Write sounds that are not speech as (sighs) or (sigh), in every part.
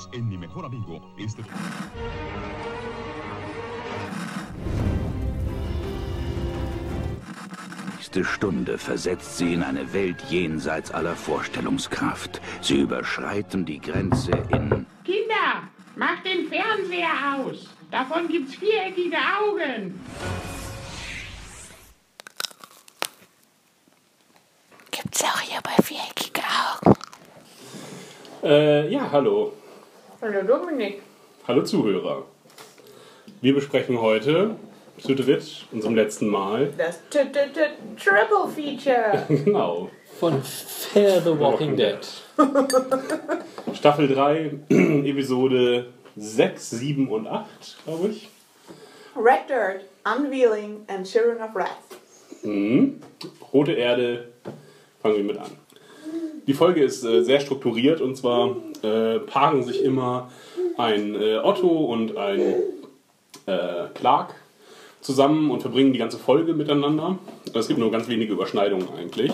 Unidos en Mi Mejor Amigo. Este... nächste Stunde versetzt sie in eine Welt jenseits aller Vorstellungskraft. Sie überschreiten die Grenze in... Kinder, macht den Fernseher aus. Davon gibt's viereckige Augen. Gibt's auch hier bei viereckige Augen? Äh, ja, hallo. Hallo Dominik. Hallo Zuhörer. Wir besprechen heute zu dritt, unserem letzten Mal. Das t -t -t Triple Feature. (laughs) genau. Von Fair the Walking Dead. Staffel 3, (clears throat) Episode 6, 7 und 8, glaube ich. Red Dirt, Unveiling and Children of Wrath. Mhm. Rote Erde, fangen wir mit an. Die Folge ist äh, sehr strukturiert und zwar äh, paaren sich immer ein äh, Otto und ein äh, Clark zusammen und verbringen die ganze Folge miteinander. Es gibt nur ganz wenige Überschneidungen eigentlich.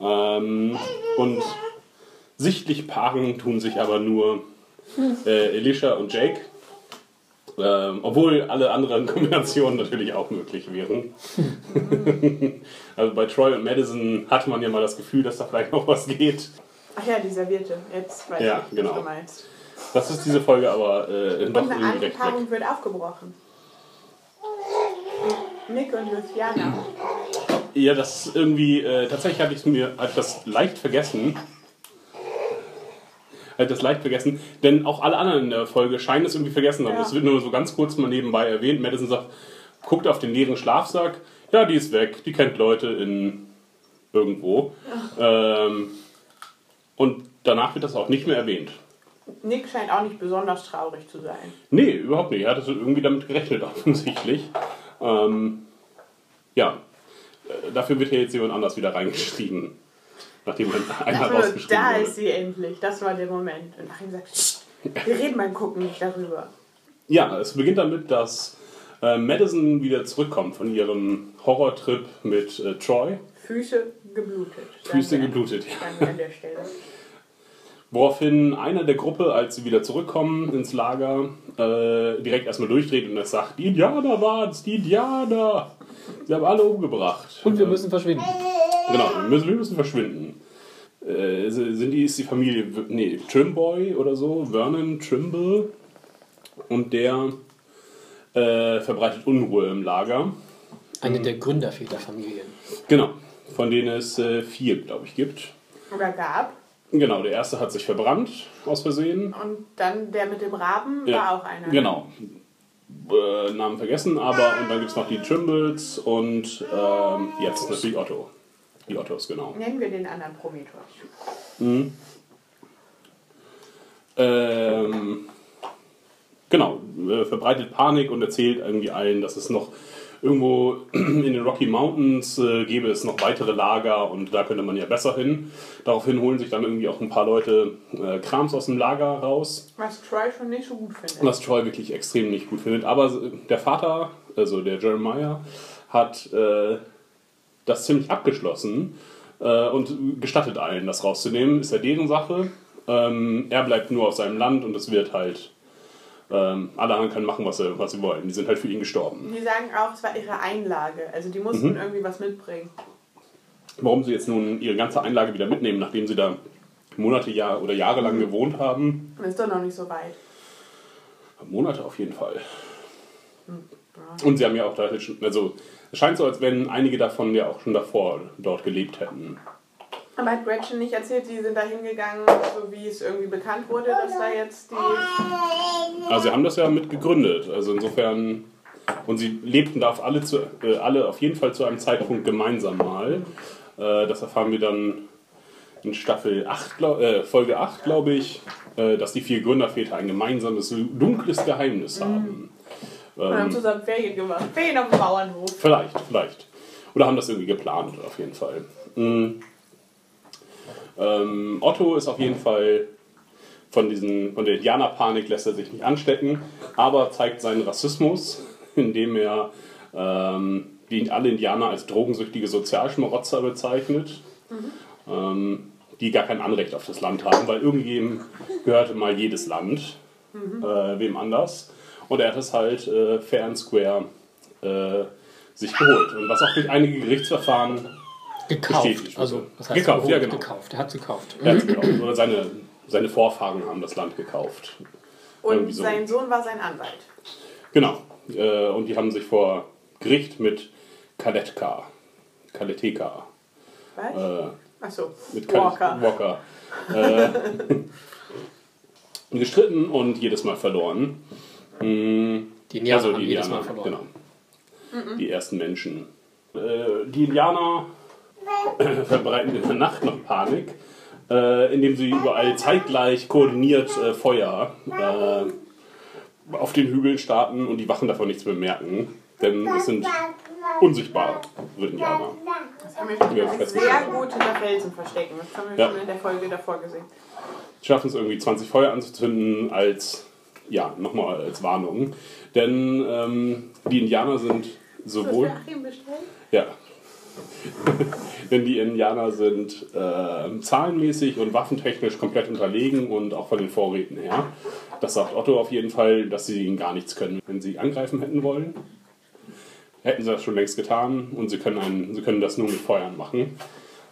Ähm, und sichtlich paaren tun sich aber nur äh, Elisha und Jake. Ähm, obwohl alle anderen (laughs) Kombinationen natürlich auch möglich wären. (laughs) also bei Troy und Madison hatte man ja mal das Gefühl, dass da vielleicht noch was geht. Ach ja, die Serviette. Jetzt weiß Ja, ich, genau. was du meinst. Das ist diese Folge aber äh, Und doch eine. Paarung wird aufgebrochen. Nick und Luciana. Ja, das ist irgendwie, äh, tatsächlich hatte ich mir hatte das leicht vergessen. Hatte das leicht vergessen, denn auch alle anderen in der Folge scheinen es irgendwie vergessen haben. Ja. Das wird nur so ganz kurz mal nebenbei erwähnt. Madison sagt, guckt auf den leeren Schlafsack. Ja, die ist weg. Die kennt Leute in irgendwo. Ähm, und danach wird das auch nicht mehr erwähnt. Nick scheint auch nicht besonders traurig zu sein. Nee, überhaupt nicht. Er hat irgendwie damit gerechnet, (laughs) offensichtlich. Ähm, ja, Äh, dafür wird ja jetzt jemand anders wieder reingeschrieben. Nachdem man einmal Also, rausgeschrieben da wurde. ist sie endlich. Das war der Moment. Und Achim sagt, "Psst, wir reden beim Gucken nicht darüber. Ja, es beginnt damit, dass äh, Madison wieder zurückkommt von ihrem Horrortrip mit äh, Troy. Füße geblutet. Füße wir- geblutet, ja. An der Stelle. Woraufhin einer der Gruppe, als sie wieder zurückkommen ins Lager, äh, direkt erstmal durchdreht und das sagt, die Indianer waren's, die Indianer. Sie haben alle umgebracht. Und wir Äh, müssen verschwinden. Genau, wir müssen, wir müssen verschwinden. Äh, sind die, ist die Familie, nee, Trimboy oder so, Vernon Trimble. Und der äh, verbreitet Unruhe im Lager. Eine der Gründerväterfamilien. Genau, von denen es äh, vier, glaube ich, gibt. Oder gab. Genau, der erste hat sich verbrannt, aus Versehen. Und dann der mit dem Raben war auch einer. Genau. Äh, Namen vergessen, aber und dann gibt es noch die Trimbles und ähm, jetzt natürlich Otto. Die Ottos, genau. Nennen wir den anderen Prometheus. Ähm, genau, äh, verbreitet Panik und erzählt irgendwie allen, dass es noch irgendwo (clears throat) in den Rocky Mountains äh, gäbe es noch weitere Lager und da könnte man ja besser hin. Daraufhin holen sich dann irgendwie auch ein paar Leute äh, Krams aus dem Lager raus, Was Troy schon nicht so gut findet. was Troy wirklich extrem nicht gut findet. Aber der Vater, also der Jeremiah, hat äh, das ziemlich abgeschlossen äh, und gestattet allen, das rauszunehmen. Ist ja deren Sache. Ähm, er bleibt nur auf seinem Land und es wird halt. Ähm, alle anderen können machen, was sie, was sie wollen. Die sind halt für ihn gestorben. Die sagen auch, es war ihre Einlage. Also die mussten irgendwie was mitbringen. Warum sie jetzt nun ihre ganze Einlage wieder mitnehmen, nachdem sie da Monate Jahr oder jahrelang gewohnt haben? Ist doch noch nicht so weit. Monate auf jeden Fall. Und sie haben ja auch da schon, also es scheint so, als wenn einige davon ja auch schon davor dort gelebt hätten. Aber hat Gretchen nicht erzählt, sie sind da hingegangen, so wie es irgendwie bekannt wurde, dass da jetzt die. Also sie haben das ja mit gegründet. Also insofern. Und sie lebten da auf alle, zu, äh, alle auf jeden Fall zu einem Zeitpunkt gemeinsam mal. Äh, das erfahren wir dann in Staffel 8, glaub, äh, Folge 8, glaube ich, äh, dass die vier Gründerväter ein gemeinsames, dunkles Geheimnis haben. Und haben Ähm, zusammen Ferien gemacht. Ferien auf dem Bauernhof. Vielleicht, vielleicht. Oder haben das irgendwie geplant, auf jeden Fall. Mhm. Ähm, Otto ist auf jeden Fall von, diesen, von der Indianerpanik lässt er sich nicht anstecken, aber zeigt seinen Rassismus, (laughs) indem er ähm, die alle Indianer als drogensüchtige Sozialschmarotzer bezeichnet. Ähm, die gar kein Anrecht auf das Land haben, weil irgendjemandem gehörte mal jedes Land, äh, wem anders. Und er hat es halt äh, fair and square äh, sich geholt. Und was auch durch einige Gerichtsverfahren Gekauft. Also, was heißt Gekauft, geholt? ja, genau. Gekauft. Er hat gekauft. er hat's gekauft. Oder seine, seine Vorfahren haben das Land gekauft. Und so. sein Sohn war sein Anwalt. Genau. Äh, und die haben sich vor Gericht mit Kaletka, Kaleteka, Was? äh, Achso, mit Walker. Walker äh, (laughs) gestritten und jedes Mal verloren. Mm, Die Indianer also haben die jedes Indianer, Mal verloren. genau. Die ersten Menschen. Äh, die Indianer (clears throat) verbreiten in der Nacht noch Panik, äh, indem sie überall zeitgleich koordiniert äh, Feuer äh, auf den Hügeln starten und die Wachen davon nichts bemerken. Denn es sind unsichtbare Indianer. Das haben wir schon Ja, sehr gut hinter Felsen verstecken. Das haben wir Ja. schon in der Folge davor gesehen. schaffen es irgendwie 20 Feuer anzuzünden als, ja, nochmal als Warnung. Denn ähm, die Indianer sind sowohl, ja, (laughs) denn die Indianer sind äh, zahlenmäßig und waffentechnisch komplett unterlegen und auch von den Vorräten her. Das sagt Otto auf jeden Fall, dass sie ihnen gar nichts können, wenn sie angreifen hätten wollen. Hätten sie das schon längst getan und sie können, einen, sie können das nur mit Feuern machen.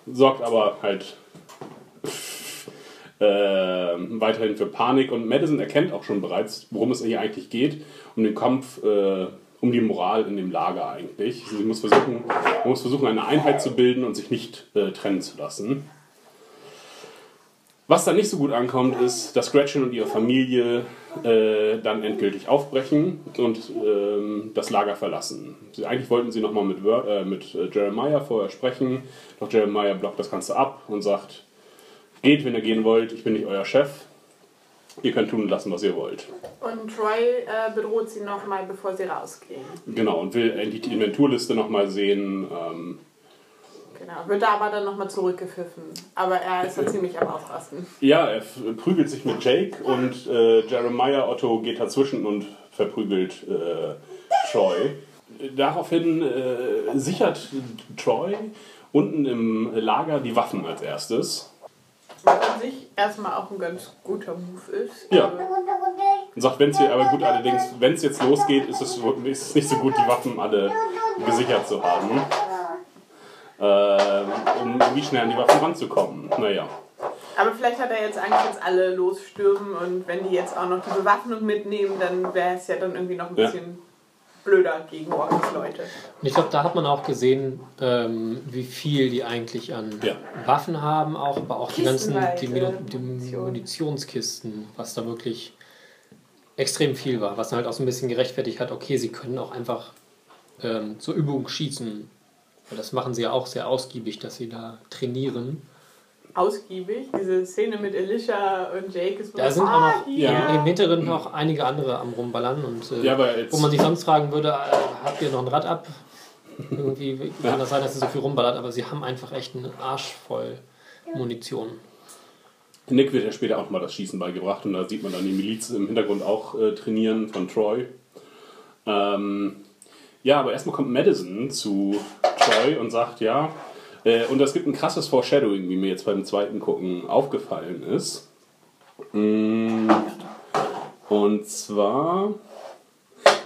Sorgt aber halt äh, weiterhin für Panik und Madison erkennt auch schon bereits, worum es hier eigentlich geht, um den Kampf, äh, um die Moral in dem Lager eigentlich. Sie muss versuchen, muss versuchen, eine Einheit zu bilden und sich nicht äh, trennen zu lassen. Was dann nicht so gut ankommt, ist, dass Gretchen und ihre Familie äh, dann endgültig aufbrechen und ähm, das Lager verlassen. Sie, eigentlich wollten sie nochmal mit, äh, mit äh, Jeremiah vorher sprechen, doch Jeremiah blockt das Ganze ab und sagt, geht, wenn ihr gehen wollt, ich bin nicht euer Chef, ihr könnt tun und lassen, was ihr wollt. Und Troy äh, bedroht sie nochmal, bevor sie rausgehen. Genau, und will äh, die Inventurliste nochmal sehen. Ähm, Genau. Wird da aber dann nochmal zurückgepfiffen. Aber er ist dann ziemlich am Ausrasten. Ja, er prügelt sich mit Jake und äh, Jeremiah Otto geht dazwischen und verprügelt äh, Troy. Daraufhin äh, sichert Troy unten im Lager die Waffen als erstes Was an sich erstmal auch ein ganz guter Move ist. Ja. Aber und sagt, wenn es aber gut, allerdings, wenn es jetzt losgeht, ist es, ist es nicht so gut, die Waffen alle gesichert zu haben, äh, um wie schnell an die Waffen ranzukommen. Naja. Aber vielleicht hat er jetzt Angst, dass alle losstürmen und wenn die jetzt auch noch die Bewaffnung mitnehmen, dann wäre es ja dann irgendwie noch ein Ja. bisschen blöder gegen Walkers Leute. Und ich glaube, da hat man auch gesehen, ähm, wie viel die eigentlich an Ja. Waffen haben, auch, aber auch die ganzen die. Munitionskisten, was da wirklich extrem viel war, was dann halt auch so ein bisschen gerechtfertigt hat, okay, sie können auch einfach ähm, zur Übung schießen. Weil Das machen sie ja auch sehr ausgiebig, dass sie da trainieren. Ausgiebig. Diese Szene mit Elisha und Jake ist Da sind auch noch hier. Ja. im, Hintergrund noch einige andere am Rumballern und äh, Ja, wo man sich sonst fragen würde, äh, habt ihr noch ein Rad ab? Irgendwie wie kann das sein, dass sie so viel rumballert, aber sie haben einfach echt einen Arsch voll Munition. Nick wird ja später auch mal das Schießen beigebracht und da sieht man dann die Miliz im Hintergrund auch äh, trainieren von Troy. Ähm, ja, aber erstmal kommt Madison zu Troy und sagt, ja, äh, und es gibt ein krasses Foreshadowing, wie mir jetzt beim zweiten Gucken aufgefallen ist. Mm, Und zwar,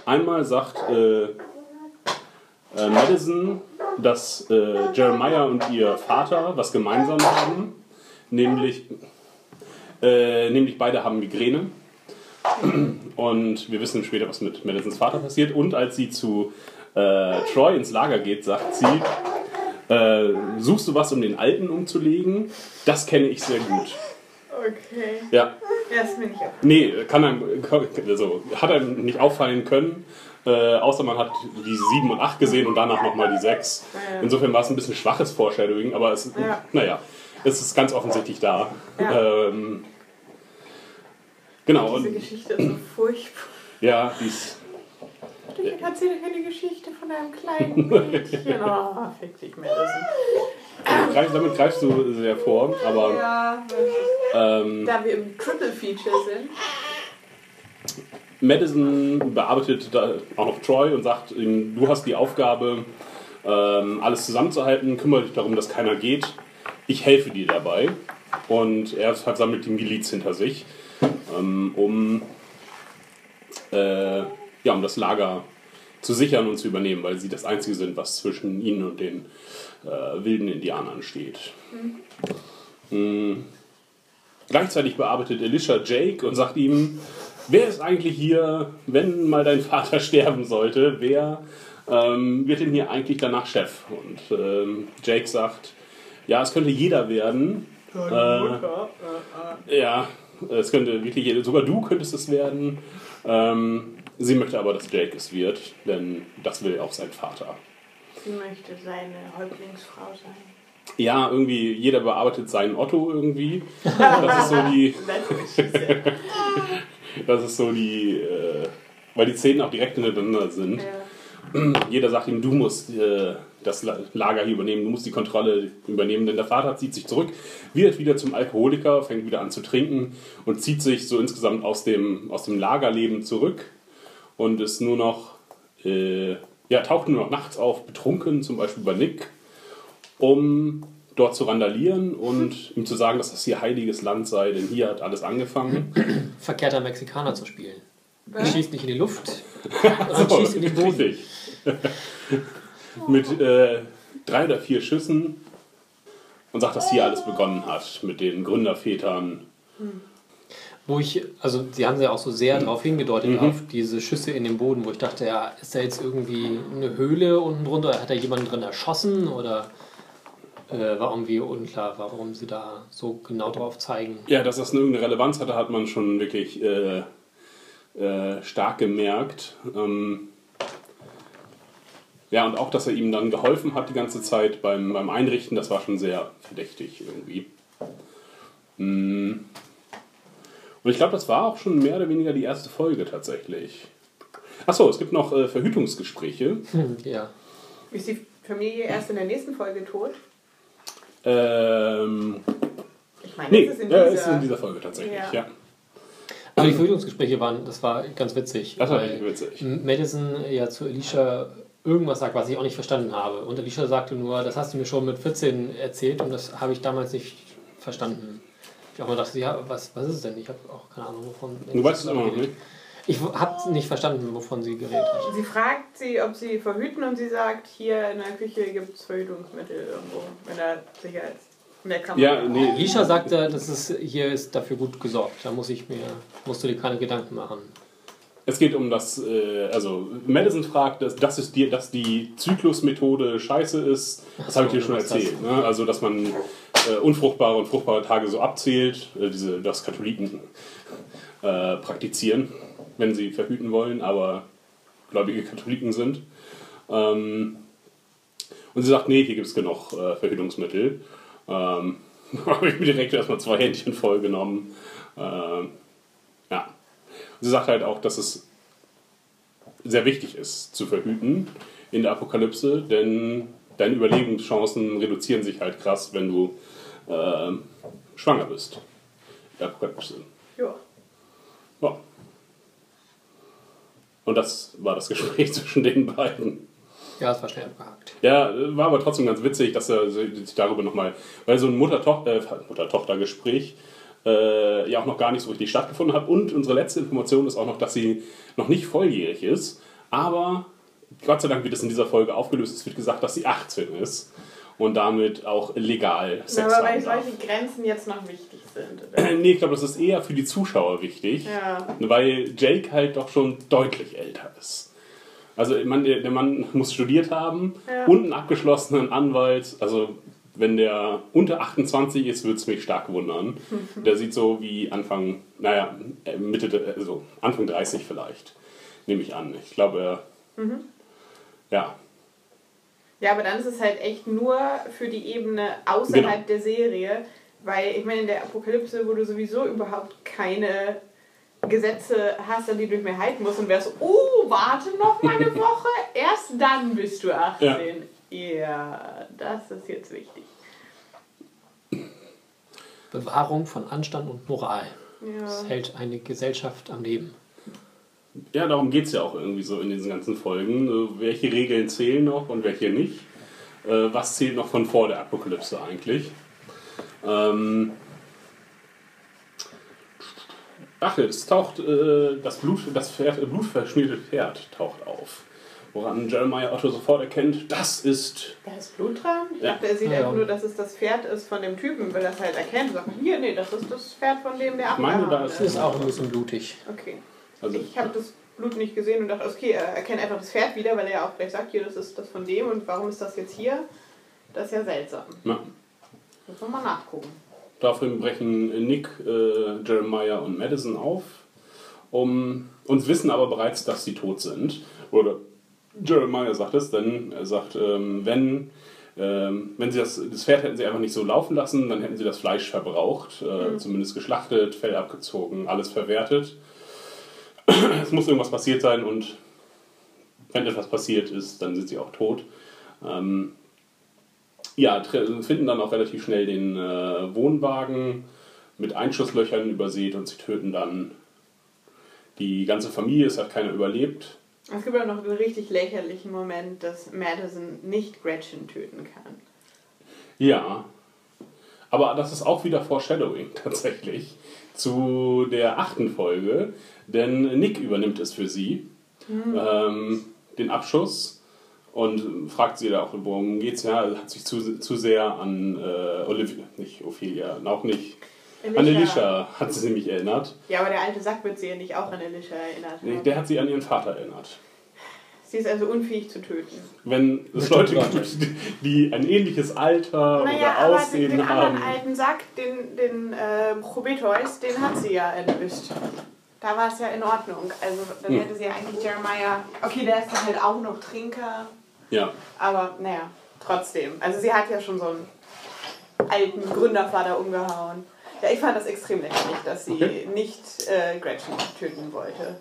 einmal sagt äh, äh, Madison, dass äh, Jeremiah und ihr Vater was gemeinsam haben, nämlich, äh, nämlich beide haben Migräne. Und wir wissen später, was mit Madisons Vater passiert. Und als sie zu äh, Troy ins Lager geht, sagt sie, äh, suchst du was, um den Alten umzulegen? Das kenne ich sehr gut. Okay. Ja, Ja, ist mir nicht auf. nee, kann einem, also, hat einem nicht auffallen können. Äh, außer man hat die 7 und 8 gesehen und danach nochmal die 6. Ja. Insofern war es ein bisschen schwaches Foreshadowing, aber es, Ja. naja, es ist ganz offensichtlich da. Ja. Ähm, genau, Diese und Geschichte ist so furchtbar. ja, Ich erzähle dir eine Geschichte von einem kleinen (laughs) Mädchen. Oh, fick dich, Madison. greif, damit greifst du sehr vor, aber Ja, ähm, da wir im Triple Feature sind. Madison bearbeitet da auch noch Troy und sagt ihm, du hast die Aufgabe, ähm, alles zusammenzuhalten, kümmere dich darum, dass keiner geht. Ich helfe dir dabei. Und er hat- sammelt die Miliz hinter sich, ähm, um, äh, ja, um das Lager zu sichern und zu übernehmen, weil sie das Einzige sind, was zwischen ihnen und den äh, wilden Indianern steht. Mhm. Gleichzeitig bearbeitet Elisha Jake und sagt ihm, wer ist eigentlich hier, wenn mal dein Vater (laughs) sterben sollte, wer ähm, wird denn hier eigentlich danach Chef? Und ähm, Jake sagt, ja, es könnte jeder werden. Äh, ja, es könnte wirklich jeder, sogar du könntest es werden. Ähm, sie möchte aber, dass Jake es wird, denn das will auch sein Vater. Sie möchte seine Häuptlingsfrau sein. Ja, irgendwie, jeder bearbeitet seinen Otto irgendwie. Das ist so die, (laughs) das ist so die, äh, weil die Szenen auch direkt hintereinander sind. ja. Jeder sagt ihm, du musst äh, das La- Lager hier übernehmen, du musst die Kontrolle übernehmen, denn der Vater zieht sich zurück, wird wieder zum Alkoholiker, fängt wieder an zu trinken und zieht sich so insgesamt aus dem, aus dem Lagerleben zurück und ist nur noch, äh, ja, taucht nur noch nachts auf, betrunken, zum Beispiel bei Nick, um dort zu randalieren und ihm zu sagen, dass das hier heiliges Land sei, denn hier hat alles angefangen. Verkehrter Mexikaner zu spielen. Er schießt nicht in die Luft, (laughs) sondern So, schießt in den Boden. richtig. (laughs) mit äh, drei oder vier Schüssen und sagt, dass hier alles begonnen hat mit den Gründervätern. Wo ich, also sie haben ja auch so sehr darauf hingedeutet, Mhm. auf diese Schüsse in den Boden, wo ich dachte, ja, ist da jetzt irgendwie eine Höhle unten drunter? Hat da jemand drin erschossen? Oder äh, war irgendwie unklar, warum sie da so genau drauf zeigen. Ja, dass das irgendeine Relevanz hatte, hat man schon wirklich äh, äh, stark gemerkt. Ähm, ja, und auch, dass er ihm dann geholfen hat die ganze Zeit beim, beim Einrichten, das war schon sehr verdächtig irgendwie. Mm. Und ich glaube, das war auch schon mehr oder weniger die erste Folge tatsächlich. Achso, es gibt noch äh, Verhütungsgespräche. Hm, (laughs) ja. Ist die Familie erst in der nächsten Folge tot? Ähm, Ich meine, nee, das ist in dieser. ist in dieser Folge tatsächlich, Ja. ja. Aber die Verhütungsgespräche waren, das war ganz witzig. Das war echt witzig. Madison ja zu Alicia irgendwas sagt, was ich auch nicht verstanden habe. Und Alicia sagte nur, das hast du mir schon mit 14 erzählt und das habe ich damals nicht verstanden. Ich auch mal dachte, ja, was, was ist es denn? Ich habe auch keine Ahnung, wovon. Du weißt es immer noch nicht. Ich habe nicht verstanden, wovon sie geredet hat. Sie fragt sie, ob sie verhüten und sie sagt, hier in der Küche gibt es Verhütungsmittel irgendwo, wenn er sicher ist. In der Kammer. Ja, nee, Alicia sagte, das ist, hier ist dafür gut gesorgt. Da muss ich mir, musst du dir keine Gedanken machen. Es geht um das, äh, also Madison fragt, dass, dass, es die, dass die Zyklusmethode scheiße ist. Das habe ich dir schon erzählt. Ne? Also, dass man äh, unfruchtbare und fruchtbare Tage so abzählt, äh, diese, das Katholiken äh, praktizieren, wenn sie verhüten wollen, aber gläubige Katholiken sind. Ähm, und sie sagt, nee, hier gibt es genug äh, Verhütungsmittel. Ähm, (laughs) habe ich mir direkt erstmal zwei Händchen voll genommen. Ähm, ja. Sie sagt halt auch, dass es sehr wichtig ist, zu verhüten in der Apokalypse, denn deine Überlebenschancen reduzieren sich halt krass, wenn du äh, schwanger bist. In der Apokalypse. Ja. Ja. Und das war das Gespräch (laughs) zwischen den beiden. Ja, es war schnell abgehakt. Ja, war aber trotzdem ganz witzig, dass er sich darüber nochmal, weil so ein äh, Mutter-Tochter-Gespräch äh, ja auch noch gar nicht so richtig stattgefunden hat. Und unsere letzte Information ist auch noch, dass sie noch nicht volljährig ist. Aber Gott sei Dank wird es in dieser Folge aufgelöst. Es wird gesagt, dass sie 18 ist und damit auch legal Sex Aber weil haben darf. solche Grenzen jetzt noch wichtig sind. Oder? (clears throat) Nee, ich glaube, das ist eher für die Zuschauer wichtig, Ja. weil Jake halt doch schon deutlich älter ist. Also man, der Mann muss studiert haben Ja. und einen abgeschlossenen Anwalt. Also wenn der unter 28 ist, würde es mich stark wundern. (laughs) Der sieht so wie Anfang, naja, äh, Mitte, also Anfang 30 vielleicht, nehme ich an. Ich glaube, er, ja, Ja, aber dann ist es halt echt nur für die Ebene außerhalb Genau. der Serie, weil ich meine, in der Apokalypse, wo du sowieso überhaupt keine Gesetze hast, an die du dich mehr halten musst und wärst, oh, warte noch mal eine (laughs) Woche, erst dann bist du 18. Ja, das ist jetzt wichtig. Bewahrung von Anstand und Moral. Ja. Das hält eine Gesellschaft am Leben. Ja, darum geht es ja auch irgendwie so in diesen ganzen Folgen. Äh, Welche Regeln zählen noch und welche nicht? Äh, Was zählt noch von vor der Apokalypse eigentlich? Ähm, Ach, es taucht äh, das Blut, das Pferd, äh, blutverschmierte Pferd taucht auf. Woran Jeremiah Otto sofort erkennt, das ist. Da ist Blut dran? Ich Ja. dachte, er sieht Ja, einfach ja. nur, dass es das Pferd ist von dem Typen, will das halt erkennen. Sagt, hier, nee, das ist das Pferd von dem, der Ich meine, abgehauen da Das ist- ist auch ein bisschen blutig. Okay. Also, Ich habe das Blut nicht gesehen und dachte, okay, er erkennt einfach das Pferd wieder, weil er ja auch gleich sagt, hier, das ist das von dem und warum ist das jetzt hier? Das ist ja seltsam. na, Muss man mal nachgucken. daraufhin brechen Nick, äh, Jeremiah und Madison auf um, und wissen aber bereits, dass sie tot sind. Oder Jeremiah sagt es, denn er sagt, ähm, wenn, ähm, wenn sie das, das Pferd hätten sie einfach nicht so laufen lassen, dann hätten sie das Fleisch verbraucht, äh, zumindest geschlachtet, Fell abgezogen, alles verwertet. (clears throat) es muss irgendwas passiert sein und wenn etwas passiert ist, dann sind sie auch tot. Ähm, ja, finden dann auch relativ schnell den äh, Wohnwagen mit Einschusslöchern übersät und sie töten dann die ganze Familie. Es hat keiner überlebt. Es gibt auch noch den richtig lächerlichen Moment, dass Madison nicht Gretchen töten kann. Ja, aber das ist auch wieder Foreshadowing (laughs) tatsächlich zu der achten Folge, denn Nick übernimmt es für sie, ähm, den Abschuss und fragt sie da auch, worum geht's ja, hat sich zu, zu sehr an äh, Olivia, nicht Ophelia, auch nicht an Elisha hat sie mich erinnert. Ja, aber der alte Sack wird sie ja nicht auch an Elisha erinnert Nee, der hat sie an ihren Vater erinnert. Sie ist also unfähig zu töten. Wenn es Leute gibt, die ein ähnliches Alter Naja, oder aber den, Aussehen den haben. anderen alten Sack, den, den äh, Prometheus, den hat sie ja erwischt. Da war es ja in Ordnung. Also dann Hm. hätte sie ja eigentlich Jeremiah. Okay, der ist dann halt auch noch Trinker. Ja, Aber naja, trotzdem. Also sie hat ja schon so einen alten Gründervater umgehauen. Ja, ich fand das extrem lächerlich, dass sie Okay. nicht äh, Gretchen töten wollte.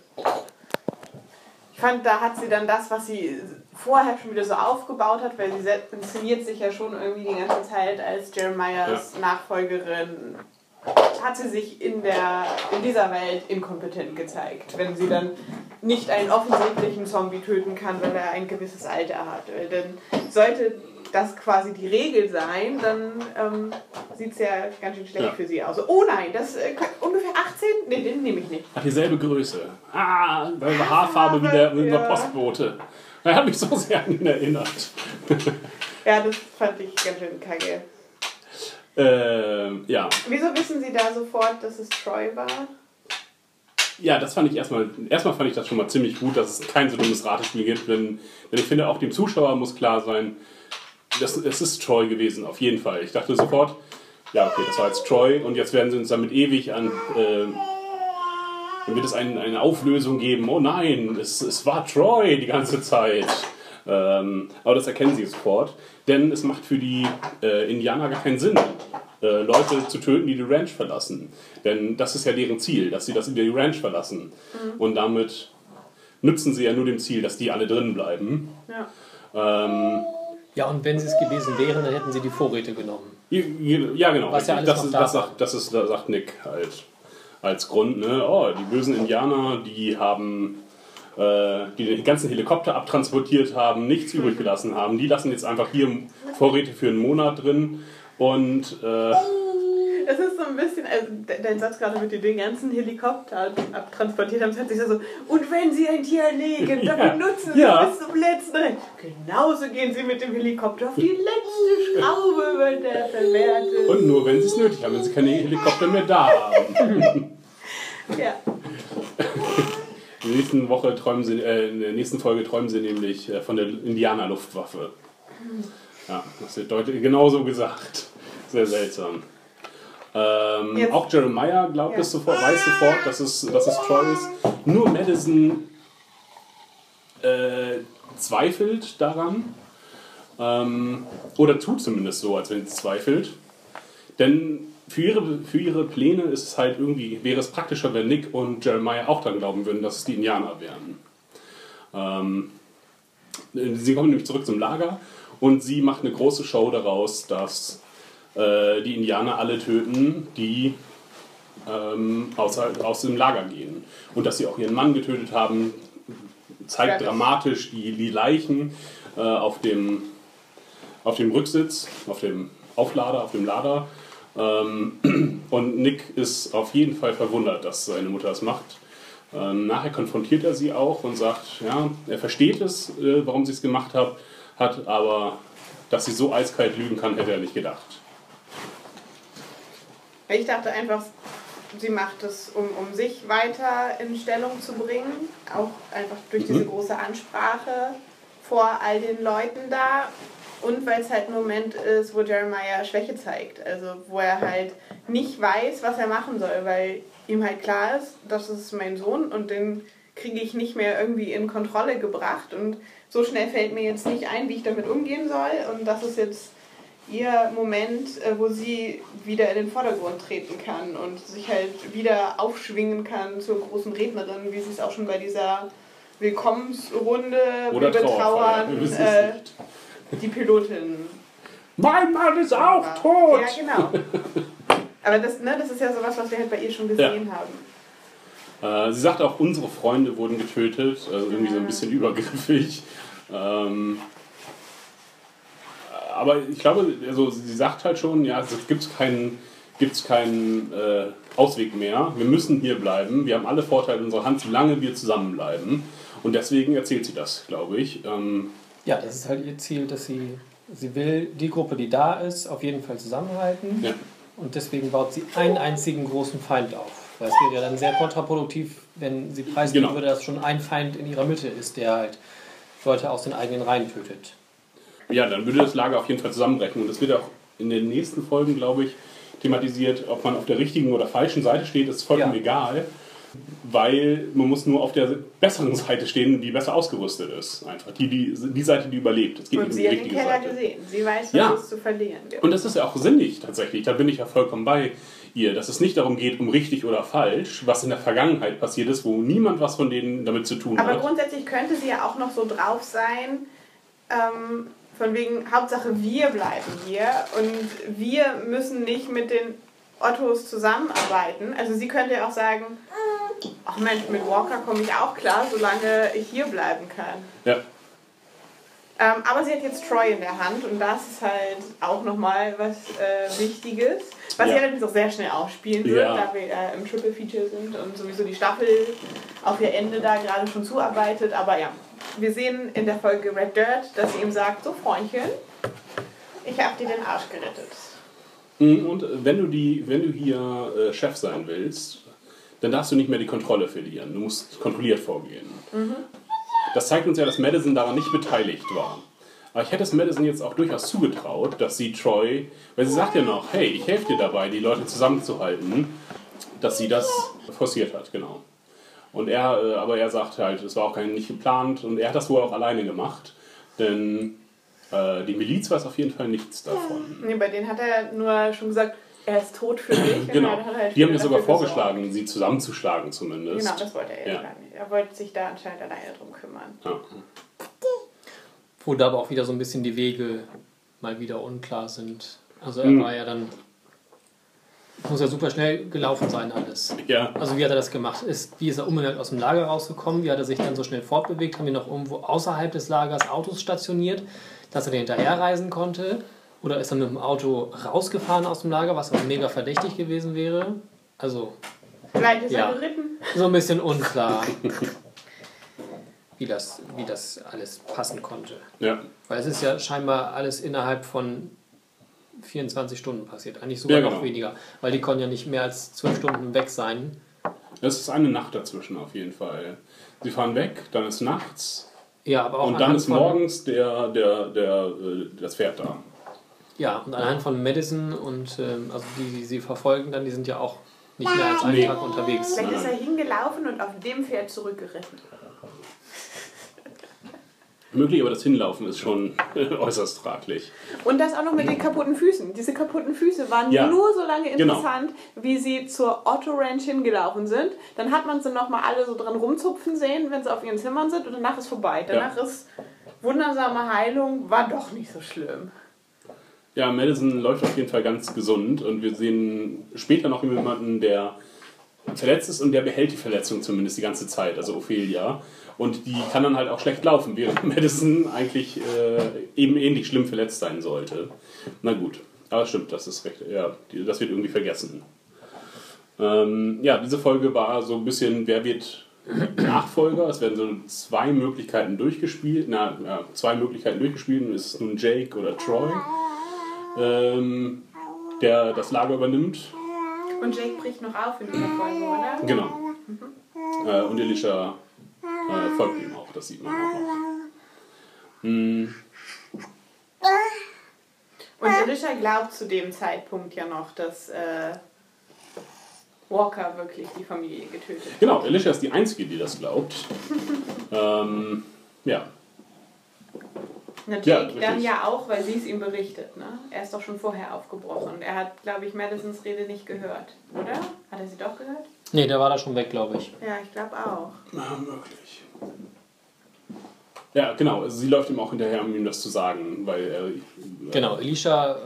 Ich fand, da hat sie dann das, was sie vorher schon wieder so aufgebaut hat, weil sie inszeniert sich ja schon irgendwie die ganze Zeit als Jeremiahs Nachfolgerin, hat sie sich in, der, in dieser Welt inkompetent gezeigt, wenn sie dann nicht einen offensichtlichen Zombie töten kann, weil er ein gewisses Alter hat. Weil Dann sollte das quasi die Regel sein, dann ähm, sieht es ja ganz schön schlecht Ja. für sie aus. Oh nein, das äh, ungefähr 18? Nee, den nehme ich nicht. hat dieselbe Größe. Ah, selbe Haarfarbe wie der, wie der Ja. Postbote. Er hat mich so sehr an ihn erinnert. (laughs) Ja, das fand ich ganz schön kacke. Ähm, ja. Wieso wissen Sie da sofort, dass es Troy war? ja, das fand ich erstmal, erstmal fand ich das schon mal ziemlich gut, dass es kein so dummes Ratespiel gibt, denn, denn ich finde, auch dem Zuschauer muss klar sein, das, es ist Troy gewesen, auf jeden Fall. Ich dachte sofort, ja, okay, das war jetzt Troy und jetzt werden sie uns damit ewig an. Äh, dann wird es ein, eine Auflösung geben. Oh nein, es, es war Troy die ganze Zeit. Ähm, aber das erkennen sie sofort, denn es macht für die äh, Indianer gar keinen Sinn, äh, Leute zu töten, die die Ranch verlassen. Denn das ist ja deren Ziel, dass sie das in die Ranch verlassen. Und damit nützen sie ja nur dem Ziel, dass die alle drin bleiben. Ja. Ähm, Ja, und wenn sie es gewesen wären, dann hätten sie die Vorräte genommen. ja, genau. Was ja alles das, noch ist, da das, sagt, das ist, das sagt Nick halt als Grund. Ne? Oh, die bösen Indianer, die haben äh, die den ganzen Helikopter abtransportiert haben, nichts übrig gelassen haben. Die lassen jetzt einfach hier Vorräte für einen Monat drin und äh, Das ist so ein bisschen, also de- dein Satz gerade mit den ganzen Helikopter abtransportiert haben, das hört sich so, und wenn sie ein Tier erlegen, dann Ja. benutzen sie Ja. bis zum letzten Recht. Genauso gehen sie mit dem Helikopter auf die letzte Schraube, wird der verwertet. und nur wenn sie es nötig haben, wenn sie keine Helikopter mehr da haben. (laughs) Ja. In der nächsten Woche träumen sie, äh, in der nächsten Folge träumen sie nämlich äh, von der Indianer-Luftwaffe. Ja, das wird deutlich genauso gesagt. Sehr seltsam. Ähm, auch Jeremiah glaubt Ja. es sofort, weiß sofort, dass es, dass es Troy ist. Nur Madison äh, zweifelt daran. Ähm, oder tut zumindest so, als wenn sie zweifelt. Denn für ihre, für ihre Pläne ist es halt irgendwie, wäre es praktischer, wenn Nick und Jeremiah auch dann glauben würden, dass es die Indianer wären. Ähm, sie kommen nämlich zurück zum Lager und sie macht eine große Show daraus, dass äh, die Indianer alle töten, die ähm, aus, aus dem Lager gehen. Und dass sie auch ihren Mann getötet haben, zeigt Ja. dramatisch die, die Leichen äh, auf, dem, auf dem Rücksitz, auf dem Auflader, auf dem Lader. Ähm, und Nick ist auf jeden Fall verwundert, dass seine Mutter das macht. Ähm, nachher konfrontiert er sie auch und sagt, ja, er versteht es, äh, warum sie es gemacht hat, hat, aber dass sie so eiskalt lügen kann, hätte er nicht gedacht. Ich dachte einfach, sie macht es, um, um sich weiter in Stellung zu bringen. Auch einfach durch diese große Ansprache vor all den Leuten da. Und weil es halt ein Moment ist, wo Jeremiah Schwäche zeigt. Also wo er halt nicht weiß, was er machen soll, weil ihm halt klar ist, das ist mein Sohn und den kriege ich nicht mehr irgendwie in Kontrolle gebracht. Und so schnell fällt mir jetzt nicht ein, wie ich damit umgehen soll. Und das ist jetzt ihr Moment, äh, wo sie wieder in den Vordergrund treten kann und sich halt wieder aufschwingen kann zur großen Rednerin, wie sie es auch schon bei dieser Willkommensrunde Oder betrauern äh, die Pilotin. Mein Mann ist auch war. tot! Ja, genau. Aber das, ne, das ist ja sowas, was wir halt bei ihr schon gesehen haben. Äh, sie sagt auch, unsere Freunde wurden getötet, also irgendwie so ein bisschen übergriffig. Ähm, aber ich glaube, also sie sagt halt schon, ja, es gibt keinen, gibt's keinen äh, Ausweg mehr. Wir müssen hier bleiben. Wir haben alle Vorteile in unserer Hand, solange wir zusammenbleiben. Und deswegen erzählt sie das, glaube ich. Ähm, Ja, das ist halt ihr Ziel, dass sie, sie will die Gruppe, die da ist, auf jeden Fall zusammenhalten. ja. Und deswegen baut sie einen einzigen großen Feind auf. Weil es wäre ja dann sehr kontraproduktiv, wenn sie preisgeben Genau. würde, dass schon ein Feind in ihrer Mitte ist, der halt Leute aus den eigenen Reihen tötet. Ja, dann würde das Lager auf jeden Fall zusammenbrechen. Und das wird auch in den nächsten Folgen, glaube ich, thematisiert, ob man auf der richtigen oder falschen Seite steht, ist vollkommen Ja. egal. Weil man muss nur auf der besseren Seite stehen, die besser ausgerüstet ist. Einfach die, die, die Seite, die überlebt. Es geht Und nicht um sie die hat den richtige Keller Seite. gesehen. Sie weiß, was Ja. es zu verlieren gibt. Und das ist ja auch sinnig tatsächlich. Da bin ich ja vollkommen bei ihr, dass es nicht darum geht, um richtig oder falsch, was in der Vergangenheit passiert ist, wo niemand was von denen damit zu tun Aber hat. grundsätzlich könnte sie ja auch noch so drauf sein, ähm, von wegen Hauptsache wir bleiben hier und wir müssen nicht mit den Ottos zusammenarbeiten. Also sie könnte ja auch sagen, ach Mensch, mit Walker komme ich auch klar, solange ich hier bleiben kann. Ja. Ähm, aber sie hat jetzt Troy in der Hand und das ist halt auch nochmal was äh, Wichtiges. Was Ja. sie allerdings auch sehr schnell aufspielen wird, Ja. da wir äh, im Triple Feature sind und sowieso die Staffel auf ihr Ende da gerade schon zuarbeitet. Aber ja, wir sehen in der Folge Red Dirt, dass sie ihm sagt, so Freundchen, ich habe dir den Arsch gerettet. Mhm, Und wenn du, die, wenn du hier äh, Chef sein willst, dann darfst du nicht mehr die Kontrolle verlieren. Du musst kontrolliert vorgehen. Das zeigt uns ja, dass Madison daran nicht beteiligt war. Aber ich hätte es Madison jetzt auch durchaus zugetraut, dass sie Troy, weil sie sagt ja noch, hey, ich helfe dir dabei, die Leute zusammenzuhalten, dass sie das forciert hat, genau. Und er, äh, aber er sagt halt, es war auch kein, nicht geplant und er hat das wohl auch alleine gemacht, denn äh, die Miliz weiß auf jeden Fall nichts davon. Nee, bei denen hat er nur schon gesagt, er ist tot für dich. Genau. halt Die haben mir sogar gesorgt. vorgeschlagen, sie zusammenzuschlagen zumindest. Genau, das wollte er ja Ja. gar nicht. Er wollte sich da anscheinend alleine drum kümmern. Ja. Wo da aber auch wieder so ein bisschen die Wege mal wieder unklar sind. Also er Mhm. war ja dann. Muss ja super schnell gelaufen sein, alles. ja. Also wie hat er das gemacht? Ist, wie ist er unbemerkt aus dem Lager rausgekommen? Wie hat er sich dann so schnell fortbewegt? Haben wir noch irgendwo außerhalb des Lagers Autos stationiert, dass er den hinterherreisen konnte? Oder ist er mit dem Auto rausgefahren aus dem Lager, was auch mega verdächtig gewesen wäre? Also Vielleicht ist Ja. er geritten. so ein bisschen unklar, wie das, wie das alles passen konnte. ja. Weil es ist ja scheinbar alles innerhalb von 24 Stunden passiert. Eigentlich sogar Ja, noch genau. weniger. Weil die konnten ja nicht mehr als 12 Stunden weg sein. Das ist eine Nacht dazwischen auf jeden Fall. Sie fahren weg, dann ist nachts Ja, aber auch und dann ist morgens der, der, der, äh, das Pferd da. Ja, und anhand von Madison und ähm, also die, die sie verfolgen, dann, die sind ja auch nicht mehr als einen Nee. Tag unterwegs. Vielleicht ist er hingelaufen und auf dem Pferd zurückgeritten. Möglich, aber das Hinlaufen ist schon äußerst fraglich. Und das auch noch mit den kaputten Füßen. Diese kaputten Füße waren Ja. nur so lange Genau. interessant, wie sie zur Otto Ranch hingelaufen sind. Dann hat man sie nochmal alle so dran rumzupfen sehen, wenn sie auf ihren Zimmern sind und danach ist vorbei. Danach ist wundersame Heilung, war doch nicht so schlimm. Ja, Madison läuft auf jeden Fall ganz gesund und wir sehen später noch jemanden, der verletzt ist und der behält die Verletzung zumindest die ganze Zeit, also Ophelia. Und die kann dann halt auch schlecht laufen, während (laughs) Madison eigentlich äh, eben ähnlich schlimm verletzt sein sollte. Na gut. Aber stimmt, das ist recht. Ja, das wird irgendwie vergessen. Ähm, ja, diese Folge war so ein bisschen, wer wird Nachfolger? Es werden so zwei Möglichkeiten durchgespielt. Na, ja, zwei Möglichkeiten durchgespielt. Es ist nun Jake oder Troy, ähm, der das Lager übernimmt. Und Jake bricht noch auf in dieser Folge, oder? Genau. Äh, und Elisha äh, folgt ihm auch, das sieht man auch noch. Hm, Und Elisha glaubt zu dem Zeitpunkt ja noch, dass äh, Walker wirklich die Familie getötet hat. genau, Elisha ist die Einzige, die das glaubt. (laughs) ähm, ja, Na, Ja, dann ja auch, weil sie es ihm berichtet. Ne? Er ist doch schon vorher aufgebrochen. Er hat, glaube ich, Madisons Rede nicht gehört, oder? Hat er sie doch gehört? Nee, der war da schon weg, glaube ich. Ja, ich glaube auch. na, möglich. Ja, genau, also sie läuft ihm auch hinterher, um ihm das zu sagen, weil er. Genau, Elisha äh,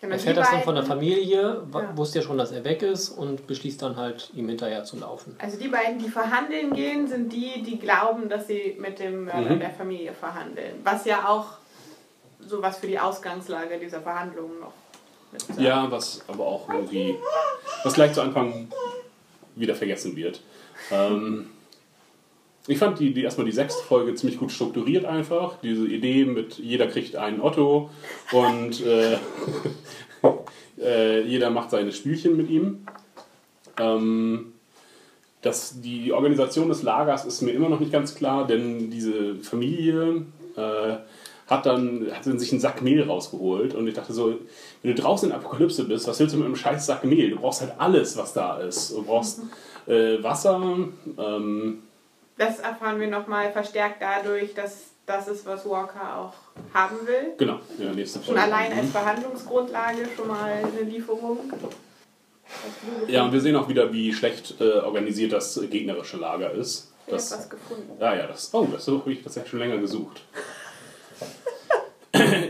Genau, erfährt das dann von der Familie, Ja. wusste ja schon, dass er weg ist und beschließt dann halt, ihm hinterher zu laufen. Also die beiden, die verhandeln gehen, sind die, die glauben, dass sie mit dem Mörder Mhm. der Familie verhandeln. Was ja auch sowas für die Ausgangslage dieser Verhandlungen noch mit. Ja, was aber auch irgendwie. Was gleich zu Anfang wieder vergessen wird. Ähm, ich fand die, die erstmal die sechste Folge ziemlich gut strukturiert einfach. Diese Idee mit jeder kriegt einen Otto und äh, (laughs) äh, jeder macht seine Spielchen mit ihm. Ähm, das, die Organisation des Lagers ist mir immer noch nicht ganz klar, denn diese Familie äh, hat dann hat sich einen Sack Mehl rausgeholt und ich dachte so, wenn du draußen in Apokalypse bist, was willst du mit einem scheiß Sack Mehl? Du brauchst halt alles, was da ist. Du brauchst äh, Wasser, ähm, Das erfahren wir nochmal verstärkt dadurch, dass das ist, was Walker auch haben will. genau, ja, nächste Schon Folge. allein als Verhandlungsgrundlage schon mal eine Lieferung. Ja, und wir sehen auch wieder, wie schlecht äh, organisiert das gegnerische Lager ist. Ich hab Das, was gefunden. ja, ja, das, oh, das habe ich tatsächlich schon länger gesucht. (laughs)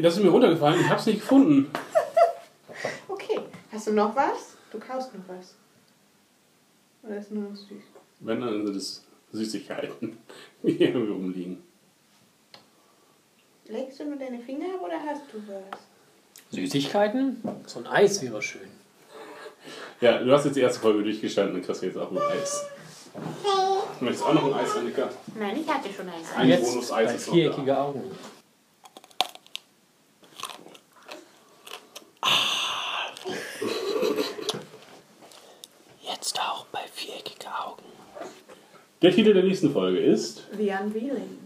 Das ist mir runtergefallen, ich habe es nicht gefunden. Hast du noch was? Du kaust noch was. Oder ist nur süß? Wenn, dann sind es Süßigkeiten, (laughs) die hier irgendwie rumliegen. Legst du nur deine Finger ab oder hast du was? Süßigkeiten? So ein Eis wäre schön. Ja, du hast jetzt die erste Folge durchgestanden, dann kriegst du jetzt auch ein Eis. Möchtest du auch noch ein Eis, Annika? Nein, ich hatte schon eins. Ein Jetzt Bonus-Eis bei ist noch viereckige Augen. Jetzt auch bei viereckige Augen. Der Titel der nächsten Folge ist, The Unveiling.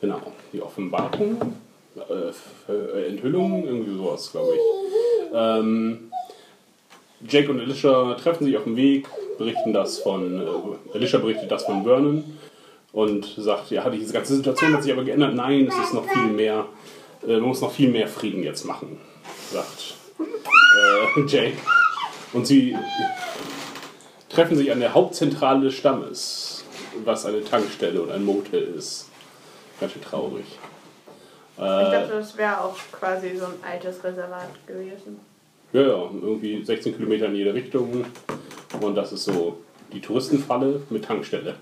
genau, die Offenbarung, äh, äh, Enthüllung, irgendwie sowas, glaube ich. Ähm, Jake und Alicia treffen sich auf dem Weg, berichten das von, äh, Alicia berichtet das von Vernon und sagt, ja, diese ganze Situation hat sich aber geändert. Nein, es ist noch viel mehr, äh, man muss noch viel mehr Frieden jetzt machen, sagt äh, Jake. Und sie treffen sich an der Hauptzentrale des Stammes, was eine Tankstelle und ein Motel ist. Ganz schön traurig. Ich dachte, das wäre auch quasi so ein altes Reservat gewesen. Ja, ja, irgendwie 16 Kilometer in jede Richtung. Und das ist so die Touristenfalle mit Tankstelle.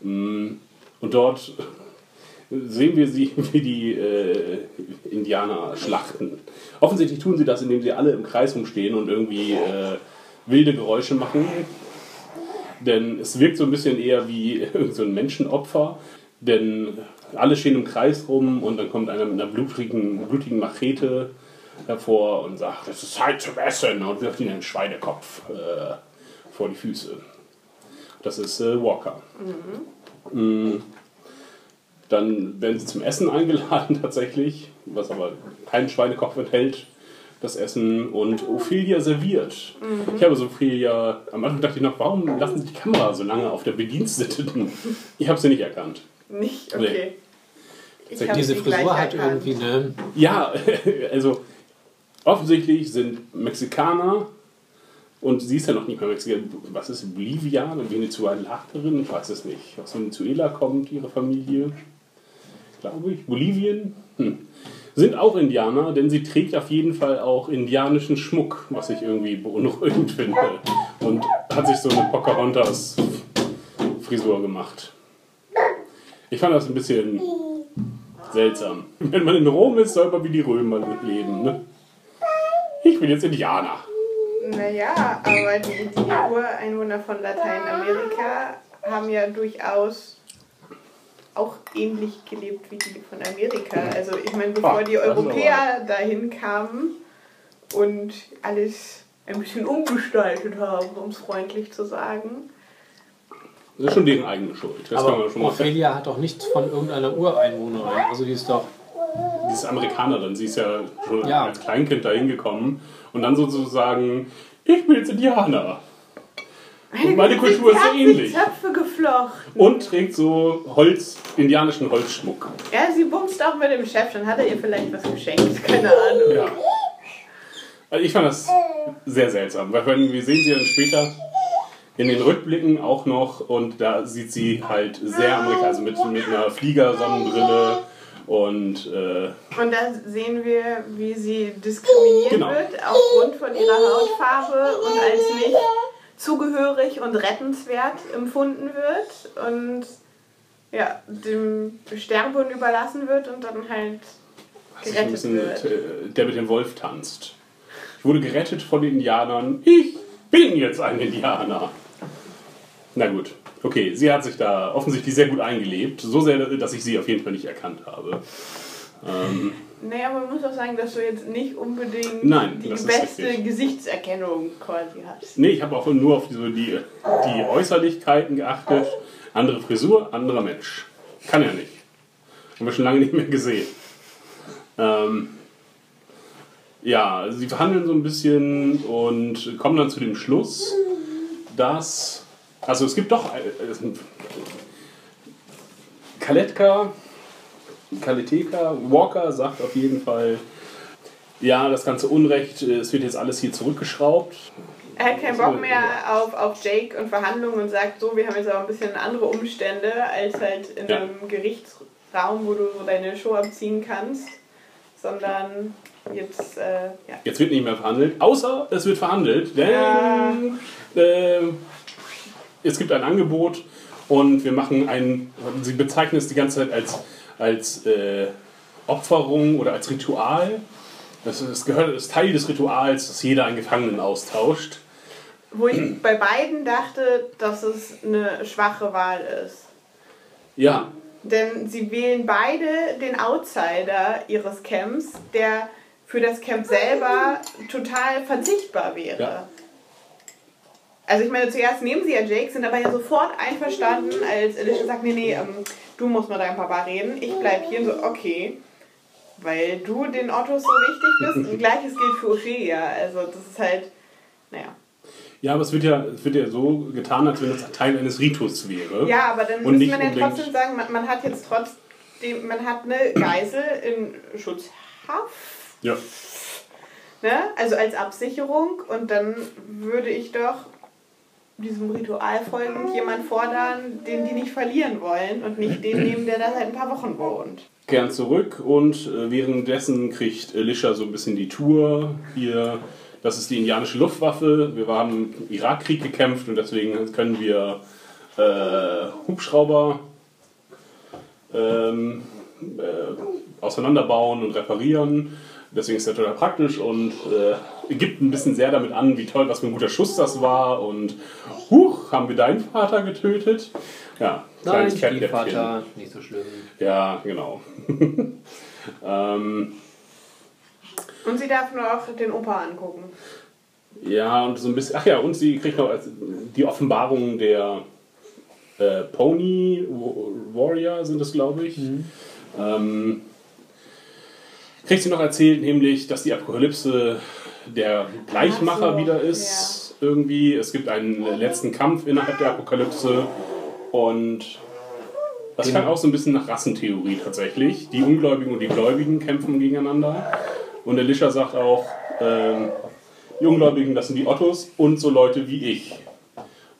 Mm, Und dort sehen wir sie, (laughs) wie die äh, Indianer schlachten. Offensichtlich tun sie das, indem sie alle im Kreis rumstehen und irgendwie äh, wilde Geräusche machen. Denn es wirkt so ein bisschen eher wie (laughs) so ein Menschenopfer. Denn alle stehen im Kreis rum und dann kommt einer mit einer blutigen, blutigen Machete hervor und sagt, es ist Zeit zum Essen und wirft ihnen einen Schweinekopf äh, vor die Füße. Das ist äh, Walker. Mm. Dann werden sie zum Essen eingeladen (laughs) tatsächlich, was aber keinen Schweinekopf enthält, das Essen und Ophelia serviert. Ich habe so Ophelia, am Anfang dachte ich noch, warum lassen sie die Kamera so lange auf der Bediensteten? Ich habe sie nicht erkannt. Nicht? Okay. Ich hab Diese Frisur hat erkannt. irgendwie eine. Ja, (laughs) also offensichtlich sind Mexikaner und sie ist ja noch nicht mal Mexikaner. Was ist Bolivia? Eine Venezuelanerin? Ich weiß es nicht. Aus Venezuela kommt ihre Familie, glaube ich. Bolivien? Hm. Sind auch Indianer, denn sie trägt auf jeden Fall auch indianischen Schmuck, was ich irgendwie beunruhigend finde. Und hat sich so eine Pocahontas-Frisur gemacht. Ich fand das ein bisschen seltsam. Wenn man in Rom ist, soll man wie die Römer leben. Ne? ich bin jetzt Indianer. Naja, aber die, die Ureinwohner von Lateinamerika haben ja durchaus auch ähnlich gelebt wie die von Amerika. Also ich meine, bevor Ah, die das ist Europäer dahin kamen und alles ein bisschen umgestaltet haben, um es freundlich zu sagen. Das ist schon deren eigene Schuld. Das kann man Aber schon mal Ophelia hat doch nichts von irgendeiner Ureinwohnerin. Also die ist doch. Dieses Amerikanerin, sie ist ja schon Ja. als Kleinkind dahin gekommen und dann sozusagen, ich bin jetzt Indianer. Und meine Kultur ist so ähnlich. Zöpfe geflochten. Und trägt so Holz, indianischen Holzschmuck. Ja, sie bumst auch mit dem Chef, dann hat er ihr vielleicht was geschenkt. Keine Ahnung. Ja. Also ich fand das sehr seltsam, weil wir sehen sie dann später in den Rückblicken auch noch und da sieht sie halt sehr amerikanisch, also mit, mit einer Fliegersonnenbrille und äh, Und da sehen wir, wie sie diskriminiert Genau. wird aufgrund von ihrer Hautfarbe und als nicht zugehörig und rettenswert empfunden wird und ja, dem Sterben überlassen wird und dann halt so ein gerettet bisschen wird. äh, der mit dem Wolf tanzt. Ich wurde gerettet von den Indianern. Ich bin jetzt ein Indianer. Na gut. Okay, sie hat sich da offensichtlich sehr gut eingelebt. So sehr, dass ich sie auf jeden Fall nicht erkannt habe. Ähm, Naja, man muss auch sagen, dass du jetzt nicht unbedingt Nein, die beste. Gesichtserkennung quasi hast. Nee, ich habe auch nur auf so die, die Äußerlichkeiten geachtet. Andere Frisur, anderer Mensch. Kann ja nicht. Haben wir schon lange nicht mehr gesehen. Ähm, ja, sie verhandeln so ein bisschen und kommen dann zu dem Schluss, dass. Also es gibt doch. Äh, äh, Kaletka, Kaleteka, Walker sagt auf jeden Fall, ja, das ganze Unrecht, äh, es wird jetzt alles hier zurückgeschraubt. Er hat keinen Bock mehr auf, auf Jake und Verhandlungen und sagt so, wir haben jetzt aber ein bisschen andere Umstände als halt in Ja. einem Gerichtsraum, wo du so deine Show abziehen kannst, sondern jetzt, äh, ja. Jetzt wird nicht mehr verhandelt, außer es wird verhandelt, denn Ja. äh, es gibt ein Angebot und wir machen ein, sie bezeichnen es die ganze Zeit als, als äh, Opferung oder als Ritual. Das, ist, gehört, das ist Teil des Rituals, dass jeder einen Gefangenen austauscht. Wo ich bei beiden dachte, dass es eine schwache Wahl ist. Ja, Denn sie wählen beide den Outsider ihres Camps, der für das Camp selber total verzichtbar wäre. Ja. Also ich meine, zuerst nehmen sie ja Jake, sind aber ja sofort einverstanden, als Alicia sagt, nee, nee, ähm, du musst mit deinem Papa reden, ich bleib hier und so, okay. Weil du den Ottos so wichtig bist. Und gleiches gilt für Ophelia. Also das ist halt, naja. ja, aber es wird ja, es wird ja so getan, als wenn es Teil eines Ritus wäre. Ja, aber dann muss man ja trotzdem sagen, man, man hat jetzt trotzdem, man hat eine Geisel in Schutzhaft, Ja. ne? also als Absicherung und dann würde ich doch diesem Ritual folgend jemand fordern, den die nicht verlieren wollen und nicht den nehmen, der da seit ein paar Wochen wohnt. kehren zurück und äh, währenddessen kriegt Elisha so ein bisschen die Tour. Hier, das ist die indianische Luftwaffe. Wir haben im Irakkrieg gekämpft und deswegen können wir äh, Hubschrauber ähm, äh, auseinanderbauen und reparieren. Deswegen ist das total praktisch und äh, gibt ein bisschen sehr damit an, wie toll, was für ein guter Schuss das war. Und huch, haben wir deinen Vater getötet? Ja, Nein. Stiefvater, nicht so schlimm. Ja, genau. (laughs) ähm, Und sie darf noch den Opa angucken. ja, und so ein bisschen. Ach ja, und sie kriegt noch die Offenbarung der äh, Pony Warrior, sind das, glaube ich. Ähm, kriegt sie noch erzählt, nämlich, dass die Apokalypse der Gleichmacher Ach so, wieder ist. Irgendwie. Es gibt einen letzten Kampf innerhalb der Apokalypse. Und das klang auch so ein bisschen nach Rassentheorie tatsächlich. Die Ungläubigen und die Gläubigen kämpfen gegeneinander. Und Elisha sagt auch, ähm, die Ungläubigen, das sind die Ottos und so Leute wie ich.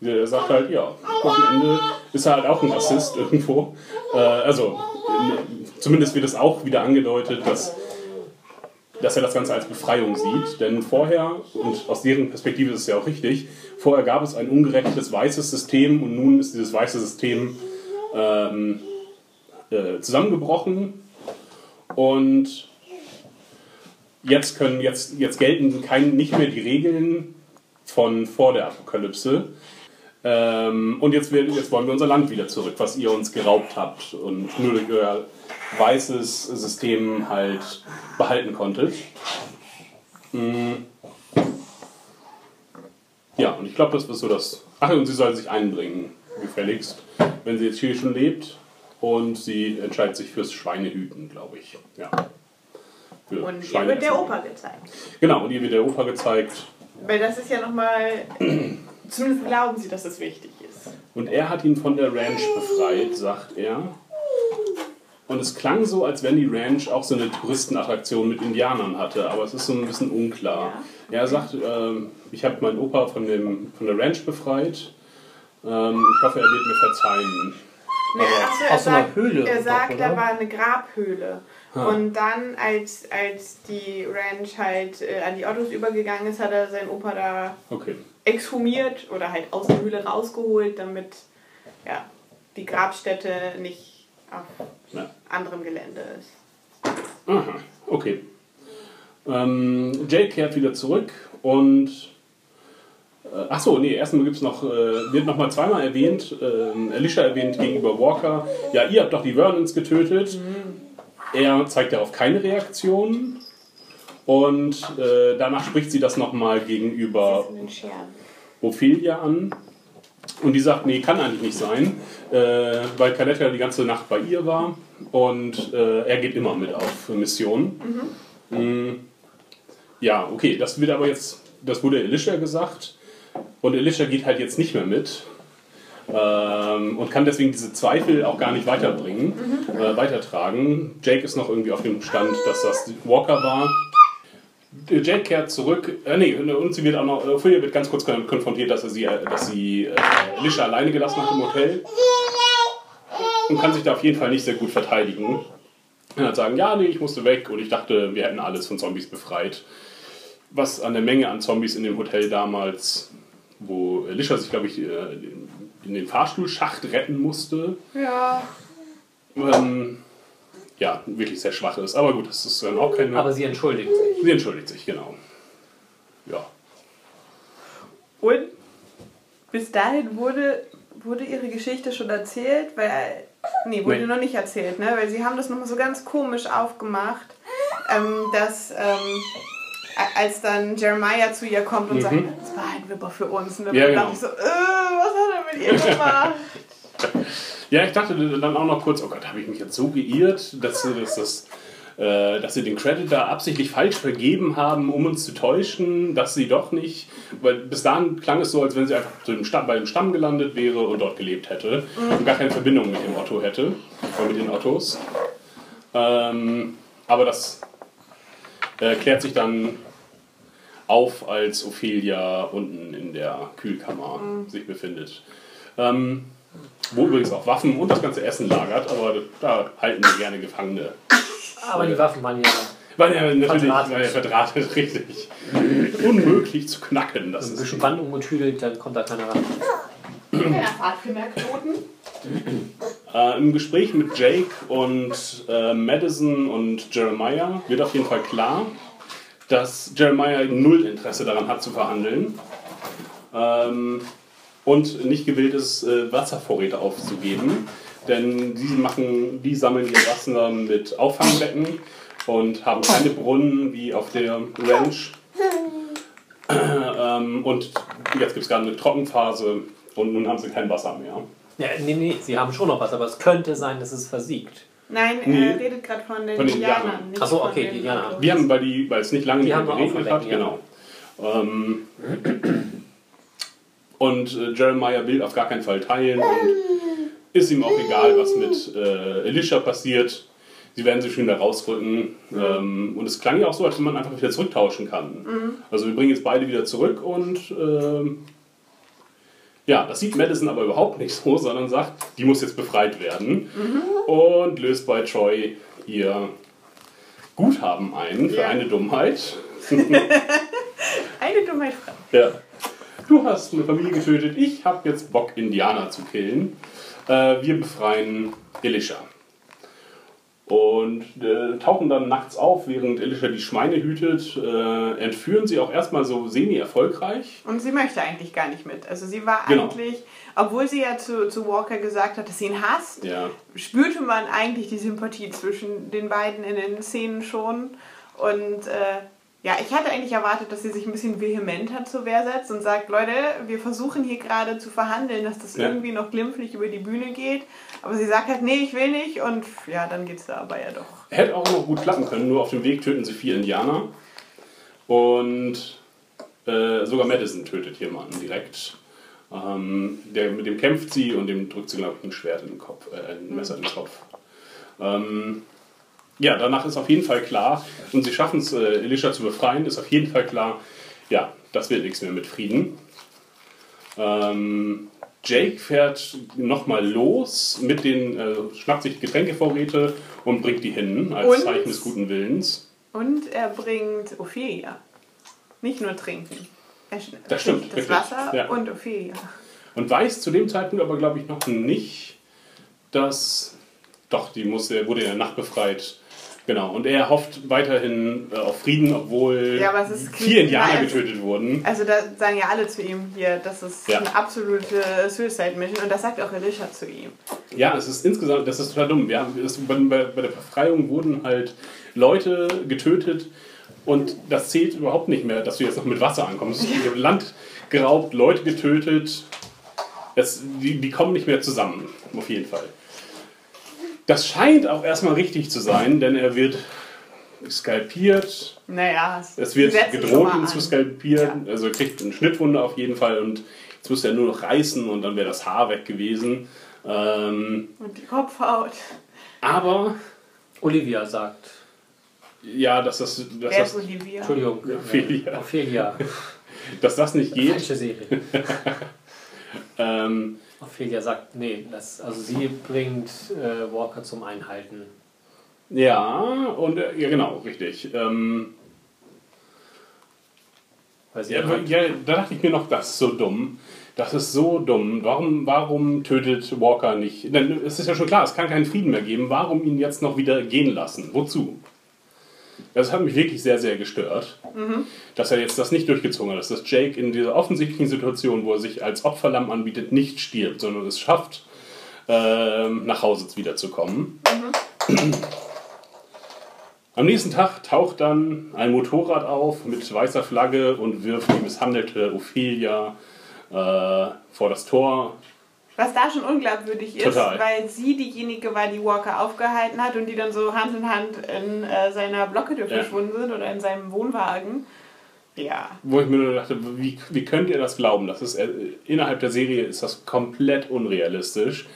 Er sagt halt, ja, am Ende ist er halt auch ein Rassist irgendwo. Äh, also, in- zumindest wird es auch wieder angedeutet, dass, dass er das Ganze als Befreiung sieht. Denn vorher, und aus deren Perspektive ist es ja auch richtig, vorher gab es ein ungerechtes weißes System und nun ist dieses weiße System ähm, äh, zusammengebrochen. Und jetzt können jetzt, jetzt gelten kein, nicht mehr die Regeln von vor der Apokalypse. Ähm, und jetzt, will- jetzt wollen wir unser Land wieder zurück, was ihr uns geraubt habt und nur durch euer weißes System halt behalten konntet. Mm. Ja, und ich glaube, das ist so das. Ach, und sie soll sich einbringen, gefälligst, wenn sie jetzt hier schon lebt. Und sie entscheidet sich fürs Schweinehüten, glaube ich. Ja. Für Und ihr wird der. Opa gezeigt. Genau, und ihr wird der Opa gezeigt. Weil das ist ja nochmal. (clears throat) Zumindest glauben sie, dass es wichtig ist. Und er hat ihn von der Ranch befreit, sagt er. Und es klang so, als wenn die Ranch auch so eine Touristenattraktion mit Indianern hatte, aber es ist so ein bisschen unklar. Er sagt, ähm, ich habe meinen Opa von, dem, von der Ranch befreit. Ähm, ich hoffe, er wird mir verzeihen. Nee, achso, er aus so einer sagt, Höhle er sagt, da war eine Grabhöhle. Und dann, als, als die Ranch halt äh, an die Ottos übergegangen ist, hat er seinen Opa da Okay. Exhumiert oder halt aus der Höhle rausgeholt, damit ja, die Grabstätte nicht auf Ja. anderem Gelände ist. Aha, okay. Ähm, Jake kehrt wieder zurück und. Äh, achso, nee, erstmal gibt's noch, äh, wird nochmal zweimal erwähnt, ähm, Alicia erwähnt gegenüber Walker, ja, ihr habt doch die Vernons getötet. Er zeigt darauf keine Reaktion. Und äh, danach spricht sie das nochmal gegenüber. Ophelia an. Und die sagt, nee, kann eigentlich nicht sein, äh, weil Caletta die ganze Nacht bei ihr war und äh, er geht immer mit auf Missionen. Mm. Ja, okay, das wird aber jetzt, das wurde Alicia gesagt und Alicia geht halt jetzt nicht mehr mit ähm, und kann deswegen diese Zweifel auch gar nicht weiterbringen, äh, weitertragen. Jake ist noch irgendwie auf dem Stand, dass das Walker war. Jake kehrt zurück, äh, nee, und sie wird auch noch, Ophelia wird ganz kurz kon- konfrontiert, dass er sie, äh, dass sie äh, Alicia alleine gelassen hat im Hotel und kann sich da auf jeden Fall nicht sehr gut verteidigen. Er hat sagen, ja, nee, ich musste weg und ich dachte, wir hätten alles von Zombies befreit. Was an der Menge an Zombies in dem Hotel damals, wo Alicia sich, glaube ich, äh, in den Fahrstuhlschacht retten musste, Ja. ähm, ja, wirklich sehr schwach ist. Aber gut, das ist dann auch keine... Aber sie entschuldigt sich. Sie entschuldigt sich, genau. Ja. Und bis dahin wurde, wurde ihre Geschichte schon erzählt, weil. Nee, wurde Nee. noch nicht erzählt, ne? Weil sie haben das nochmal so ganz komisch aufgemacht, ähm, dass ähm, als dann Jeremiah zu ihr kommt und sagt, das war ein Wipper für uns. Und dann Mhm. Ja, dachte genau. ich so, äh, was hat er mit ihr gemacht? Ja, ich dachte dann auch noch kurz, oh Gott, habe ich mich jetzt so geirrt, dass, sie- dass, das, äh, dass sie den Credit da absichtlich falsch vergeben haben, um uns zu täuschen, dass sie doch nicht, weil bis dahin klang es so, als wenn sie einfach Stamm, bei dem Stamm gelandet wäre und dort gelebt hätte und gar keine Verbindung mit dem Otto hätte, oder mit den Ottos. Ähm, aber das äh, klärt sich dann auf, als Ophelia unten in der Kühlkammer sich befindet. Ähm, wo übrigens auch Waffen und das ganze Essen lagert, aber da halten wir gerne Gefangene. Aber die Waffen waren ja. Weil er natürlich Verdrahtet. er verdrahtet, richtig. Unmöglich zu knacken. Das Ein ist bisschen Band umgetüdelt, dann kommt da keiner ran. Ja. Äh, Im Gespräch mit Jake und äh, Madison und Jeremiah wird auf jeden Fall klar, dass Jeremiah null Interesse daran hat zu verhandeln ähm, und nicht gewillt ist, äh, Wasservorräte aufzugeben. Denn die, machen, die sammeln ihr Wasser mit Auffangbecken und haben keine Brunnen wie auf der Ranch. ähm, und jetzt gibt es gerade eine Trockenphase und nun haben sie kein Wasser mehr. Ja, nee, nee, sie haben schon noch was, aber es könnte sein, dass es versiegt. Nein, Nee. er redet gerade von den Von den Indianern. Indianern. nicht Ach so, von okay, den die Indianer. Wir haben, weil, die, weil es nicht lange Die nicht geregnet hat, Auffangbecken, genau. Ähm, und äh, Jeremiah will auf gar keinen Fall teilen und ist ihm auch egal, was mit äh, Elisha passiert. Sie werden sich schon wieder rausrücken. Ähm, und es klang ja auch so, als wenn man einfach wieder zurücktauschen kann. Also wir bringen jetzt beide wieder zurück und ähm, ja, das sieht Madison aber überhaupt nicht so, sondern sagt, die muss jetzt befreit werden und löst bei Troy ihr Guthaben ein für Ja. eine Dummheit. (laughs) (laughs) Eine Dummheit. Ja. Du hast eine Familie getötet, ich habe jetzt Bock, Indianer zu killen. Äh, wir befreien Elisha. und äh, tauchen dann nachts auf, während Elisha die Schweine hütet, äh, entführen sie auch erstmal so semi-erfolgreich. Und sie möchte eigentlich gar nicht mit. Also sie war Genau. eigentlich, obwohl sie ja zu, zu Walker gesagt hat, dass sie ihn hasst, Ja. spürte man eigentlich die Sympathie zwischen den beiden in den Szenen schon. Und äh, ja, ich hatte eigentlich erwartet, dass sie sich ein bisschen vehementer zur Wehr setzt und sagt, Leute, wir versuchen hier gerade zu verhandeln, dass das Ja. irgendwie noch glimpflich über die Bühne geht. Aber sie sagt halt, nee, ich will nicht. Und ja, dann geht's da aber ja doch. Hätte auch noch gut klappen können, nur auf dem Weg töten sie vier Indianer. Und äh, sogar Madison tötet jemanden direkt. Ähm, der, mit dem kämpft sie und dem drückt sie, glaube ich, ein Schwert in den Kopf, äh, ein Messer in den Kopf. Ähm, ja, danach ist auf jeden Fall klar, und sie schaffen es, äh, Elisha zu befreien, ist auf jeden Fall klar, ja, das wird nichts mehr mit Frieden. Ähm, Jake fährt nochmal los mit den, äh, schnappt sich Getränkevorräte und bringt die hin als Und? Zeichen des guten Willens. Und er bringt Ophelia. Nicht nur trinken. Er Das stimmt, das richtig. Wasser Ja. und Ophelia. Und weiß zu dem Zeitpunkt aber, glaube ich, noch nicht, dass. Doch, die muss, wurde in der Nacht befreit. Genau. Und er hofft weiterhin äh, auf Frieden, obwohl Ja, es vier Indianer Ja, es- getötet wurden. Also da sagen ja alle zu ihm hier, das ist Ja. eine absolute Suicide Mission und das sagt auch Elisha zu ihm. Ja, es ist insgesamt, das ist total dumm. Wir haben, es, bei, bei der Befreiung wurden halt Leute getötet und das zählt überhaupt nicht mehr, dass du jetzt noch mit Wasser ankommst. Haben Land geraubt, Leute getötet. Das, die, die kommen nicht mehr zusammen, auf jeden Fall. Das scheint auch erstmal richtig zu sein, denn er wird skalpiert, Naja, es wird gedroht, ihn zu skalpieren. Also er kriegt eine Schnittwunde auf jeden Fall und jetzt muss er nur noch reißen und dann wäre das Haar weg gewesen. Ähm, Und die Kopfhaut. aber Olivia sagt. ja, dass das, dass Wer ist das, Olivia? Entschuldigung. Ophelia. Ophelia. (laughs) dass das nicht geht. Falsche Serie. (laughs) Ähm, Ophelia sagt, nee, das, also sie bringt äh, Walker zum Einhalten. ja, und äh, ja, genau, richtig. Ähm, ja, ja, da dachte ich mir noch, das ist so dumm. Das ist so dumm. Warum, warum tötet Walker nicht? Denn es ist ja schon klar, es kann keinen Frieden mehr geben. Warum ihn jetzt noch wieder gehen lassen? Wozu? Das hat mich wirklich sehr, sehr gestört, dass er jetzt das nicht durchgezogen hat. Dass das Jake in dieser offensichtlichen Situation, wo er sich als Opferlamm anbietet, nicht stirbt, sondern es schafft, ähm, nach Hause wiederzukommen. (clears throat) Am nächsten Tag taucht dann ein Motorrad auf mit weißer Flagge und wirft die misshandelte Ophelia äh, vor das Tor. Was da schon unglaubwürdig ist, Total. weil sie diejenige war, die Walker aufgehalten hat und die dann so Hand in Hand in äh, seiner Blockhütte Ja. verschwunden sind oder in seinem Wohnwagen. Ja. Wo ich mir nur dachte, wie, wie könnt ihr das glauben? Das ist, äh, innerhalb der Serie ist das komplett unrealistisch,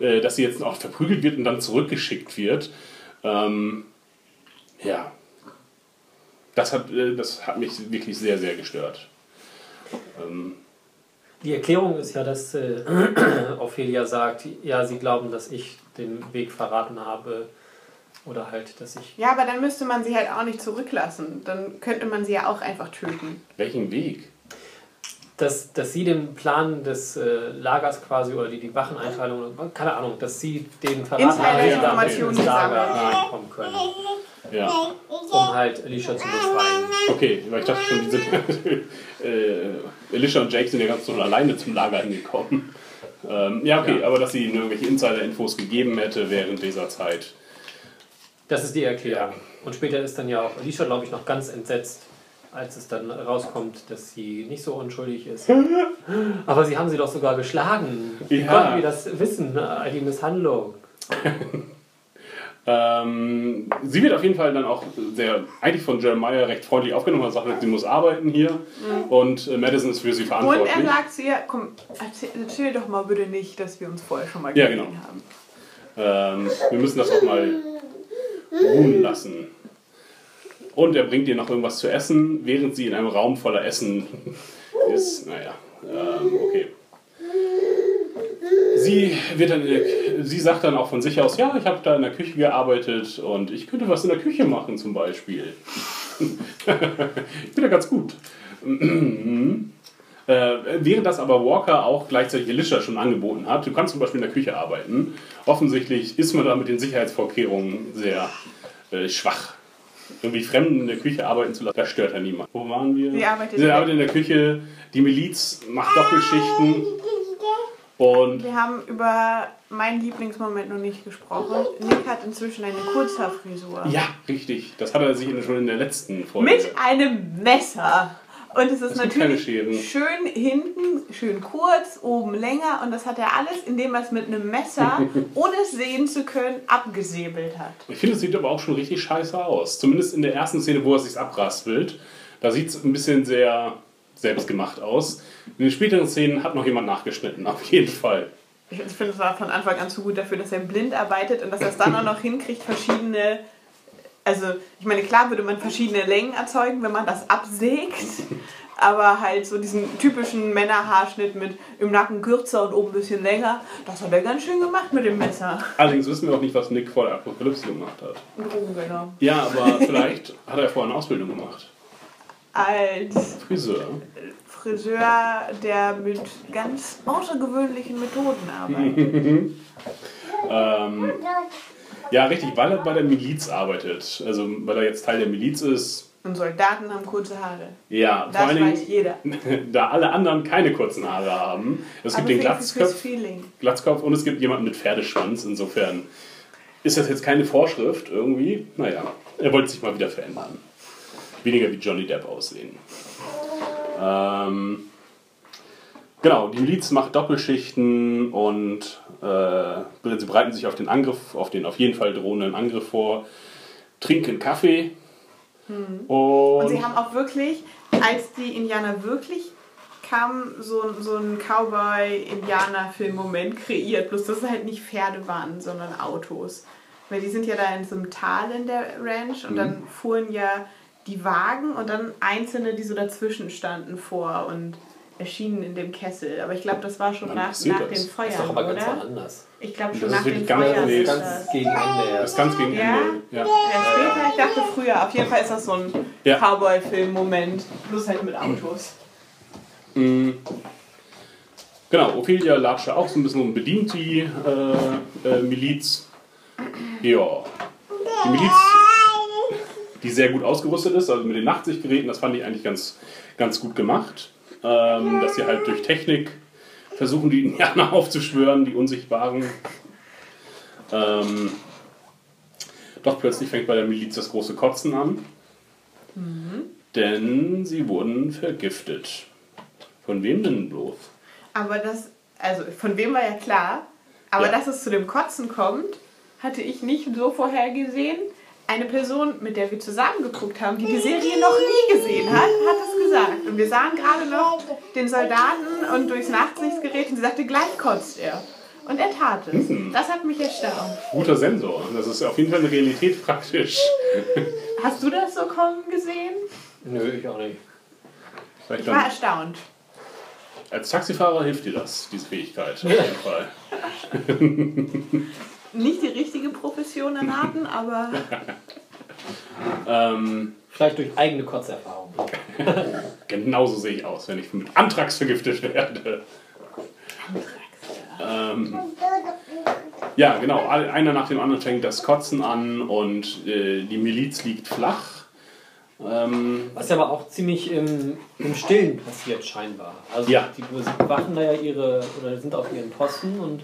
äh, dass sie jetzt auch verprügelt wird und dann zurückgeschickt wird. Ähm, ja. Das hat, äh, das hat mich wirklich sehr, sehr gestört. Ähm, die Erklärung ist ja, dass äh, (clears throat) Ophelia sagt, ja, sie glauben, dass ich den Weg verraten habe. Oder halt, dass ich. Ja, aber dann müsste man sie halt auch nicht zurücklassen. Dann könnte man sie ja auch einfach töten. welchen Weg? Dass, dass sie den Plan des äh, Lagers quasi oder die, die Wacheneinteilung, keine Ahnung, dass sie den verraten haben, wie sie ins Lager reinkommen können. Ja. Um halt Alicia zu befreien. Okay, weil ich dachte schon, die sind. (laughs) äh, Elisha und Jake sind ja ganz so alleine zum Lager hingekommen. Ähm, ja, okay, Ja. aber dass sie ihnen irgendwelche Insider-Infos gegeben hätte während dieser Zeit. Das ist die Erklärung. Und später ist dann ja auch Alicia, glaube ich, noch ganz entsetzt, als es dann rauskommt, dass sie nicht so unschuldig ist. (laughs) Aber sie haben sie doch sogar geschlagen. Wie Ja. konnten wir das wissen, all die Misshandlung? (laughs) Ähm, sie wird auf jeden Fall dann auch sehr, eigentlich von Jeremiah recht freundlich aufgenommen. Er sagt, sie muss arbeiten hier und äh, Madison ist für sie Und verantwortlich. er sagt zu ihr, komm, erzähl, erzähl doch mal bitte nicht, dass wir uns vorher schon mal Ja, gesehen genau. haben. Ähm, wir müssen das auch mal ruhen lassen. Und er bringt ihr noch irgendwas zu essen, während sie in einem Raum voller Essen (laughs) ist. Naja, ähm, okay. Sie, wird dann in der, sie sagt dann auch von sich aus, ja, ich habe da in der Küche gearbeitet und ich könnte was in der Küche machen zum Beispiel. (laughs) ich bin da ganz gut. (clears throat) Äh, während das aber Walker auch gleichzeitig Elisha schon angeboten hat. Du kannst zum Beispiel in der Küche arbeiten. Offensichtlich ist man da mit den Sicherheitsvorkehrungen sehr äh, schwach. Irgendwie Fremden in der Küche arbeiten zu lassen, das stört ja niemand. Wo waren wir? Sie arbeitet Sie arbeitet in der Küche. Die Miliz macht Doppelschichten. Und Wir haben über meinen Lieblingsmoment noch nicht gesprochen. Nick hat inzwischen eine Kurzhaarfrisur. ja, richtig. Das hat er sich schon in der letzten Folge. Mit einem Messer. Und es ist keine natürlich schön hinten, schön kurz, oben länger. Und das hat er alles, indem er es mit einem Messer, (laughs) ohne es sehen zu können, abgesäbelt hat. Ich finde, es sieht aber auch schon richtig scheiße aus. Zumindest in der ersten Szene, wo er sich abraspelt. Da sieht es ein bisschen sehr selbstgemacht aus. In den späteren Szenen hat noch jemand nachgeschnitten, auf jeden Fall. Ich finde, es war von Anfang an zu gut dafür, dass er blind arbeitet und dass er es dann auch noch hinkriegt, verschiedene. Also, ich meine, klar würde man verschiedene Längen erzeugen, wenn man das absägt. Aber halt so diesen typischen Männerhaarschnitt mit im Nacken kürzer und oben ein bisschen länger, das hat er ganz schön gemacht mit dem Messer. Allerdings wissen wir auch nicht, was Nick vor der Apokalypse gemacht hat. Oh, genau. Ja, aber vielleicht hat er vorher eine Ausbildung gemacht. Als Friseur. Friseur, der mit ganz außergewöhnlichen Methoden arbeitet. (laughs) Ähm, ja, richtig, weil er bei der Miliz arbeitet. Also, weil er jetzt Teil der Miliz ist. Und Soldaten haben kurze Haare. Ja, Das vor allen weiß jeder. (laughs) da alle anderen keine kurzen Haare haben. Es gibt Aber den Glatzkopf. Glatzkopf und es gibt jemanden mit Pferdeschwanz. Insofern ist das jetzt keine Vorschrift irgendwie. Naja, er wollte sich mal wieder verändern. Weniger wie Johnny Depp aussehen. Ähm, genau, die Miliz macht Doppelschichten und äh, sie bereiten sich auf den Angriff, auf den auf jeden Fall drohenden Angriff vor, trinken Kaffee. Und, Und sie haben auch wirklich, als die Indianer wirklich kamen, so, so ein Cowboy-Indianer-Film-Moment kreiert. Bloß, dass es halt nicht Pferde waren, sondern Autos. Weil die sind ja da in so einem Tal in der Ranch und dann fuhren ja die Wagen und dann einzelne, die so dazwischen standen, vor und erschienen in dem Kessel. Aber ich glaube, das war schon Wann nach, nach das? den Feuern, Ist doch aber ganz oder? woanders. Ich glaube Das schon ist nach den wirklich ganz- Feuern. nee, ist Ganz das. gegen Ende das erst. ist ganz gegen Ja? Ende. Ja. Ja, später, ich dachte früher. Auf jeden Fall ist das so ein Ja. Cowboy-Film-Moment. Plus halt mit Autos. Genau, Ophelia latscht ja auch so ein bisschen und bedient die äh, äh, Miliz. Ja. Die Miliz, die sehr gut ausgerüstet ist, also mit den Nachtsichtgeräten, das fand ich eigentlich ganz, ganz gut gemacht. Ähm, dass sie halt durch Technik versuchen, die Indianer (laughs) aufzuschwören, die Unsichtbaren. Ähm, doch plötzlich fängt bei der Miliz das große Kotzen an. Denn sie wurden vergiftet. Von wem denn bloß? Aber das, also von wem war ja klar, aber Ja. dass es zu dem Kotzen kommt, hatte ich nicht so vorhergesehen. Eine Person, mit der wir zusammen geguckt haben, die die Serie noch nie gesehen hat, hat es gesagt. Und wir sahen gerade noch den Soldaten und durchs Nachtsichtgerät und sie sagte, gleich kotzt er. Und er tat es. Mhm. Das hat mich erstaunt. Guter Sensor. Das ist auf jeden Fall eine Realität praktisch. Hast du das so kommen gesehen? Nö, ich auch nicht. Vielleicht Ich war erstaunt. als Taxifahrer hilft dir das, diese Fähigkeit. Auf jeden Fall. (laughs) Nicht die richtige Profession erraten, (laughs) aber Ähm, Vielleicht durch eigene Kotzerfahrung. (laughs) genauso sehe ich aus, wenn ich mit Antrax vergiftet werde. Ähm, ja, genau. Einer nach dem anderen fängt das Kotzen an und äh, die Miliz liegt flach. Ähm, Was aber auch ziemlich im, im Stillen passiert scheinbar. Also Ja. die wachen da ja ihre, oder sind auf ihren Posten und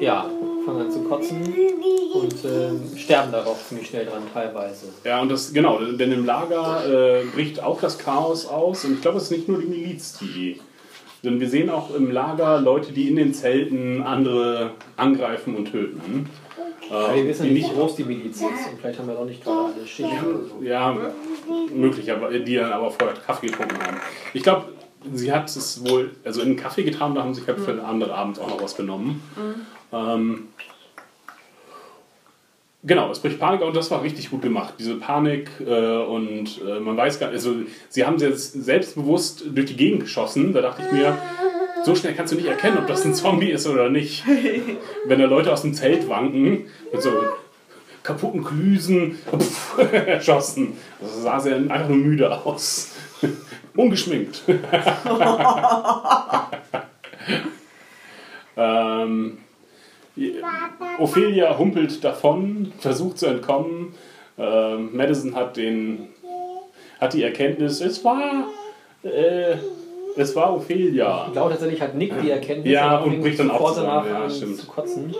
ja, fangen an zu kotzen und ähm, sterben darauf ziemlich schnell dran teilweise. Ja, und das, genau, denn im Lager äh, bricht auch das Chaos aus. Und ich glaube, es ist nicht nur die Miliz, die. Denn wir sehen auch im Lager Leute, die in den Zelten andere angreifen und töten. Aber Äh, wir wissen die nicht, wie groß die Miliz ist und vielleicht haben wir auch nicht gerade alle Schicht oder so. Ja, möglich, aber die dann aber vorher Kaffee getrunken haben. Ich glaube, sie hat es wohl, also in einen Kaffee getan, da haben sich halt für den anderen Abend auch noch was genommen. Ähm, genau, es bricht Panik aus und das war richtig gut gemacht. Diese Panik äh, und äh, man weiß gar nicht, also sie haben sie jetzt selbstbewusst durch die Gegend geschossen. Da dachte ich mir, so schnell kannst du nicht erkennen, ob das ein Zombie ist oder nicht. (laughs) Wenn da Leute aus dem Zelt wanken mit so kaputten Klüsen pff, (laughs) erschossen. Das sah sehr einfach nur müde aus. (laughs) Ungeschminkt. ähm, Ophelia humpelt davon, versucht zu entkommen. Ähm, Madison hat den hat die Erkenntnis, es war äh, es war Ophelia. Ich glaube tatsächlich hat Nick die Erkenntnis Ja, und fängt bricht dann auch zusammen. danach Ja, an stimmt. zu kotzen.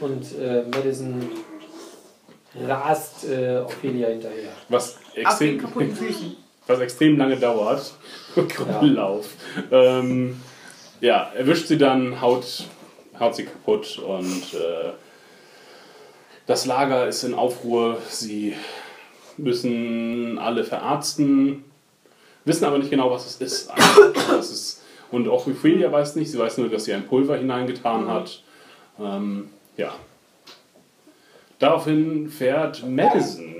Und äh, Madison rast äh, Ophelia hinterher. Was extrem, (laughs) was extrem lange dauert. (laughs) Krummellauf. Ähm, ja, erwischt sie dann, haut, haut sie kaputt und äh, das Lager ist in Aufruhr. Sie müssen alle verarzten, wissen aber nicht genau, was es ist. Was es und auch Ophelia weiß nicht, sie weiß nur, dass sie ein Pulver hineingetan hat. Ähm, ja. Daraufhin fährt Madison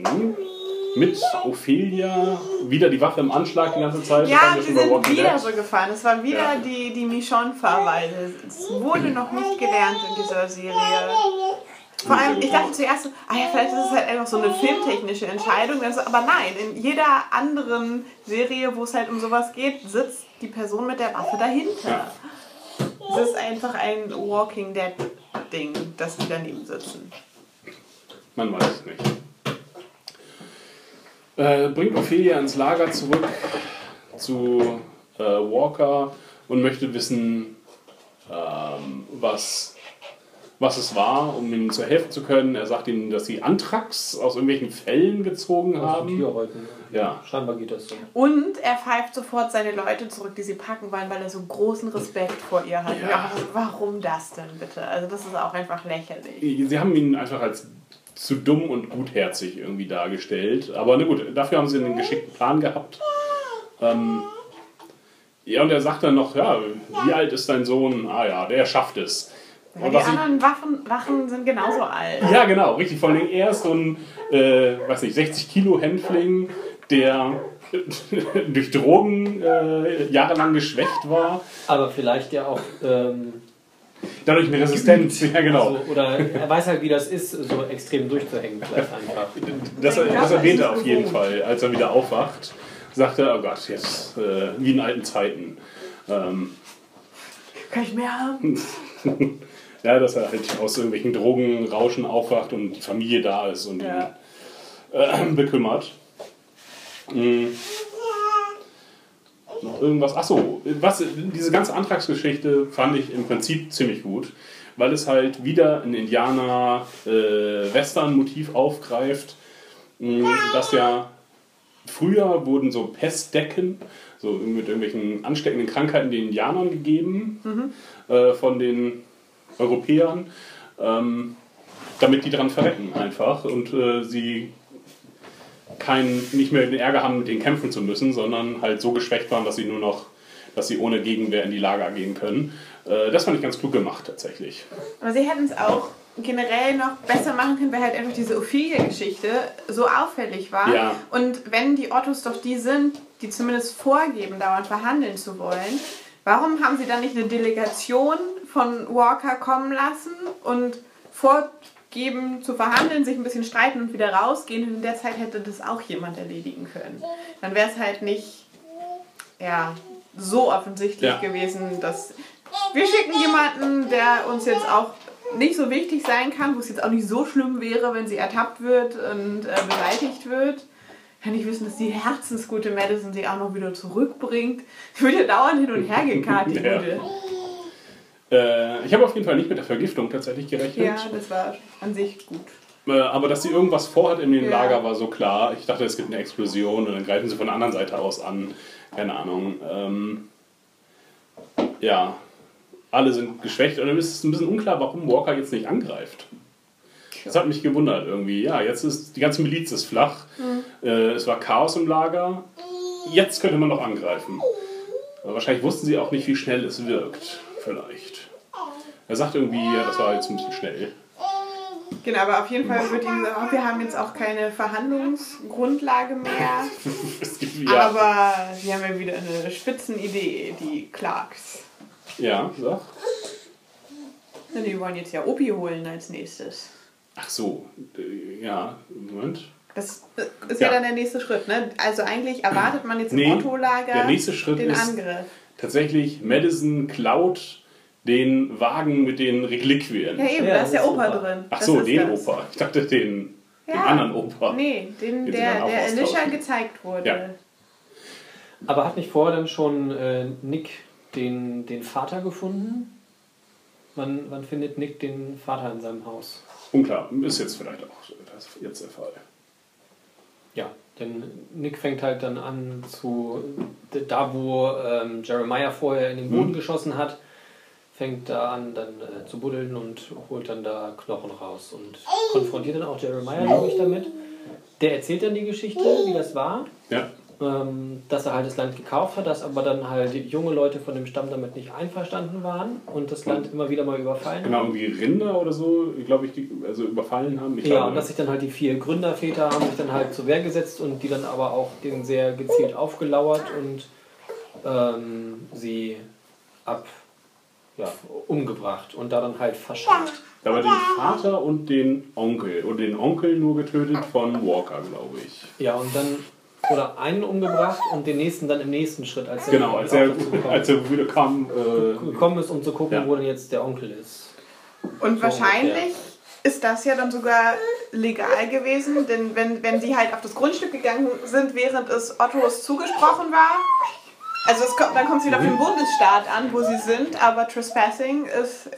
mit Ophelia wieder die Waffe im Anschlag die ganze Zeit. Ja, wir sind wieder Dead. so gefahren. Es war wieder Ja. die, die Michonne-Fahrweise. Es wurde noch nicht gelernt in dieser Serie. Vor allem, ich dachte zuerst, ah ja, vielleicht ist es halt einfach so eine filmtechnische Entscheidung. Dann so, aber nein, in jeder anderen Serie, wo es halt um sowas geht, sitzt die Person mit der Waffe dahinter. Es ist einfach ein Walking Dead-Ding, dass die daneben sitzen. Man weiß es nicht. Äh, bringt Ophelia ins Lager zurück zu äh, Walker und möchte wissen, ähm, was, was es war, um ihm zu helfen zu können. Er sagt ihnen, dass sie Anthrax aus irgendwelchen Fellen gezogen Aus haben. Tierhäuten. Ja. Scheinbar geht das so. Und er pfeift sofort seine Leute zurück, die sie packen wollen, weil er so großen Respekt vor ihr hat. Ja. Ja, warum das denn bitte? Also das ist auch einfach lächerlich. Sie haben ihn einfach als zu dumm und gutherzig irgendwie dargestellt. Aber na gut, dafür haben sie einen geschickten Plan gehabt. Ähm, ja, und er sagt dann noch, ja, wie alt ist dein Sohn? Ah ja, der schafft es. Ja, Und die was ich- anderen Waffen, Wachen sind genauso alt. ja, genau, richtig. Vor allem er ist so ein, äh, weiß nicht, 60 Kilo Händling, der (laughs) durch Drogen äh, jahrelang geschwächt war. Aber vielleicht ja auch. Ähm, Dadurch eine Resistenz. Ja, genau. also, oder er weiß halt, wie das ist, so extrem durchzuhängen, vielleicht einfach. Das, das erwähnt er auf jeden. Fall, als er wieder aufwacht. Sagt er, oh Gott, jetzt äh, wie in alten Zeiten. Ähm, Kann ich mehr haben? (laughs) ja, dass er halt aus irgendwelchen Drogenrauschen aufwacht und die Familie da ist und Ja. ihn äh, bekümmert. Mm. Noch irgendwas? Achso, was, diese ganze Antragsgeschichte fand ich im Prinzip ziemlich gut, weil es halt wieder ein Indianer-Western-Motiv aufgreift, mh, das ja früher wurden so Pestdecken, so mit irgendwelchen ansteckenden Krankheiten den Indianern gegeben äh, von den Europäern, ähm, damit die dran verrecken einfach und äh, sie kein, nicht mehr den Ärger haben, mit denen kämpfen zu müssen, sondern halt so geschwächt waren, dass sie nur noch, dass sie ohne Gegenwehr in die Lager gehen können. Äh, das fand ich ganz klug gemacht tatsächlich. Aber sie hätten es auch generell noch besser machen können, weil halt einfach diese Ophelia-Geschichte so auffällig war. Ja. Und wenn die Ottos doch die sind, die zumindest vorgeben, dauernd verhandeln zu wollen, warum haben sie dann nicht eine Delegation von Walker kommen lassen und vorgeben zu verhandeln, sich ein bisschen streiten und wieder rausgehen? Und in der Zeit hätte das auch jemand erledigen können. Dann wäre es halt nicht ja, so offensichtlich Ja. gewesen, dass wir schicken jemanden, der uns jetzt auch nicht so wichtig sein kann, wo es jetzt auch nicht so schlimm wäre, wenn sie ertappt wird und äh, beseitigt wird. Kann ich wissen, dass die herzensgute Madison sie auch noch wieder zurückbringt. Sie wird ja dauernd hin und her gekarrt, die Ja. Gute. Äh, ich habe auf jeden Fall nicht mit der Vergiftung tatsächlich gerechnet. Ja, das war an sich gut. Äh, aber dass sie irgendwas vorhat in dem Ja. Lager war so klar. Ich dachte, es gibt eine Explosion und dann greifen sie von der anderen Seite aus an. Keine Ahnung. Ähm, ja, alle sind geschwächt und dann ist es ein bisschen unklar, warum Walker jetzt nicht angreift. Das hat mich gewundert irgendwie. Ja, jetzt ist die ganze Miliz ist flach. Äh, es war Chaos im Lager. Jetzt könnte man noch angreifen. Aber wahrscheinlich wussten sie auch nicht, wie schnell es wirkt. Vielleicht. Er sagt irgendwie, ja, das war jetzt ein bisschen schnell. Genau, aber auf jeden Fall wird ihm gesagt, wir haben jetzt auch keine Verhandlungsgrundlage mehr. (laughs) Ja, Aber sie haben ja wieder eine Spitzenidee, die Clarks. ja, sag. Na, Die wollen jetzt ja Opi holen als nächstes. Ach so, äh, ja, Moment. Das ist ja, Ja. dann der nächste Schritt, ne? Also eigentlich erwartet man jetzt im Nee, Otto-Lager der nächste Schritt den ist- Angriff. Tatsächlich, Madison klaut den Wagen mit den Reliquien. Ja, eben, Ja, da ist der Opa Opa. drin. Ach Das so, den das. Opa. Ich dachte den, den Ja. anderen Opa. Nee, den, Den der, der Alicia gezeigt wurde. Ja. Aber hat nicht vorher dann schon äh, Nick den, den Vater gefunden? Wann, wann findet Nick den Vater in seinem Haus? Unklar, ist jetzt vielleicht auch das jetzt der Fall. Ja, denn Nick fängt halt dann an zu. Da, wo ähm, Jeremiah vorher in den Boden Mhm. geschossen hat, fängt da an dann äh, zu buddeln und holt dann da Knochen raus und konfrontiert dann auch Jeremiah, glaube ich, damit. Der erzählt dann die Geschichte, wie das war. Ja, ähm, dass er halt das Land gekauft hat, dass aber dann halt junge Leute von dem Stamm damit nicht einverstanden waren und das Land immer wieder mal überfallen genau, haben. irgendwie Rinder oder so, glaube ich, die also überfallen haben. Ich Ja, glaube, und dass sich dann halt die vier Gründerväter haben sich dann halt zur Wehr gesetzt und die dann aber auch denen sehr gezielt aufgelauert und ähm, sie ab ja, umgebracht und da dann halt verscharrt. aber den Vater und den Onkel. Und den Onkel nur getötet von Walker, glaube ich. Ja, und dann oder einen umgebracht und den nächsten dann im nächsten Schritt, als er, Genau, als er, als er wieder kam. Äh, gekommen ist, um zu gucken, Ja. wo denn jetzt der Onkel ist. Und So wahrscheinlich ist das ja dann sogar legal gewesen, denn wenn, wenn sie halt auf das Grundstück gegangen sind, während es Ottos zugesprochen war, also es kommt, dann kommt es wieder auf den Bundesstaat an, wo sie sind, aber Trespassing ist,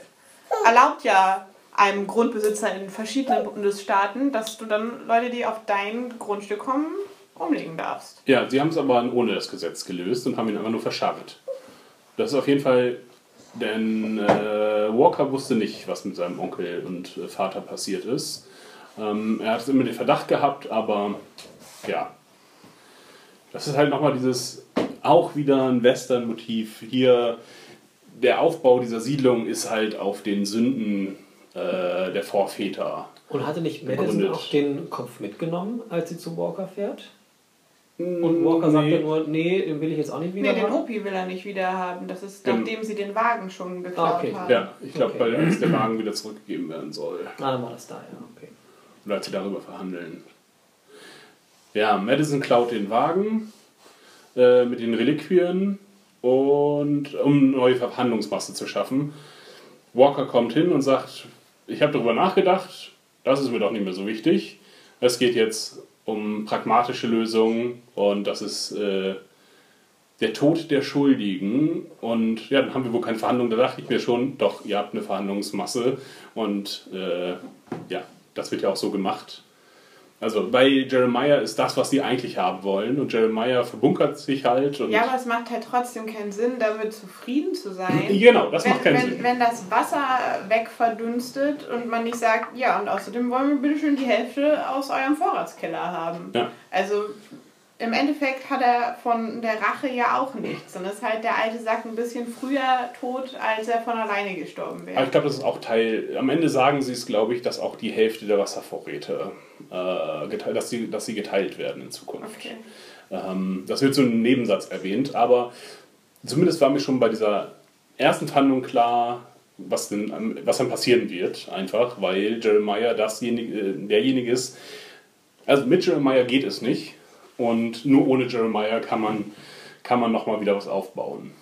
erlaubt ja einem Grundbesitzer in verschiedenen Bundesstaaten, dass du dann Leute, die auf dein Grundstück kommen, umlegen darfst. Ja, sie haben es aber ohne das Gesetz gelöst und haben ihn einfach nur verscharrt. Das ist auf jeden Fall, denn äh, Walker wusste nicht, was mit seinem Onkel und äh, Vater passiert ist. Ähm, er hat immer den Verdacht gehabt, aber ja. Das ist halt nochmal dieses, auch wieder ein Western-Motiv. Hier, der Aufbau dieser Siedlung ist halt auf den Sünden äh, der Vorväter. Und hatte nicht Madison auch den Kopf mitgenommen, als sie zu Walker fährt? Und Walker sagt ja nur, nee, den will ich jetzt auch nicht wieder Nee, den haben. Hopi will er nicht wieder haben. Das ist, Genau. nachdem sie den Wagen schon geklaut Ah, okay. haben. Ja, ich glaube, Okay. weil als der Wagen wieder zurückgegeben werden soll. Ah, dann war das da, ja, okay. Und als sie darüber verhandeln. Ja, Madison klaut den Wagen äh, mit den Reliquien und um neue Verhandlungsmasse zu schaffen. Walker kommt hin und sagt, ich habe darüber nachgedacht, das ist mir doch nicht mehr so wichtig. Es geht jetzt um pragmatische Lösungen und das ist äh, der Tod der Schuldigen. Und ja, dann haben wir wohl keine Verhandlung. Da dachte ich mir schon, doch, ihr habt eine Verhandlungsmasse und äh, ja, das wird ja auch so gemacht. Also bei Jeremiah ist das, was sie eigentlich haben wollen und Jeremiah verbunkert sich halt. Und Ja, aber es macht halt trotzdem keinen Sinn, damit zufrieden zu sein. (laughs) Genau, das wenn, macht keinen wenn, Sinn. Wenn das Wasser wegverdunstet und man nicht sagt, ja, und außerdem wollen wir bitte schön die Hälfte aus eurem Vorratskeller haben. Ja. Also im Endeffekt hat er von der Rache ja auch nichts. Und ist halt der alte Sack ein bisschen früher tot, als er von alleine gestorben Aber wäre. ich glaube, das ist auch Teil. Am Ende sagen sie es, glaube ich, dass auch die Hälfte der Wasservorräte, äh, geteilt, dass, sie, dass sie geteilt werden in Zukunft. Okay. Ähm, das wird so im Nebensatz erwähnt, aber zumindest war mir schon bei dieser ersten Verhandlung klar, was, denn, was dann passieren wird, einfach, weil Jeremiah dasjenige, äh, derjenige ist. Also mit Jeremiah geht es nicht und nur ohne Jeremiah kann man, kann man nochmal wieder was aufbauen.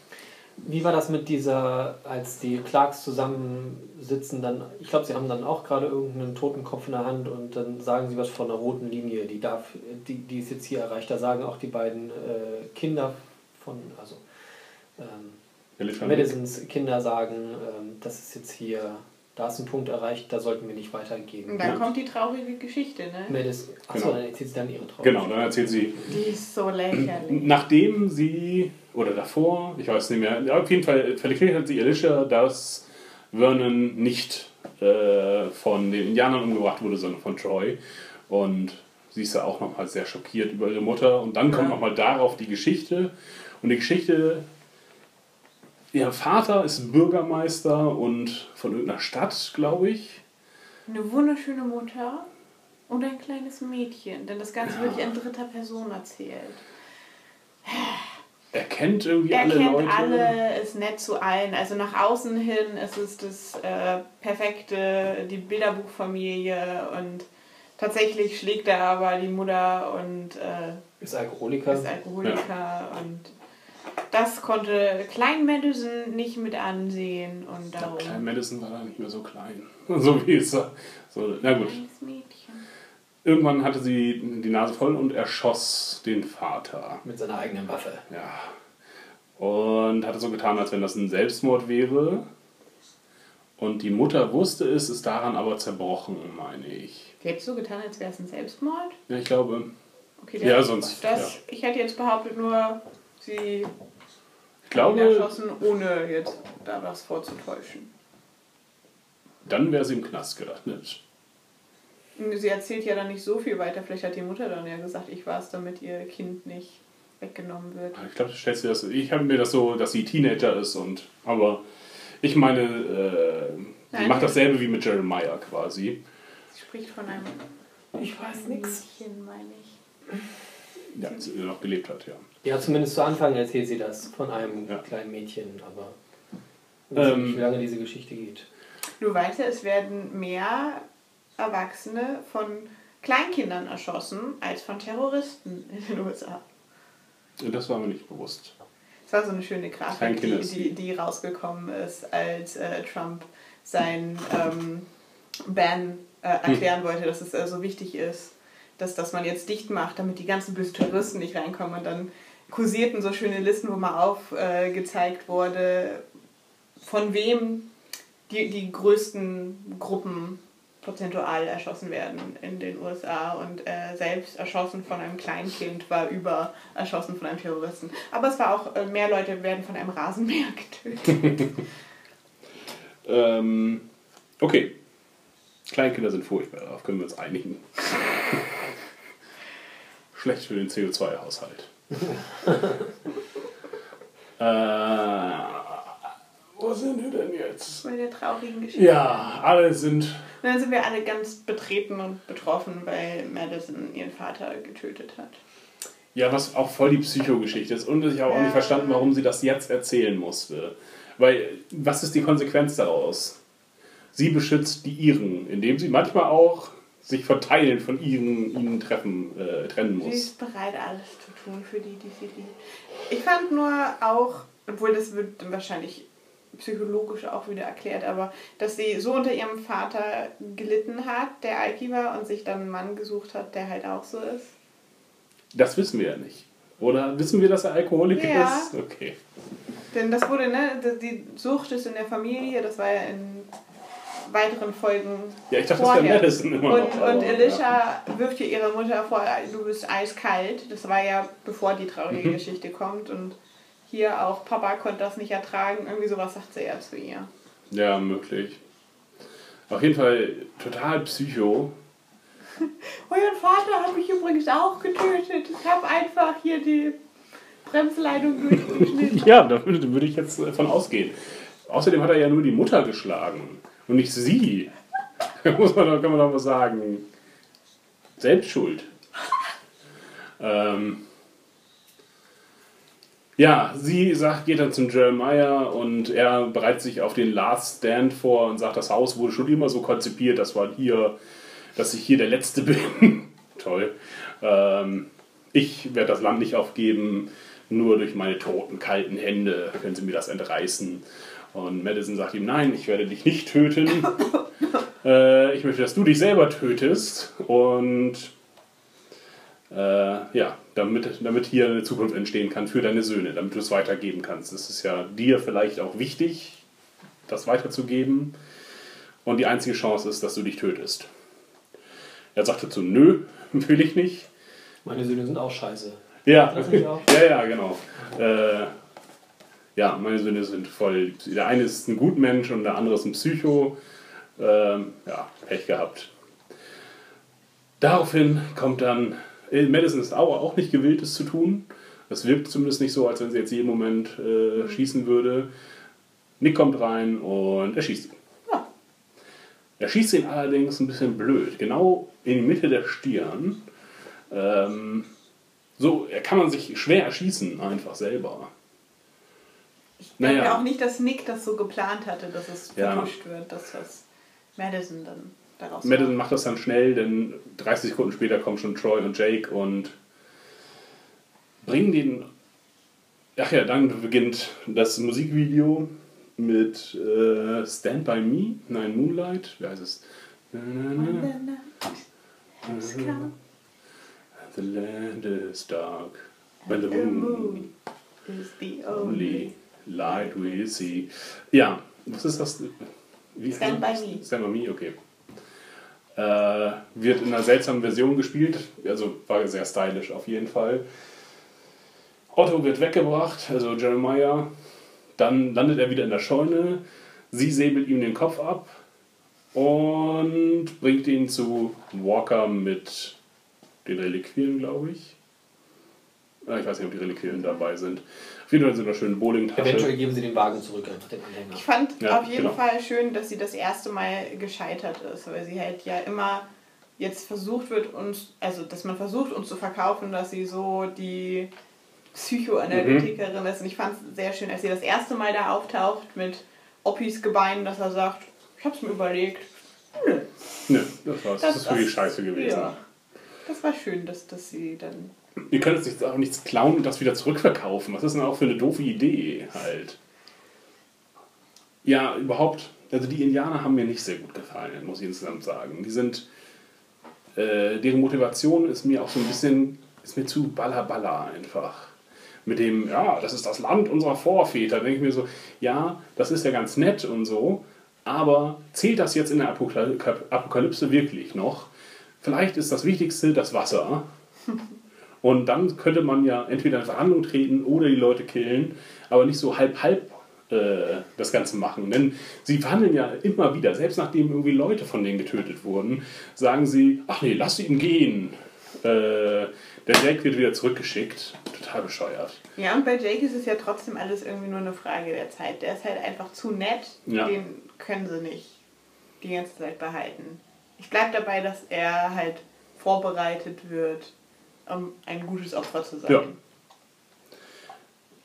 Wie war das mit dieser, als die Clarks zusammensitzen, dann, ich glaube, sie haben dann auch gerade irgendeinen toten Kopf in der Hand und dann sagen sie was von einer roten Linie, die darf, die, die ist jetzt hier erreicht. Da sagen auch die beiden äh, Kinder von, also ähm, Madisons Kinder sagen, ähm, das ist jetzt hier, da ist ein Punkt erreicht, da sollten wir nicht weitergehen. Und dann Ja. kommt die traurige Geschichte, ne? Madison, achso, Genau. dann erzählt sie dann ihre Traum. Genau, dann erzählt sie, Die ist so lächerlich. nachdem sie, oder davor, ich weiß nicht mehr, auf jeden Fall verklärt hat sie Alicia, dass Vernon nicht äh, von den Indianern umgebracht wurde, sondern von Troy. Und sie ist ja auch nochmal sehr schockiert über ihre Mutter. Und dann kommt Ja. nochmal darauf die Geschichte. Und die Geschichte, ihr Vater ist Bürgermeister und von irgendeiner Stadt, glaube ich. Eine wunderschöne Mutter und ein kleines Mädchen, denn das Ganze wird ja in dritter Person erzählt. Er kennt irgendwie Er alle kennt Leute. alle, ist nett zu allen. Also nach außen hin ist es das äh, perfekte, die Bilderbuchfamilie und tatsächlich schlägt er aber die Mutter und äh, Ist Alkoholiker. ist Alkoholiker und das konnte Klein Madison nicht mit ansehen und darum. Klein Madison war da nicht mehr so klein. (laughs) So wie es war. So, na gut. Irgendwann hatte sie die Nase voll und erschoss den Vater. Mit seiner eigenen Waffe. Ja. Und hatte so getan, als wenn das ein Selbstmord wäre. Und die Mutter wusste es, ist daran aber zerbrochen, meine ich. Die hättest so getan, als wäre es ein Selbstmord? Ja, ich glaube. Okay, Ja, das- sonst- Das, Ich hätte jetzt behauptet, nur sie Ich ihn glaube, erschossen, ohne jetzt da was vorzutäuschen. dann wäre sie im Knast gelandet. Sie erzählt ja dann nicht so viel weiter. Vielleicht hat die Mutter dann ja gesagt, ich war es, damit ihr Kind nicht weggenommen wird. Ich glaube, du stellst dir das. Ich habe mir das so, dass sie Teenager ist und. Aber ich meine, äh, sie Nein. macht dasselbe wie mit Jeremiah quasi. Sie spricht von einem Ich weiß Mädchen, meine ich. Ja, als sie noch gelebt hat, ja. Ja, zumindest zu Anfang erzählt sie das von einem Ja. kleinen Mädchen, aber ich weiß Ähm, nicht, wie lange diese Geschichte geht. Nur weiter, es werden mehr Erwachsene von Kleinkindern erschossen als von Terroristen in den USA. Das war mir nicht bewusst. Es war so eine schöne Grafik, die, die, die rausgekommen ist, als äh, Trump sein ähm, Ban äh, erklären wollte, dass es äh, so wichtig ist, dass, dass man jetzt dicht macht, damit die ganzen bösen Terroristen nicht reinkommen. Und dann kursierten so schöne Listen, wo mal aufgezeigt äh, wurde, von wem die, die größten Gruppen prozentual erschossen werden in den USA und äh, selbst erschossen von einem Kleinkind war über erschossen von einem Terroristen. Aber es war auch, äh, mehr Leute werden von einem Rasenmäher (laughs) getötet. Ähm, okay. Kleinkinder sind furchtbar, darauf können wir uns einigen. (laughs) Schlecht für den CO2-Haushalt. Äh, wo sind wir denn jetzt? Bei der traurigen Geschichte. Ja, alle sind. Und dann sind wir alle ganz betreten und betroffen, weil Madison ihren Vater getötet hat. Ja, was auch voll die Psychogeschichte ist. Und ich habe auch Ja. nicht verstanden, warum sie das jetzt erzählen musste. Weil, was ist die Konsequenz daraus? Sie beschützt die Iren, indem sie manchmal auch sich von Teilen von ihren, ihnen treffen, äh, trennen Sie muss. ist bereit, alles zu tun für die, die sie liebt. Ich fand nur auch, obwohl das wird wahrscheinlich psychologisch auch wieder erklärt, aber dass sie so unter ihrem Vater gelitten hat, der Alki war, und sich dann einen Mann gesucht hat, der halt auch so ist. Das wissen wir ja nicht. Oder wissen wir, dass er Alkoholiker Ja. ist? Okay. Denn das wurde, ne, die Sucht ist in der Familie, das war ja in weiteren Folgen Ja, ich dachte, das wäre vorher. Madison immer und, noch. und ja. Elisha wirft ihr ihre Mutter vor, du bist eiskalt. Das war ja bevor die traurige Mhm. Geschichte kommt. Und hier auch, Papa konnte das nicht ertragen. Irgendwie sowas sagt sie ja zu ihr. Ja, möglich. Auf jeden Fall total psycho. (laughs) Euer Vater hat mich übrigens auch getötet. Ich habe einfach hier die Bremsleitung durchgeschnitten. (laughs) Ja, da würde, ich jetzt von ausgehen. Außerdem hat er ja nur die Mutter geschlagen und nicht sie. Da (laughs) muss man, doch- kann man doch mal sagen. Selbstschuld. ähm, ja, sie sagt, geht dann zum Jeremiah und er bereitet sich auf den Last Stand vor und sagt, das Haus wurde schon immer so konzipiert, dass man hier, dass ich hier der Letzte (laughs) bin. Toll. Ähm, ich werde das Land nicht aufgeben, nur durch meine toten, kalten Hände können sie mir das entreißen. Und Madison sagt ihm, nein, ich werde dich nicht töten. (laughs) äh, ich möchte, dass du dich selber tötest. Und äh, ja, damit, damit hier eine Zukunft entstehen kann für deine Söhne, damit du es weitergeben kannst. Es ist ja dir vielleicht auch wichtig, das weiterzugeben. Und die einzige Chance ist, dass du dich tötest. Er sagt dazu, nö, (laughs) will ich nicht. Meine Söhne sind auch scheiße. Ja, auch? (laughs) ja, ja, genau. Äh, ja, meine Söhne sind voll. Der eine ist ein Gutmensch und der andere ist ein Psycho. Ähm, ja, Pech gehabt. Daraufhin kommt dann. äh, Madison ist aber auch nicht gewillt, es zu tun. Das wirkt zumindest nicht so, als wenn sie jetzt jeden Moment äh, schießen würde. Nick kommt rein und er schießt ihn. Ja. Er schießt ihn allerdings ein bisschen blöd, genau in die Mitte der Stirn. Ähm, so er kann man sich schwer erschießen, einfach selber. Ich glaube Naja. auch nicht, dass Nick das so geplant hatte, dass es Ja. vertuscht wird, dass das Madison dann daraus Madison macht das dann schnell, denn 30 Sekunden später kommen schon Troy und Jake und bringen den. Ach ja, dann beginnt das Musikvideo mit äh, Stand By Me, nein, Moonlight, wie heißt es? Na, na, na, na. The land is dark when the moon is the only light we see. Ja, was ist das? Wie Stand by me. Stand by me, okay. Äh, wird in einer seltsamen Version gespielt, also war sehr stylisch auf jeden Fall. Otto wird weggebracht, also Jeremiah. Dann landet er wieder in der Scheune. Sie säbelt ihm den Kopf ab und bringt ihn zu Walker mit den Reliquien, glaube ich. Ah, Ich weiß nicht, ob die Reliquien dabei sind. Auf jeden Fall sind da schöne Bowling-Tasche. Eventuell geben sie den Wagen zurück, einfach den Anhänger. Ich fand Ja, auf jeden genau. Fall schön, dass sie das erste Mal gescheitert ist, weil sie halt ja immer jetzt versucht wird, uns, also dass man versucht, uns zu verkaufen, dass sie so die Psychoanalytikerin ist. Und ich fand es sehr schön, als sie das erste Mal da auftaucht mit Oppis Gebein, dass er sagt, ich hab's mir überlegt. Nö. Nö, das war's. Das, Das- ist wirklich scheiße gewesen. Ja. Das war schön, dass, dass sie dann. Ihr könnt jetzt auch nichts klauen und das wieder zurückverkaufen. Was ist denn auch für eine doofe Idee halt? Ja, überhaupt, also die Indianer haben mir nicht sehr gut gefallen, muss ich insgesamt sagen. Die sind, äh, deren Motivation ist mir auch so ein bisschen, ist mir zu balla einfach. Mit dem, ja, das ist das Land unserer Vorväter. Denke ich mir so, ja, das ist ja ganz nett und so, aber zählt das jetzt in der Apokal- Apokalypse wirklich noch? Vielleicht ist das Wichtigste das Wasser. (laughs) Und dann könnte man ja entweder in Verhandlung treten oder die Leute killen, aber nicht so halb-halb äh, das Ganze machen. Denn sie verhandeln ja immer wieder, selbst nachdem irgendwie Leute von denen getötet wurden, sagen sie, ach nee, lass ihn gehen. Äh, der Jake wird wieder zurückgeschickt. Total bescheuert. Ja, und bei Jake ist es ja trotzdem alles irgendwie nur eine Frage der Zeit. Der ist halt einfach zu nett. Ja. Den können sie nicht die ganze Zeit behalten. Ich bleibe dabei, dass er halt vorbereitet wird, um ein gutes Opfer zu sein. Ja.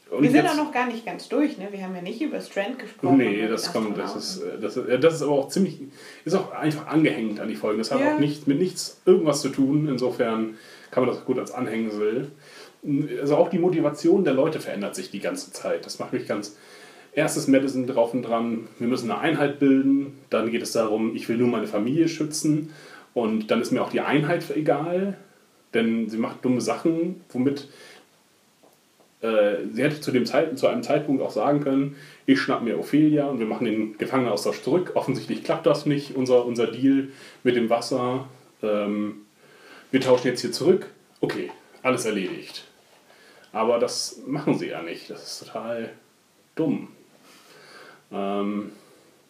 Und Wir sind jetzt- auch noch gar nicht ganz durch, ne? Wir haben ja nicht über Strand gesprochen. Nee, das kommt, das ist, äh, das, ist- äh, das ist aber auch ziemlich, ist auch einfach angehängt an die Folgen. Das hat Ja. auch nicht, mit nichts irgendwas zu tun. Insofern kann man das gut als Anhängsel. Also auch die Motivation der Leute verändert sich die ganze Zeit. Das macht mich ganz. Erstes Madison drauf und dran, wir müssen eine Einheit bilden. Dann geht es darum, ich will nur meine Familie schützen. Und dann ist mir auch die Einheit egal, denn sie macht dumme Sachen, womit äh, sie hätte zu, dem Zeit, zu einem Zeitpunkt auch sagen können, ich schnapp mir Ophelia und wir machen den Gefangenenaustausch zurück. Offensichtlich klappt das nicht, unser, unser Deal mit dem Wasser. Ähm, wir tauschen jetzt hier zurück. Okay, alles erledigt. Aber das machen sie ja nicht. Das ist total dumm. Ähm,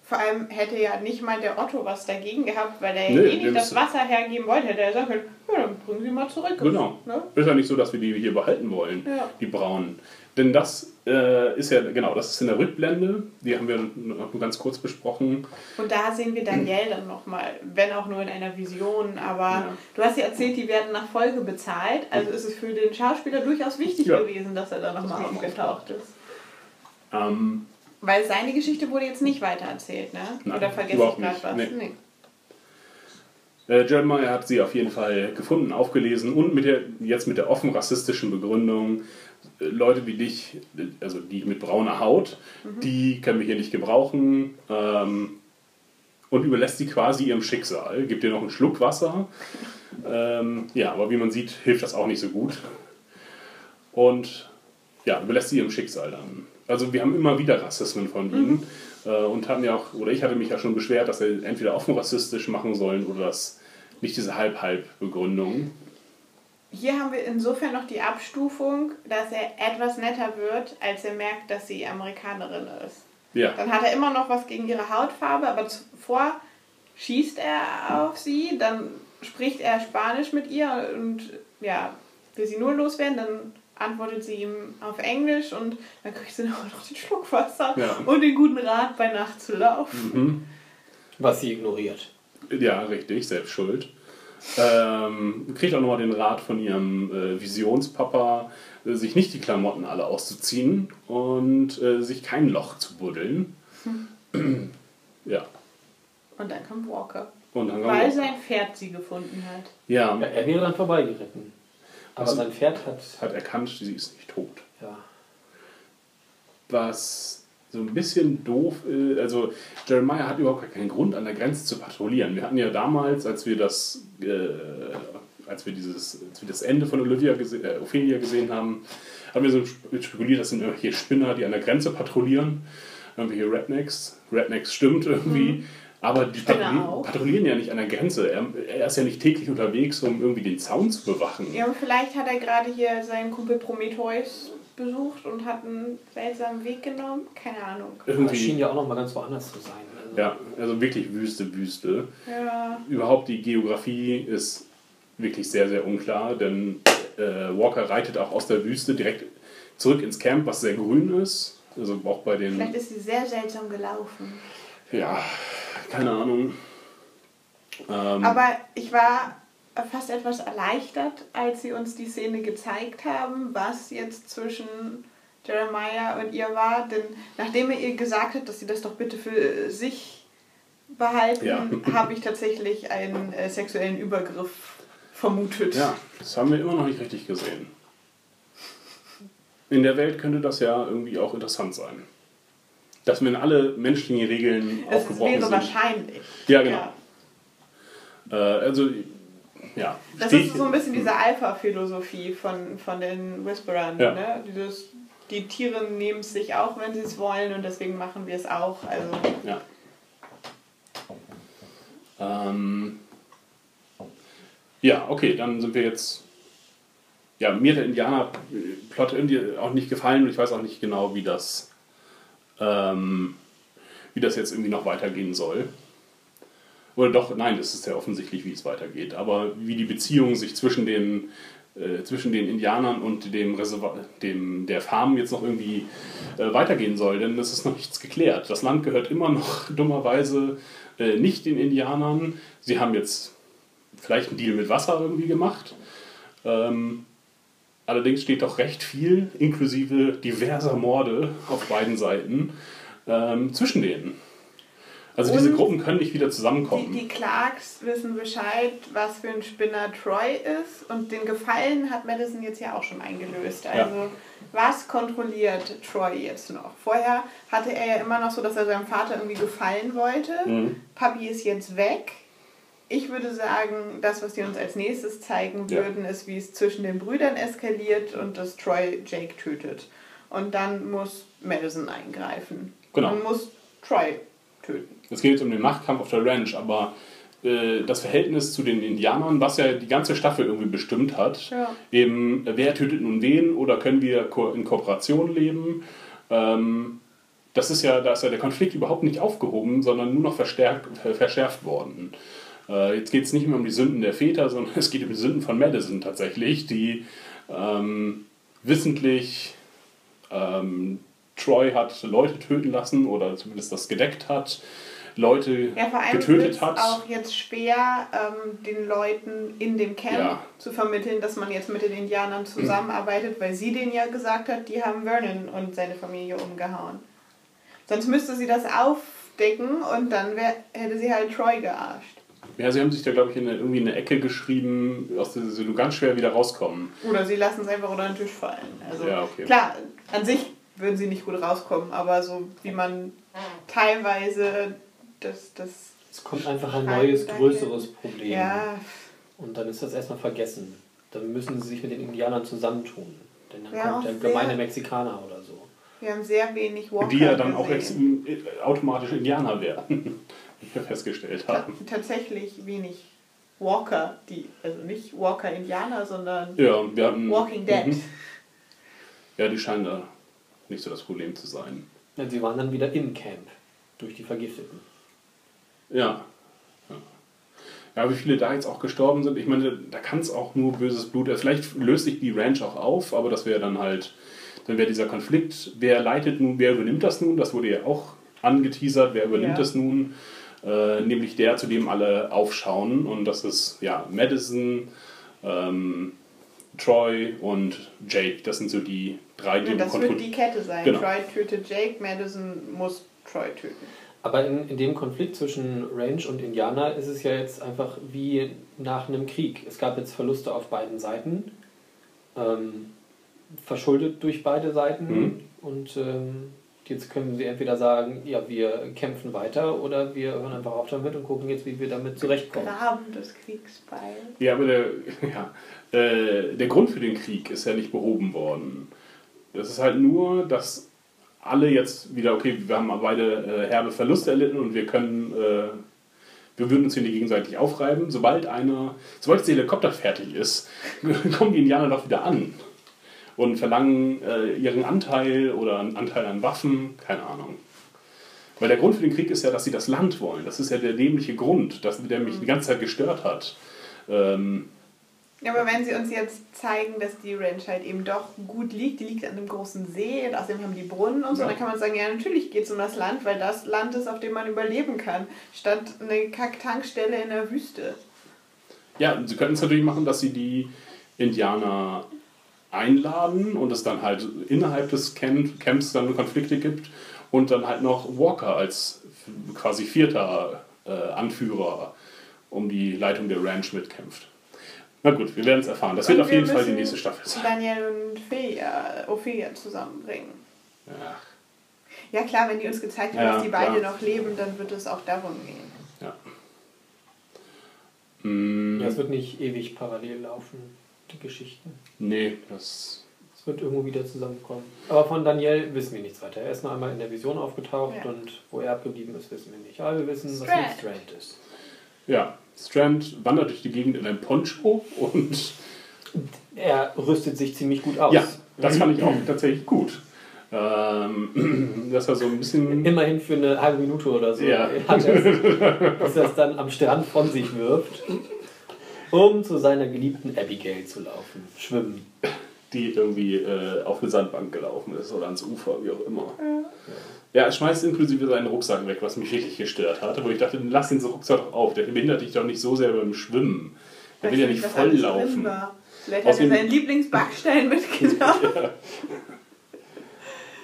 Vor allem hätte ja nicht mal der Otto was dagegen gehabt, weil er Nee, ja eh nicht das Wasser hergeben wollte. Hätte er sagen können, ja, dann bringen Sie mal zurück. Genau. Ne? Ist ja nicht so, dass wir die hier behalten wollen, Ja. die braunen. Denn das äh, ist ja, genau, das ist in der Rückblende, die haben wir noch nur ganz kurz besprochen. Und da sehen wir Danielle dann nochmal, wenn auch nur in einer Vision. Aber Ja. du hast ja erzählt, die werden nach Folge bezahlt. Also ist es für den Schauspieler durchaus wichtig Ja. gewesen, dass er da nochmal aufgetaucht ist. Ähm, Weil seine Geschichte wurde jetzt nicht weitererzählt, ne? Nein, Oder vergesse ich gerade nicht. was? Nee. Äh, Jeremiah hat sie auf jeden Fall gefunden, aufgelesen und mit der, jetzt mit der offen rassistischen Begründung, äh, Leute wie dich, äh, also die mit brauner Haut, die können wir hier nicht gebrauchen ähm, und überlässt sie quasi ihrem Schicksal, gibt ihr noch einen Schluck Wasser. (laughs) Ähm, ja, aber wie man sieht, hilft das auch nicht so gut. Und ja, überlässt sie ihrem Schicksal dann. Also wir haben immer wieder Rassismen von ihnen äh, und hatten ja auch, oder ich hatte mich ja schon beschwert, dass wir entweder offen rassistisch machen sollen oder das nicht diese Halb-Halb-Begründung. Hier haben wir insofern noch die Abstufung, dass er etwas netter wird, als er merkt, dass sie Amerikanerin ist. Ja, Dann hat er immer noch was gegen ihre Hautfarbe, aber zuvor schießt er auf sie, dann spricht er Spanisch mit ihr und ja, will sie nur loswerden, dann antwortet sie ihm auf Englisch und dann kriegt sie (laughs) noch den Schluck Wasser Ja. und den guten Rat, bei Nacht zu laufen. Was sie ignoriert. ja, richtig, selbst schuld. Ähm, kriegt auch nochmal den Rat von ihrem äh, Visionspapa, äh, sich nicht die Klamotten alle auszuziehen und äh, sich kein Loch zu buddeln. ja. Und dann kommt Walker. Und dann Weil sein Pferd sie gefunden hat. ja, Ja, er wäre dann vorbeigeritten. Aber Also- sein Pferd hat. hat erkannt, sie ist nicht tot. Ja. was so ein bisschen doof ist. Also Jeremiah hat überhaupt keinen Grund, an der Grenze zu patrouillieren. Wir hatten ja damals, als wir das, äh, als wir dieses, als wir das Ende von Olivia gese äh, Ophelia gesehen haben, haben wir so sp- spekuliert, das sind irgendwelche Spinner, die an der Grenze patrouillieren. Irgendwelche Rednecks. Rednecks stimmt irgendwie. Aber die patrouillieren, patrouillieren ja nicht an der Grenze. Er, er ist ja nicht täglich unterwegs, um irgendwie den Zaun zu bewachen. Ja, und vielleicht hat er gerade hier seinen Kumpel Prometheus besucht und hat einen seltsamen Weg genommen. Keine Ahnung. Aber es schien Irgendwie, ja auch noch mal ganz woanders zu sein. Also, ja, also wirklich Wüste, Wüste. Ja. überhaupt die Geografie ist wirklich sehr, sehr unklar, denn äh, Walker reitet auch aus der Wüste direkt zurück ins Camp, was sehr grün ist. Also auch bei den. Vielleicht ist sie sehr seltsam gelaufen. Ja, keine Ahnung. Ähm, Aber ich war fast etwas erleichtert, als sie uns die Szene gezeigt haben, was jetzt zwischen Jeremiah und ihr war. Denn nachdem er ihr gesagt hat, dass sie das doch bitte für sich behalten, Ja. (laughs) (laughs) habe ich tatsächlich einen äh, sexuellen Übergriff vermutet. ja, das haben wir immer noch nicht richtig gesehen. In der Welt könnte das ja irgendwie auch interessant sein. Dass wenn alle menschlichen Regeln Es aufgebrochen wäre sind. wahrscheinlich. Ja, genau. Äh, also, ja. Das ist so ein bisschen diese Alpha-Philosophie von, von den Whisperern. Ja. Ne? Dieses, die Tiere nehmen es sich auch, wenn sie es wollen und deswegen machen wir es auch. Also Ja. Ähm, ja, okay, dann sind wir jetzt. Ja, mir der Indianer-Plot irgendwie auch nicht gefallen und ich weiß auch nicht genau, wie das, ähm, wie das jetzt irgendwie noch weitergehen soll. Oder doch, nein, es ist ja offensichtlich, wie es weitergeht. Aber wie die Beziehung sich zwischen den, äh, zwischen den Indianern und dem, dem der Farm jetzt noch irgendwie äh, weitergehen soll, denn es ist noch nichts geklärt. Das Land gehört immer noch (laughs) dummerweise äh, nicht den Indianern. Sie haben jetzt vielleicht einen Deal mit Wasser irgendwie gemacht. Ähm, allerdings steht doch recht viel, inklusive diverser Morde auf beiden Seiten, ähm, zwischen denen. Also diese Und Gruppen können nicht wieder die, zusammenkommen. die Clarks wissen Bescheid, was für ein Spinner Troy ist und den Gefallen hat Madison jetzt ja auch schon eingelöst. Also was kontrolliert Troy jetzt noch? Vorher hatte er ja immer noch so, dass er seinem Vater irgendwie gefallen wollte. Mhm. Papi ist jetzt weg. Ich würde sagen, das, was die uns als nächstes zeigen Ja. würden, ist, wie es zwischen den Brüdern eskaliert und dass Troy Jake tötet. Und dann muss Madison eingreifen. Genau. Und muss Troy töten. Es geht jetzt um den Machtkampf auf der Ranch, aber äh, das Verhältnis zu den Indianern, was ja die ganze Staffel irgendwie bestimmt hat, Ja. eben wer tötet nun wen oder können wir in Kooperation leben, ähm, das ist ja, da ist ja der Konflikt überhaupt nicht aufgehoben, sondern nur noch verstärkt, ver- verschärft worden. Äh, jetzt geht es nicht mehr um die Sünden der Väter, sondern (laughs) es geht um die Sünden von Madison tatsächlich, die ähm, wissentlich ähm, Troy hat Leute töten lassen oder zumindest das gedeckt hat, Leute Ja, vor allem getötet es hat. auch jetzt schwer, ähm, den Leuten in dem Camp Ja. zu vermitteln, dass man jetzt mit den Indianern zusammenarbeitet, weil sie denen ja gesagt hat, die haben Vernon und seine Familie umgehauen. Sonst müsste sie das aufdecken und dann wär, hätte sie halt Troy gearscht. Ja, sie haben sich da, glaube ich, in eine, irgendwie in eine Ecke geschrieben, aus der sie nur ganz schwer wieder rauskommen. Oder sie lassen es einfach unter den Tisch fallen. Also Ja, okay. klar, an sich würden sie nicht gut rauskommen, aber so wie man teilweise das, das Es kommt einfach ein neues, größeres Problem. ja, Und dann ist das erstmal vergessen. Dann müssen sie sich mit den Indianern zusamentun. Denn dann Ja, kommt auch der gemeine Mexikaner oder so. wir haben sehr wenig Walker die ja dann auch gesehen. äh, automatisch Indianer werden, wie (laughs) wir festgestellt haben. tatsächlich wenig Walker, die, also nicht Walker-Indianer, sondern Ja, hatten. Walking Dead. Mhm. Ja, die scheinen da nicht so das Problem zu sein. Denn sie waren dann wieder im Camp. Durch die Vergifteten. Ja. Ja, ja wie viele da jetzt auch gestorben sind, ich meine, da kann es auch nur böses Blut. äh, Vielleicht löst sich die Ranch auch auf, aber das wäre dann halt. Dann wäre dieser Konflikt, wer leitet nun, wer übernimmt das nun? Das wurde ja auch angeteasert, wer übernimmt Ja. das nun? Äh, nämlich der, zu dem alle aufschauen. Und das ist ja Madison, ähm, Troy und Jake. Das sind so die drei, die Und du das wird die Kette sein. Genau. Troy tötet Jake, Madison muss Troy töten. Aber in, in dem Konflikt zwischen Range und Indianer ist es ja jetzt einfach wie nach einem Krieg. Es gab jetzt Verluste auf beiden Seiten, ähm, verschuldet durch beide Seiten. Mhm. Und ähm, jetzt können sie entweder sagen, ja, wir kämpfen weiter oder wir hören einfach auf damit und gucken jetzt, wie wir damit zurechtkommen. Graben des Kriegsbeil. Ja, aber der, (laughs) ja, äh, der Grund für den Krieg ist ja nicht behoben worden. Es ist halt nur, dass alle jetzt wieder, okay, wir haben beide äh, herbe Verluste erlitten und wir können, äh, wir würden uns hier nicht gegenseitig aufreiben. Sobald einer, sobald der Helikopter fertig ist, (laughs) kommen die Indianer doch wieder an und verlangen äh, ihren Anteil oder einen Anteil an Waffen, keine Ahnung. Weil der Grund für den Krieg ist ja, dass sie das Land wollen. Das ist ja der dämliche Grund, dass, der mich die ganze Zeit gestört hat. Ähm, Ja, aber wenn sie uns jetzt zeigen, dass die Ranch halt eben doch gut liegt, die liegt an einem großen See und außerdem haben die Brunnen und so, Ja. dann kann man sagen, ja, natürlich geht es um das Land, weil das Land ist, auf dem man überleben kann, statt eine Kack-Tankstelle in der Wüste. Ja, sie könnten es natürlich machen, dass sie die Indianer einladen und es dann halt innerhalb des Camp Camps dann Konflikte gibt und dann halt noch Walker als quasi vierter äh, Anführer um die Leitung der Ranch mitkämpft. Na gut, wir werden es erfahren. Das wird Und auf wir jeden Fall die nächste Staffel sein. Daniel und Fea, Ophelia zusammenbringen. Ja, Ja klar, wenn die uns gezeigt haben, Ja, dass die beide klar. noch leben, dann wird es auch darum gehen. ja. Mm, Ja, es wird nicht ewig parallel laufen, die Geschichten. nee, das. Es wird irgendwo wieder zusammenkommen. Aber von Daniel wissen wir nichts weiter. Er ist noch einmal in der Vision aufgetaucht Ja. und wo er abgeblieben ist, wissen wir nicht. Aber wir wissen, was Strand. mit Strand ist. Ja, Strand wandert durch die Gegend in einem Poncho und Er rüstet sich ziemlich gut aus. Ja, das fand ich auch tatsächlich gut. Ähm, (clears throat) dass er so ein bisschen. Immerhin für eine halbe Minute oder so Ja. hat er es, dass er es dann am Strand von sich wirft, um zu seiner geliebten Abigail zu laufen. Schwimmen. die irgendwie äh, auf eine Sandbank gelaufen ist oder ans Ufer, wie auch immer. Ja, er schmeißt inklusive seinen Rucksack weg, was mich richtig gestört hatte, wo ich dachte, lass den Rucksack doch auf, der behindert dich doch nicht so sehr beim Schwimmen. Der will ja nicht voll laufen. Vielleicht hat er seinen Lieblingsbackstein (laughs) mitgenommen.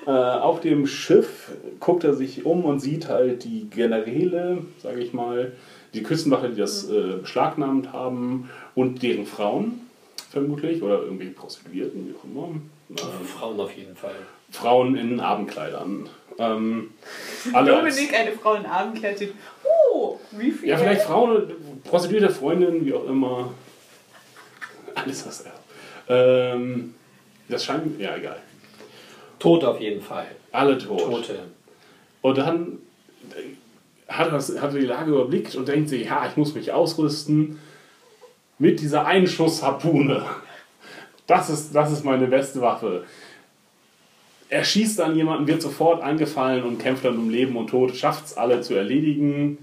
Äh, auf dem Schiff guckt er sich um und sieht halt die Generäle, sage ich mal, die Küstenwache, die das äh, beschlagnahmt haben und deren Frauen vermutlich oder irgendwie Prostituierten, wie auch immer. Ähm, Frauen auf jeden Fall. Frauen in Abendkleidern. Ähm, alle als, Dominik, eine Frau in Abendkleid, sieht, oh, wie viel? ja, vielleicht Frauen, prostituierte Freundinnen, wie auch immer. Alles was er. Ähm, das scheint, ja, egal. Tot auf jeden Fall. Alle tot. Tote. Und dann hat das, hat die Lage überblickt und denkt sich, ja, ich muss mich ausrüsten mit dieser Einschussharpune. Das ist, das ist meine beste Waffe. Er schießt dann jemanden, wird sofort eingefallen und kämpft dann um Leben und Tod, schafft es alle zu erledigen.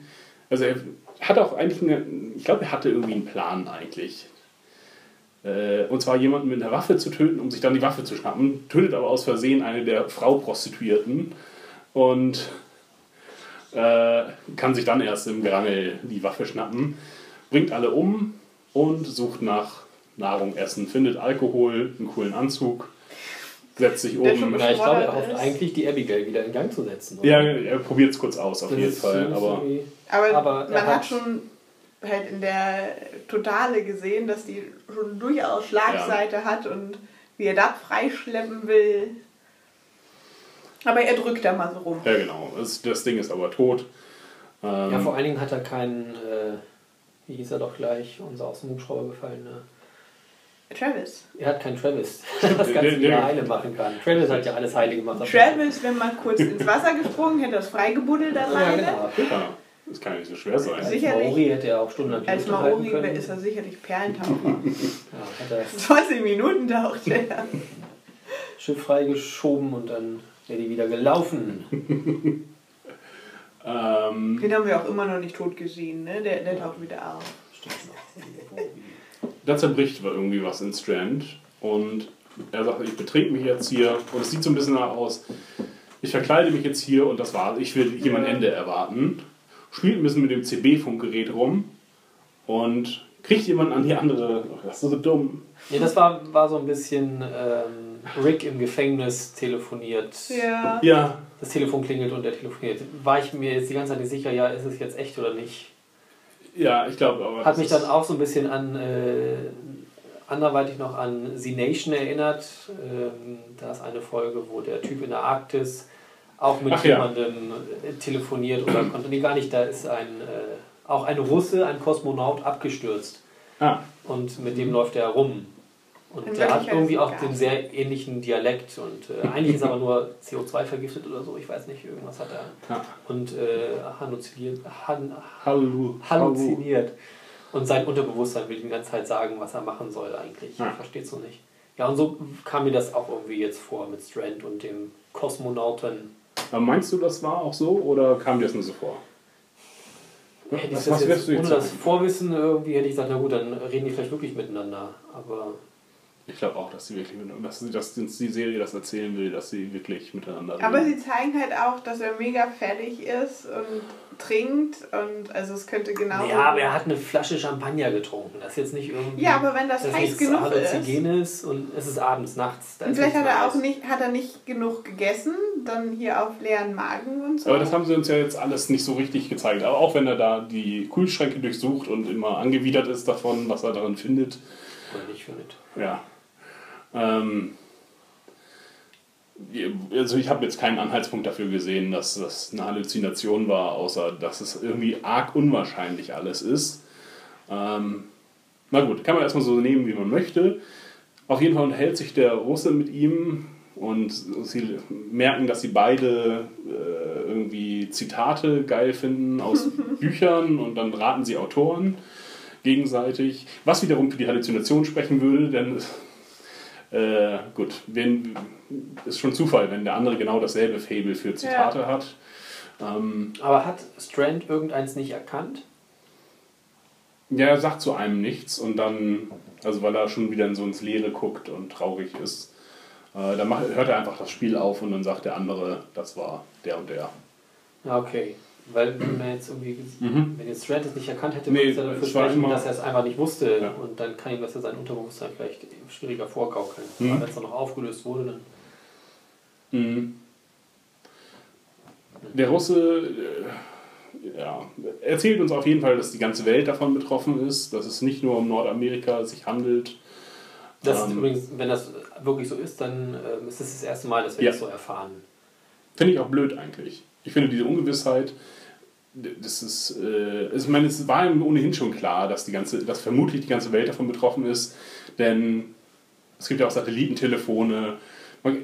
Also er hat auch eigentlich, eine, ich glaube, er hatte irgendwie einen Plan eigentlich. Äh, Und zwar jemanden mit einer Waffe zu töten, um sich dann die Waffe zu schnappen, tötet aber aus Versehen eine der Frau-Prostituierten und äh, kann sich dann erst im Gerangel die Waffe schnappen, bringt alle um und sucht nach Nahrung, Essen, findet Alkohol, einen coolen Anzug, setzt sich Der um. schon Ja, ich glaube, er hofft eigentlich, die Abigail wieder in Gang zu setzen. oder? Ja, er probiert es kurz aus, auf Das jeden Fall. Aber Aber, Aber er man hat hat- schon halt in der Totale gesehen, dass die schon durchaus Schlagseite hat und wie er das freischleppen will. Aber er drückt da mal so rum. ja, genau. Das, das Ding ist aber tot. Ähm, Ja, vor allen Dingen hat er keinen, äh, wie hieß er doch gleich, unser aus dem Hubschrauber gefallener. Travis. Er hat keinen Travis, (laughs) der das Ganze der- wieder heile machen kann. Travis hat ja alles heile gemacht. Travis wäre mal kurz ins Wasser gesprungen, hätte das freigebuddelt Ja, alleine. genau. ja, das kann ja nicht so schwer sein. Als Sicherlich. Maori hätte er auch stundenlang Als Maori können. ist er sicherlich Perlentaucher. (laughs) Ja, hat er (laughs) 20 Minuten taucht er. Schiff freigeschoben und dann wäre die wieder gelaufen. (laughs) Ähm, Den haben wir auch immer noch nicht tot gesehen, ne? Der, der taucht wieder auf. Da zerbricht irgendwie was in Strand und er sagt, ich betrink mich jetzt hier und es sieht so ein bisschen danach aus, ich verkleide mich jetzt hier und das war's, ich will hier mein Ende erwarten. Spielt ein bisschen mit dem CB-Funkgerät rum und kriegt jemand an die andere, oh, das ist so dumm. Ja, das war, war so ein bisschen ähm, Rick im Gefängnis telefoniert. Ja. Ja, Das Telefon klingelt und er telefoniert. War ich mir jetzt die ganze Zeit nicht sicher, ja, ist es jetzt echt oder nicht? ja, ich glaube aber. Hat mich dann auch so ein bisschen an, äh, anderweitig noch an Z Nation erinnert. Ähm, da ist eine Folge, wo der Typ in der Arktis auch mit Ach ja. jemandem äh, telefoniert oder konnte. Nee, gar nicht. Da ist ein, äh, auch ein Russe, ein Kosmonaut, abgestürzt. Ah, Und mit dem läuft er rum. Und In der hat irgendwie auch den sehr ähnlichen Dialekt. Und äh, eigentlich ist er aber nur CO2 vergiftet oder so. Ich weiß nicht, irgendwas hat er. ja. Und äh, halluziniert, han, Hallo. halluziniert. Und sein Unterbewusstsein will ihm die ganze Zeit sagen, was er machen soll eigentlich. Ja. Ich verstehe es so nicht. Ja, und so kam mir das auch irgendwie jetzt vor mit Strand und dem Kosmonauten. Aber meinst du, das war auch so oder kam dir das nur so vor? Hätte ich Was, das was jetzt, wirst du ohne jetzt das sagen? Vorwissen irgendwie hätte ich gesagt, na gut, dann reden die vielleicht wirklich miteinander. Aber Ich glaube auch, dass sie wirklich miteinander, dass, sie- dass die Serie das erzählen will, dass sie wirklich miteinander reden. Aber sie zeigen halt auch, dass er mega fertig ist und trinkt und also es könnte genau. ja, aber er hat eine Flasche Champagner getrunken. Das ist jetzt nicht irgendwie. Ja, aber wenn das das ist heiß genug ist. Und es ist abends, nachts. Und vielleicht hat er auch nicht, hat er nicht genug gegessen, dann hier auf leeren Magen und so. Aber das haben sie uns ja jetzt alles nicht so richtig gezeigt. Aber auch wenn er da die Kühlschränke durchsucht und immer angewidert ist davon, was er darin findet. Oder nicht findet. Ja. Ähm, also ich habe jetzt keinen Anhaltspunkt dafür gesehen, dass das eine Halluzination war, außer dass es irgendwie arg unwahrscheinlich alles ist. Ähm, na gut, kann man erstmal so nehmen, wie man möchte. Auf jeden Fall unterhält sich der Russe mit ihm und sie merken, dass sie beide äh, irgendwie Zitate geil finden aus (laughs) Büchern und dann raten sie Autoren gegenseitig, was wiederum für die Halluzination sprechen würde, denn äh, gut, wenn, ist schon Zufall, wenn der andere genau dasselbe Fable für Zitate hat. Ähm, Aber hat Strand irgendeins nicht erkannt? ja, er sagt zu einem nichts und dann, also weil er schon wieder in so ins Leere guckt und traurig ist, äh, dann macht, hört er einfach das Spiel auf und dann sagt der andere, das war der und der. Ja, okay. Weil wenn man jetzt irgendwie, Mhm. wenn jetzt Strand es nicht erkannt hätte, Nee, würde es ja dafür sprechen, dass er es einfach nicht wusste Ja. und dann kann ihm das ja sein Unterbewusstsein vielleicht schwieriger vorgaukeln. Mhm. Aber wenn es dann noch aufgelöst wurde, dann. Mhm. Der Russe äh, ja, erzählt uns auf jeden Fall, dass die ganze Welt davon betroffen ist, dass es nicht nur um Nordamerika sich handelt. Das ist Ähm. übrigens, wenn das wirklich so ist, dann ähm, ist es das erste Mal, dass wir Ja. das so erfahren. Finde ich auch blöd eigentlich. Ich finde diese Ungewissheit, das ist, äh, ich meine, es war ihm ohnehin schon klar, dass, die ganze, dass vermutlich die ganze Welt davon betroffen ist, denn es gibt ja auch Satellitentelefone, man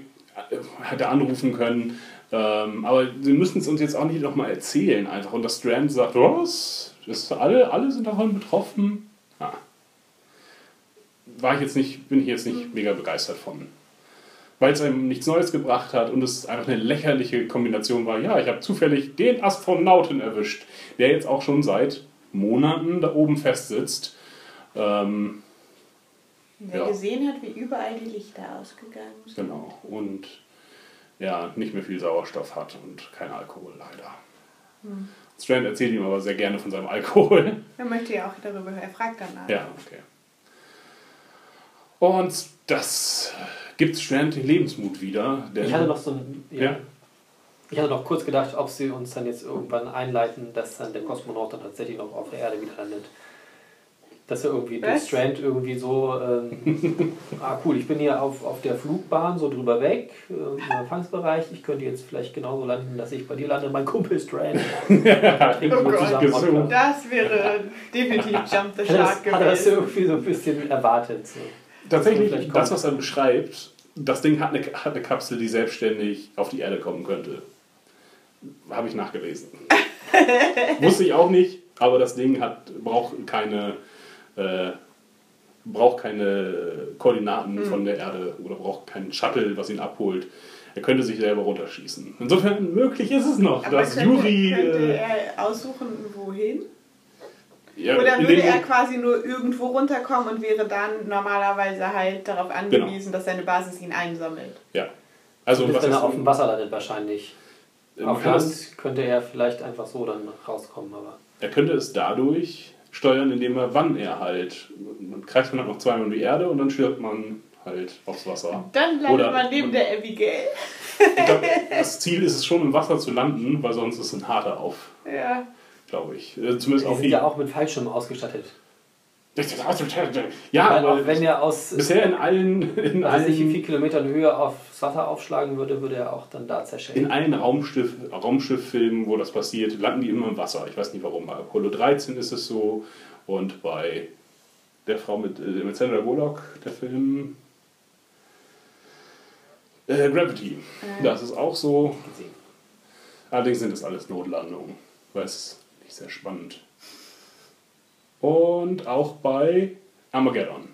hätte anrufen können, ähm, aber sie müssen es uns jetzt auch nicht nochmal erzählen einfach. Und dass Strand sagt, was? Das alle, alle sind davon betroffen? Ja. War ich jetzt nicht, bin ich jetzt nicht mega begeistert von weil es einem nichts Neues gebracht hat und es einfach eine lächerliche Kombination war. Ja, ich habe zufällig den Astronauten erwischt, der jetzt auch schon seit Monaten da oben festsitzt. Ähm, Wer Ja. gesehen hat, wie überall die Lichter ausgegangen sind. genau. Und ja, nicht mehr viel Sauerstoff hat und kein Alkohol leider. Strand erzählt ihm aber sehr gerne von seinem Alkohol. Er möchte ja auch darüber hören. Er fragt danach. Ja, okay. Und das gibt Strand den Lebensmut wieder. Denn Ich hatte noch so ein. Ja. Ich hatte noch kurz gedacht, ob sie uns dann jetzt irgendwann einleiten, dass dann der Kosmonaut dann tatsächlich noch auf der Erde wieder landet. Dass er irgendwie der Was? Strand irgendwie so, ähm, (laughs) ah cool, ich bin hier auf, auf der Flugbahn so drüber weg, äh, im Empfangsbereich. Ich könnte jetzt vielleicht genauso landen, dass ich bei dir lande, mein Kumpel Strand. (laughs) Oh Gott. Das wäre definitiv Jump the Shark hat er das gewesen. irgendwie so ein bisschen erwartet. So. Tatsächlich, das, was er beschreibt, das Ding hat eine, hat eine Kapsel, die selbstständig auf die Erde kommen könnte. Habe ich nachgelesen. (laughs) Wusste ich auch nicht, aber das Ding hat, braucht keine, äh, braucht keine Koordinaten von der Erde oder braucht keinen Shuttle, was ihn abholt. Er könnte sich selber runterschießen. Insofern möglich ist es noch, Aber dass könnte, Juri. könnte äh, er aussuchen, wohin? Ja, Oder würde er quasi nur irgendwo runterkommen und wäre dann normalerweise halt darauf angewiesen, dass seine Basis ihn einsammelt? Ja. Also, was wenn er auf dem Wasser landet wahrscheinlich. Im Auf? Land könnte er vielleicht einfach so dann rauskommen, aber. Er könnte es dadurch steuern, indem er, wann er halt, man kreist man halt noch zweimal um die Erde und dann stirbt man halt aufs Wasser. Dann landet Oder- man neben der Abigail. Ich glaub, das Ziel ist es schon, im Wasser zu landen, weil sonst ist es ein harter Auf, Ja. Glaube ich. Äh, Zumindest Die sind die. ja auch mit Fallschirmen ausgestattet. Ja, aber auch wenn er aus bisher in allen, in weiß nicht wie allen, viel Kilometern Höhe aufs Wasser aufschlagen würde, würde er auch dann da in zerschellen. allen Raumschiff, Raumschifffilmen, wo das passiert, landen die immer im Wasser. Ich weiß nicht warum. Bei Apollo 13 ist es so und bei der Frau mit, äh, mit Sandra Bullock, der Film äh, Gravity. Das ist auch so. Allerdings sind das alles Notlandungen, weil es sehr spannend. Und auch bei Armageddon.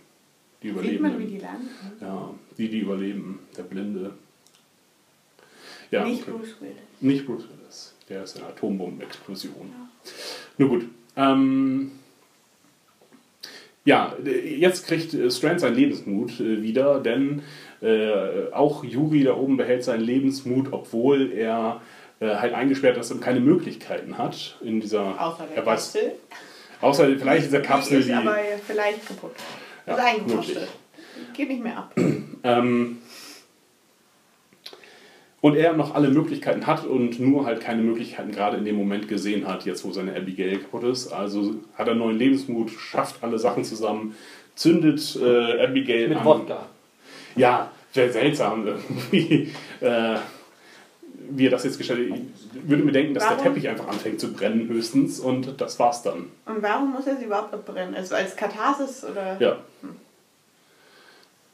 Die Sieht man, wie die landen. Ja, die, die überleben. Der Blinde. Ja, Nicht okay. Bruce Willis. Nicht Bruce Willis. Der ist eine Atombombenexplosion. Nur gut. Ähm, ja, jetzt kriegt äh, Strand seinen Lebensmut äh, wieder, denn äh, auch Yuri da oben behält seinen Lebensmut, obwohl er halt eingesperrt ist und keine Möglichkeiten hat in dieser. Außer der er weiß, Kapsel. außer vielleicht dieser Kapsel, die die. ist aber vielleicht kaputt. Ja, ist eingerostet. möglich. Geht nicht mehr ab. (clears throat) Ähm, und er noch alle Möglichkeiten hat und nur halt keine Möglichkeiten gerade in dem Moment gesehen hat, jetzt wo seine Abigail kaputt ist. Also hat er neuen Lebensmut, schafft alle Sachen zusammen, zündet äh, Abigail Mit am- Wodka. Ja, wäre seltsam irgendwie, (laughs) äh, wie er das jetzt gestellt hat. Ich würde mir denken, dass Warum? der Teppich einfach anfängt zu brennen höchstens und das war's dann. Und warum muss er sie überhaupt abbrennen? Also als Katharsis oder? Ja.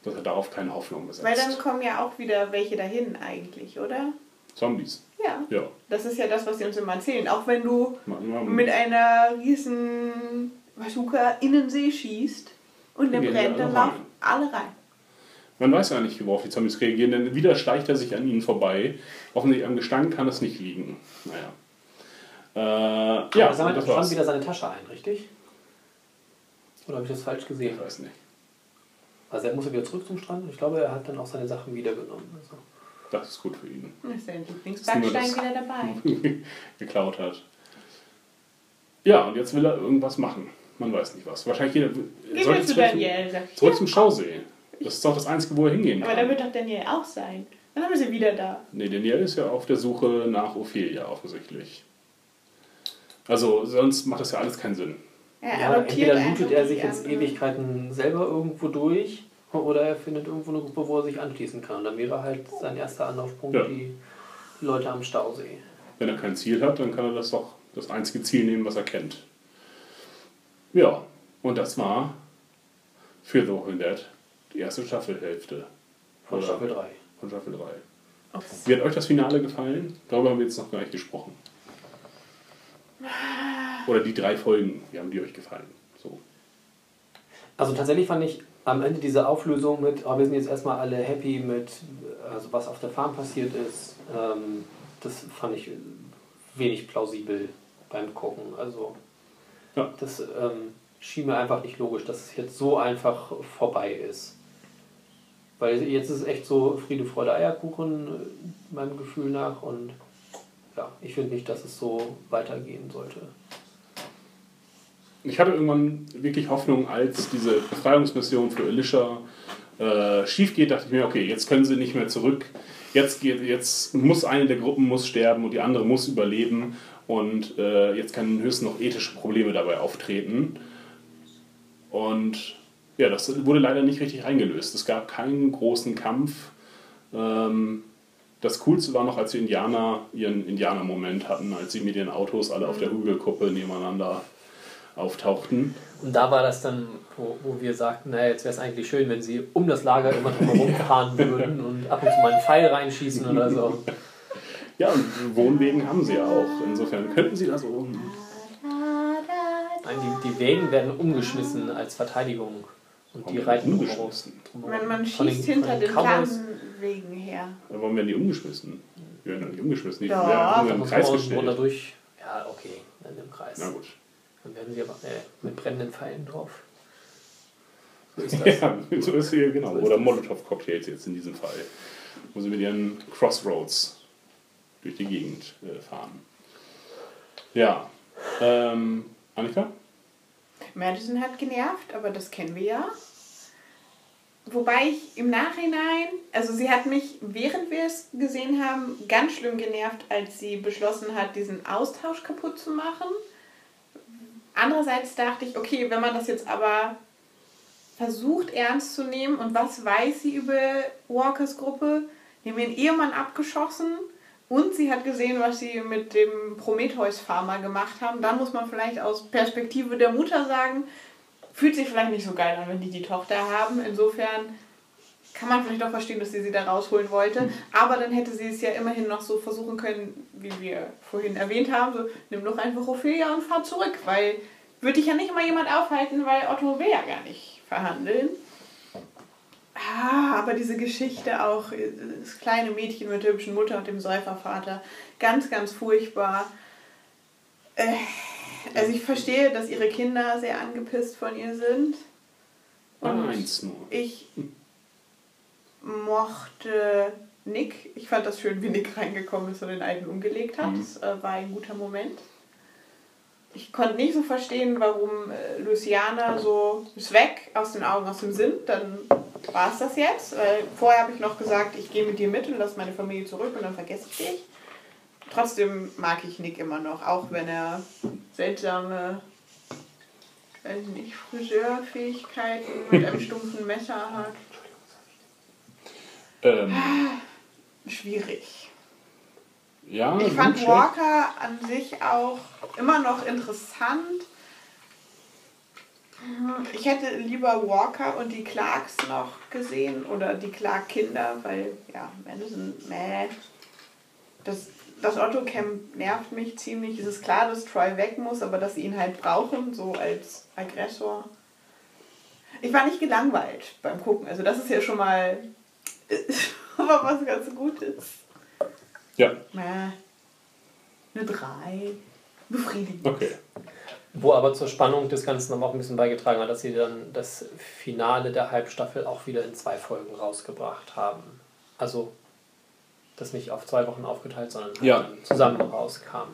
Dass er darauf keine Hoffnung besetzt. Weil dann kommen ja auch wieder welche dahin eigentlich, oder? Zombies. Ja. Ja. Das ist ja das, was sie uns immer erzählen. Auch wenn du Man- man- mit einer riesen Bazooka in den See schießt und der brennt, dann laufen alle rein. Man weiß ja nicht, worauf die Zombies reagieren, denn wieder schleicht er sich an ihnen vorbei. Offensichtlich am Gestank kann es nicht liegen. Naja. Äh, ja, er sammelt das am Strand war's. wieder seine Tasche ein, richtig? Oder habe ich das falsch gesehen? Ich weiß nicht. Also er muss ja wieder zurück zum Strand und ich glaube, er hat dann auch seine Sachen wiedergenommen. Also. Das ist gut für ihn. Dann ist Das Lieblingsbackstein wieder dabei. (laughs) Geklaut hat. Ja, und jetzt will er irgendwas machen. Man weiß nicht was. Wahrscheinlich jeder. er Gehen sollte wir zu zurück, Daniel. Zurück ja. zum Stausee. Das ist doch das Einzige, wo er hingehen Aber kann. da wird doch Daniel auch sein. Dann haben wir sie wieder da. Nee, Daniel ist ja auf der Suche nach Ophelia offensichtlich. Also sonst macht das ja alles keinen Sinn. Er Ja, adoptiert entweder lootet er sich jetzt. Ewigkeiten selber irgendwo durch oder er findet irgendwo eine Gruppe, wo er sich anschließen kann. Dann wäre halt sein erster Anlaufpunkt Ja. die Leute am Stausee. Wenn er kein Ziel hat, dann kann er das doch das einzige Ziel nehmen, was er kennt. Ja, und das war für The Walking Dead die erste Staffelhälfte. Von Oder Staffel 3. Von Staffel 3. Okay. Wie hat euch das Finale gefallen? Darüber haben wir jetzt noch gar nicht gesprochen. Oder die drei Folgen, wie haben die euch gefallen? So. Also tatsächlich fand ich am Ende diese Auflösung mit, oh, wir sind jetzt erstmal alle happy mit, also was auf der Farm passiert ist, ähm, das fand ich wenig plausibel beim Gucken. Also Ja. das ähm, schien mir einfach nicht logisch, dass es jetzt so einfach vorbei ist. Weil jetzt ist es echt so Friede, Freude, Eierkuchen, äh, meinem Gefühl nach. Und ja, ich finde nicht, dass es so weitergehen sollte. Ich hatte irgendwann wirklich Hoffnung, als diese Befreiungsmission für Alicia äh, schief geht, dachte ich mir, okay, jetzt können sie nicht mehr zurück. Jetzt, geht, jetzt muss eine der Gruppen muss sterben und die andere muss überleben. Und äh, jetzt können höchstens noch ethische Probleme dabei auftreten. Und ja, das wurde leider nicht richtig eingelöst. Es gab keinen großen Kampf. Ähm, das Coolste war noch, als die Indianer ihren Indianer-Moment hatten, als sie mit ihren Autos alle auf der Hügelkuppe nebeneinander auftauchten. Und da war das dann, wo, wo wir sagten, naja, jetzt wäre es eigentlich schön, wenn sie um das Lager immer drumherum fahren (laughs) würden und ab und zu mal einen Pfeil reinschießen oder so. Ja, und Wohnwegen haben sie ja auch. Insofern könnten sie da so. Nein, die, die Wägen werden umgeschmissen als Verteidigung. Und die reiten umgeschmissen? drumherum. Man, man den- schießt von hinter den den. Planwegen her. Warum werden die umgeschmissen? Die werden doch nicht umgeschmissen. Die Doch. werden im Kreis gestellt. durch. Ja, okay, dann im Kreis. Na gut. Dann werden sie aber äh, mit brennenden Pfeilen drauf. So ist (laughs) das. Ja, so ist hier, genau. So ist Oder das. Molotow-Cocktails jetzt in diesem Fall. Wo sie mit ihren Crossroads durch die Gegend äh, fahren. Ja. Ähm, Annika? Madison hat genervt, aber das kennen wir ja. Wobei ich im Nachhinein, also sie hat mich, während wir es gesehen haben, ganz schlimm genervt, als sie beschlossen hat, diesen Austausch kaputt zu machen. Andererseits dachte ich, okay, wenn man das jetzt aber versucht ernst zu nehmen und was weiß sie über Walkers Gruppe, die haben ihren Ehemann abgeschossen und sie hat gesehen, was sie mit dem Prometheus-Farmer gemacht haben, dann muss man vielleicht aus Perspektive der Mutter sagen, fühlt sich vielleicht nicht so geil an, wenn die die Tochter haben. Insofern kann man vielleicht auch verstehen, dass sie sie da rausholen wollte. Aber dann hätte sie es ja immerhin noch so versuchen können, wie wir vorhin erwähnt haben, so nimm doch einfach Ophelia und fahr zurück, weil würde dich ja nicht immer jemand aufhalten, weil Otto will ja gar nicht verhandeln. Ah, aber diese Geschichte auch, das kleine Mädchen mit der hübschen Mutter und dem Säufervater, ganz, ganz furchtbar. Äh, also ich verstehe, dass ihre Kinder sehr angepisst von ihr sind. Und Eins nur. ich mochte Nick. Ich fand das schön, wie Nick reingekommen ist und den alten umgelegt hat. Das äh, war ein guter Moment. Ich konnte nicht so verstehen, warum äh, Luciana so ist weg, aus den Augen, aus dem Sinn. Dann war es das jetzt. Weil vorher habe ich noch gesagt, ich gehe mit dir mit und lasse meine Familie zurück und dann vergesse ich dich. Trotzdem mag ich Nick immer noch, auch wenn er seltsame, weiß nicht, Friseurfähigkeiten mit einem stumpfen Messer hat. Ähm, Schwierig. ja, Ich fand. Walker an sich auch immer noch interessant. Ich hätte lieber Walker und die Clarks noch gesehen oder die Clark-Kinder, weil ja, Madison, meh. Das, das Otto-Camp nervt mich ziemlich. Es ist klar, dass Troy weg muss, aber dass sie ihn halt brauchen, so als Aggressor. Ich war nicht gelangweilt beim Gucken. Also das ist ja schon mal (laughs) was ganz Gutes. Ja, Mäh. Eine 3. Befriedigend. okay. Wo aber zur Spannung des Ganzen aber auch ein bisschen beigetragen hat, dass sie dann das Finale der Halbstaffel auch wieder in zwei Folgen rausgebracht haben. Also das nicht auf zwei Wochen aufgeteilt, sondern halt Ja. zusammen rauskam.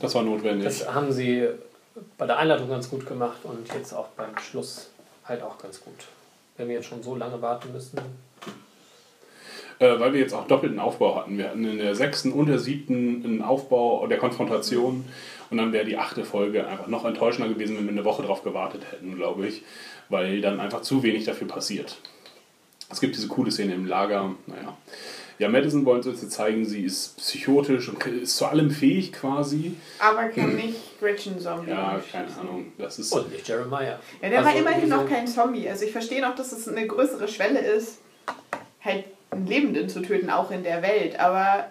Das war notwendig. Das haben sie bei der Einladung ganz gut gemacht und jetzt auch beim Schluss halt auch ganz gut. Wenn wir jetzt schon so lange warten müssen. Äh, weil wir jetzt auch doppelten Aufbau hatten. Wir hatten in der sechsten und der siebten einen Aufbau der Konfrontation und dann wäre die achte Folge einfach noch enttäuschender gewesen, wenn wir eine Woche drauf gewartet hätten, glaube ich, weil dann einfach zu wenig dafür passiert. Es gibt diese coole Szene im Lager, naja. Ja, Madison wollen sie uns jetzt zeigen, sie ist psychotisch und ist zu allem fähig quasi. Aber kann nicht Gretchen Zombie. Ja, keine Ahnung. Das ist. Und nicht Jeremiah. Ja, der war Also immerhin irgendwie noch kein Zombie. Also ich verstehe noch, dass es eine größere Schwelle ist, halt einen Lebenden zu töten, auch in der Welt. Aber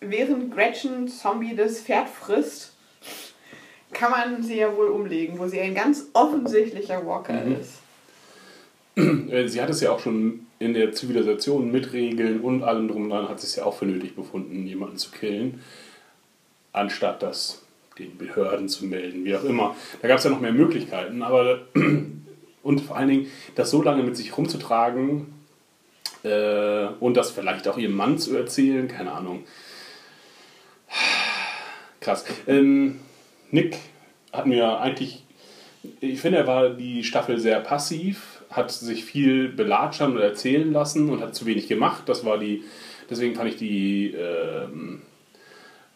während Gretchen Zombie das Pferd frisst, kann man sie ja wohl umlegen, wo sie ein ganz offensichtlicher Walker Mhm. ist. (clears throat) Äh, Sie hat es ja auch schon in der Zivilisation mit Regeln und allem drum und dran, hat sie es ja auch für nötig befunden, jemanden zu killen, anstatt das den Behörden zu melden, wie auch immer. Da gab es ja noch mehr Möglichkeiten, aber (clears throat) und vor allen Dingen, das so lange mit sich rumzutragen äh, und das vielleicht auch ihrem Mann zu erzählen, keine Ahnung. (sighs) Krass. Ähm, Nick hat mir eigentlich, ich finde, er war die Staffel sehr passiv, hat sich viel belatschern und erzählen lassen und hat zu wenig gemacht. Das war die, deswegen fand ich die ähm,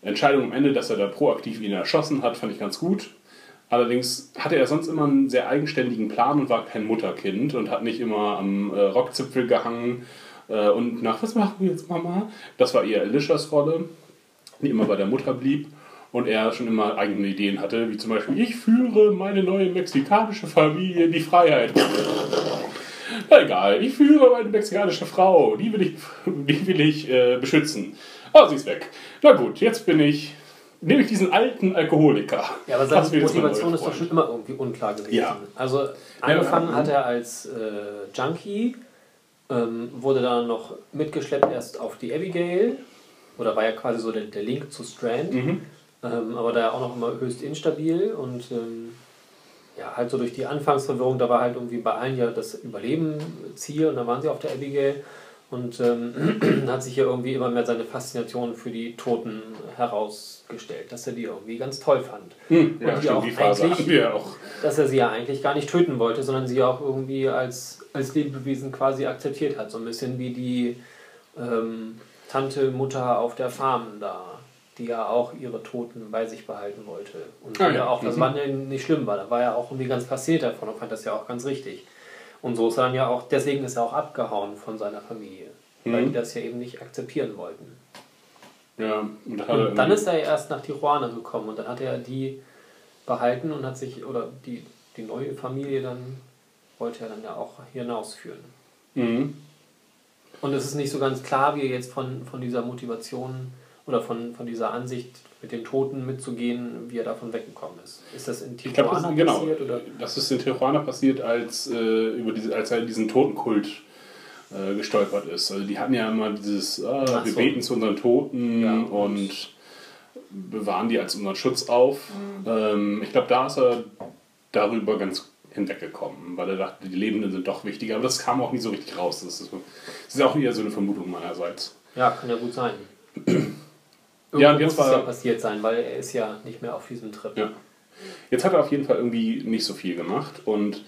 Entscheidung am Ende, dass er da proaktiv ihn erschossen hat, fand ich ganz gut. Allerdings hatte er sonst immer einen sehr eigenständigen Plan und war kein Mutterkind und hat nicht immer am äh, Rockzipfel gehangen äh, und nach, was machen wir jetzt, Mama? Das war eher Elishas Rolle, die immer bei der Mutter blieb und er schon immer eigene Ideen hatte, wie zum Beispiel, ich führe meine neue mexikanische Familie in die Freiheit. Na egal, ich führe meine mexikanische Frau, die will ich, die will ich äh, beschützen. Oh, sie ist weg. Na gut, jetzt bin ich, nehme ich diesen alten Alkoholiker. Ja, aber seine Motivation ist doch schon immer irgendwie unklar gewesen. Ja. Also angefangen ja. hat er als äh, Junkie, ähm, wurde dann noch mitgeschleppt erst auf die Abigail, oder war ja quasi so der, der Link zu Strand, Mhm. Ähm, aber da auch noch immer höchst instabil und ähm, ja, halt so durch die Anfangsverwirrung, da war halt irgendwie bei allen ja das Überleben Ziel und dann waren sie auf der Abigail Und ähm, (clears throat) hat sich ja irgendwie immer mehr seine Faszination für die Toten herausgestellt, dass er die irgendwie ganz toll fand. Hm, Und ja, die auch die eigentlich- wir auch. Dass er sie ja eigentlich gar nicht töten wollte, sondern sie auch irgendwie als, als Lebewesen quasi akzeptiert hat. So ein bisschen wie die ähm, Tante, Mutter auf der Farm da, die ja auch ihre Toten bei sich behalten wollte. Und Ah, ja. ja auch, das Mhm. war ja nicht schlimm war, da war er auch irgendwie ganz fasziniert davon und fand das ja auch ganz richtig. Und so ist er dann ja auch, deswegen ist er auch abgehauen von seiner Familie, weil Mhm. die das ja eben nicht akzeptieren wollten. Ja, und Und dann ist er erst nach Tijuana gekommen und dann hat er die behalten und hat sich, oder die, die neue Familie dann, wollte er dann ja auch hinausführen. Mhm. Und es ist nicht so ganz klar, wie er jetzt von, von dieser Motivation oder von, von dieser Ansicht, mit den Toten mitzugehen, wie er davon weggekommen ist. Ist das in Ich glaube, Tijuana das, genau, passiert? Oder? das ist in Tijuana passiert, als, äh, über diese, als er diesen Totenkult äh, gestolpert ist. Also die hatten ja immer dieses, Ach wir so. beten zu unseren Toten Ja, und, bewahren die als unseren Schutz auf. Mhm. Ähm, ich glaube, da ist er darüber ganz hinweggekommen, weil er dachte, die Lebenden sind doch wichtiger. Aber das kam auch nie so richtig raus. Das ist, das ist auch eher so eine Vermutung meinerseits. Ja, kann ja gut sein. (clears throat) Ja, und Irgendwo jetzt muss es ja passiert sein, weil er ist ja nicht mehr auf diesem Trip. Ja. Jetzt hat er auf jeden Fall irgendwie nicht so viel gemacht und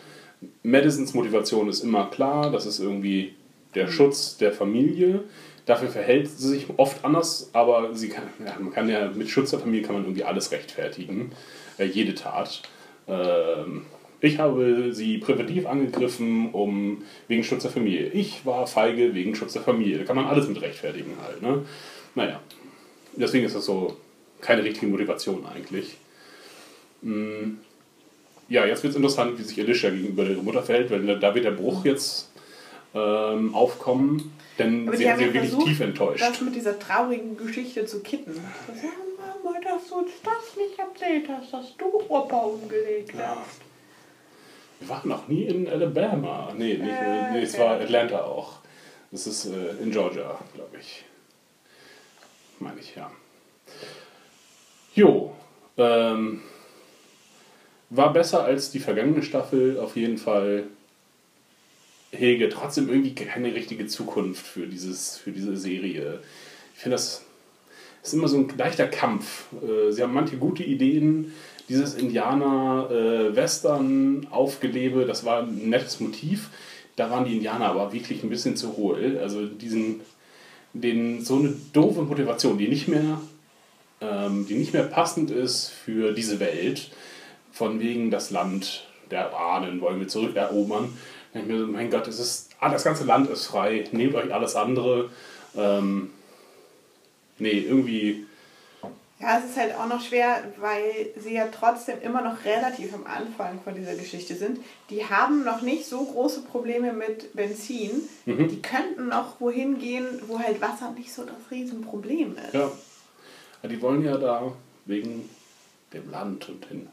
Madisons Motivation ist immer klar, das ist irgendwie der Schutz der Familie. Dafür verhält sie sich oft anders, aber sie kann, ja, man kann ja mit Schutz der Familie kann man irgendwie alles rechtfertigen, äh, jede Tat. Ähm, ich habe sie präventiv angegriffen, um wegen Schutz der Familie. Ich war feige wegen Schutz der Familie. Da kann man alles mit rechtfertigen halt. Ne? Naja, deswegen ist das so keine richtige Motivation eigentlich. Mm, Ja, jetzt wird es interessant, wie sich Alicia gegenüber ihrer Mutter verhält, weil da wird der Bruch jetzt ähm, aufkommen, denn sie hat haben sie ja wirklich versucht, tief enttäuscht. das mit dieser traurigen Geschichte zu kitten. Das ja, Mama, dass du uns das nicht erzählt hast, dass du Opa umgelegt hast. Wir waren noch nie in Alabama. Nee, nicht, Äh, nee es war Atlanta auch. Das ist äh, in Georgia, glaube ich. Meine ich, ja. Jo, ähm, war besser als die vergangene Staffel auf jeden Fall. Hege trotzdem irgendwie keine richtige Zukunft für, dieses, für diese Serie. Ich finde, das ist immer so ein leichter Kampf. Äh, Sie haben manche gute Ideen. Dieses Indianer-Western-Aufgelebe, das war ein nettes Motiv. Da waren die Indianer aber wirklich ein bisschen zu hohl. Also diesen, den, so eine doofe Motivation, die nicht mehr, ähm, die nicht mehr passend ist für diese Welt. Von wegen das Land der Ahnen wollen wir zurückerobern. Da denk ich mir so, mein Gott, es ist, ah, das ganze Land ist frei, nehmt euch alles andere. Ähm, nee, irgendwie Ja, es ist halt auch noch schwer, weil sie ja trotzdem immer noch relativ am Anfang von dieser Geschichte sind. Die haben noch nicht so große Probleme mit Benzin. Mhm. Die könnten noch wohin gehen, wo halt Wasser nicht so das Riesenproblem ist. Ja. Die wollen ja da wegen dem Land und den,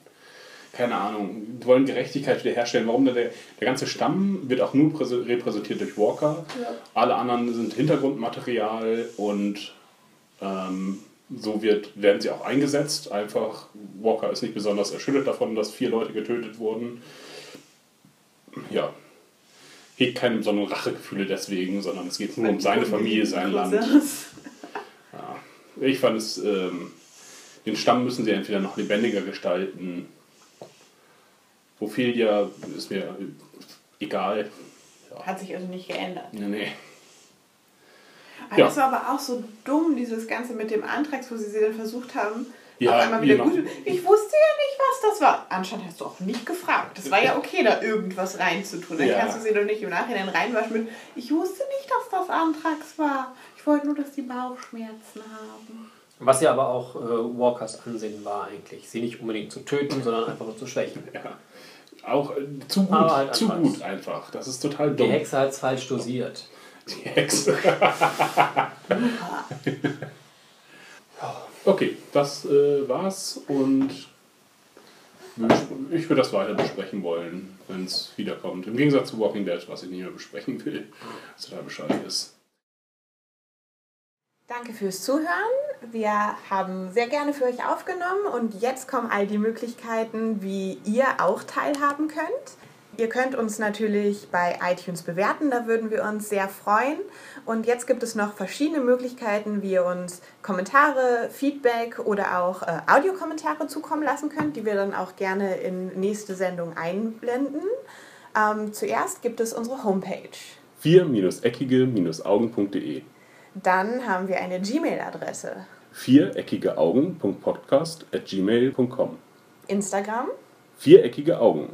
keine Ahnung, die wollen Gerechtigkeit wiederherstellen. Warum denn der, der ganze Stamm wird auch nur präse- repräsentiert durch Walker. Ja. Alle anderen sind Hintergrundmaterial und ähm, so wird, werden sie auch eingesetzt. Einfach, Walker ist nicht besonders erschüttert davon, dass vier Leute getötet wurden. Ja. Hegt keine besonderen Rachegefühle deswegen, sondern es geht nur um seine Familie, sein Land. Cousins. (laughs) Ich fand es, ähm, den Stamm müssen sie entweder noch lebendiger gestalten. Ophelia ist mir egal. Hat sich also nicht geändert. Nee, nee. Aber Ja. Das war aber auch so dumm, dieses Ganze mit dem Antrags, wo sie sie dann versucht haben, Ja, auf einmal wieder genau. gut. Ich wusste ja nicht, was das war. Anscheinend hast du auch nicht gefragt. Das war ja okay, da irgendwas reinzutun. Dann Ja. kannst du sie doch nicht im Nachhinein reinwaschen mit, ich wusste nicht, dass das Antrags war. Ich wollte nur, dass die Bauchschmerzen haben. Was ja aber auch äh, Walkers Ansehen war eigentlich. Sie nicht unbedingt zu töten, sondern einfach nur zu schwächen. Ja. Auch äh, zu gut, halt zu gut einfach. Das ist total Die dumm. Hexe hat es falsch dosiert. Die Hexe. okay, das äh, war's und ich würde das weiter besprechen wollen, wenn es wiederkommt. Im Gegensatz zu Walking Dead, was ich nicht mehr besprechen will, was total bescheuert ist. Danke fürs Zuhören. Wir haben sehr gerne für euch aufgenommen und jetzt kommen all die Möglichkeiten, wie ihr auch teilhaben könnt. Ihr könnt uns natürlich bei iTunes bewerten, da würden wir uns sehr freuen. Und jetzt gibt es noch verschiedene Möglichkeiten, wie ihr uns Kommentare, Feedback oder auch äh, Audiokommentare zukommen lassen könnt, die wir dann auch gerne in nächste Sendung einblenden. Ähm, zuerst gibt es unsere Homepage. 4-eckige-augen.de Dann haben wir eine Gmail-Adresse, viereckigeaugen.podcast.gmail.com Instagram Viereckige Augen.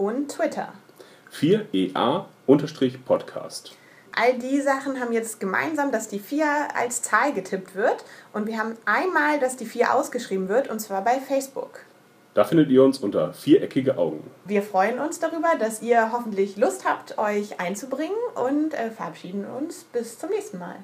Und Twitter. 4EA-Podcast. All die Sachen haben jetzt gemeinsam, dass die 4 als Zahl getippt wird und wir haben einmal, dass die 4 ausgeschrieben wird und zwar bei Facebook. Da findet ihr uns unter Viereckige Augen. Wir freuen uns darüber, dass ihr hoffentlich Lust habt, euch einzubringen und äh, verabschieden uns bis zum nächsten Mal.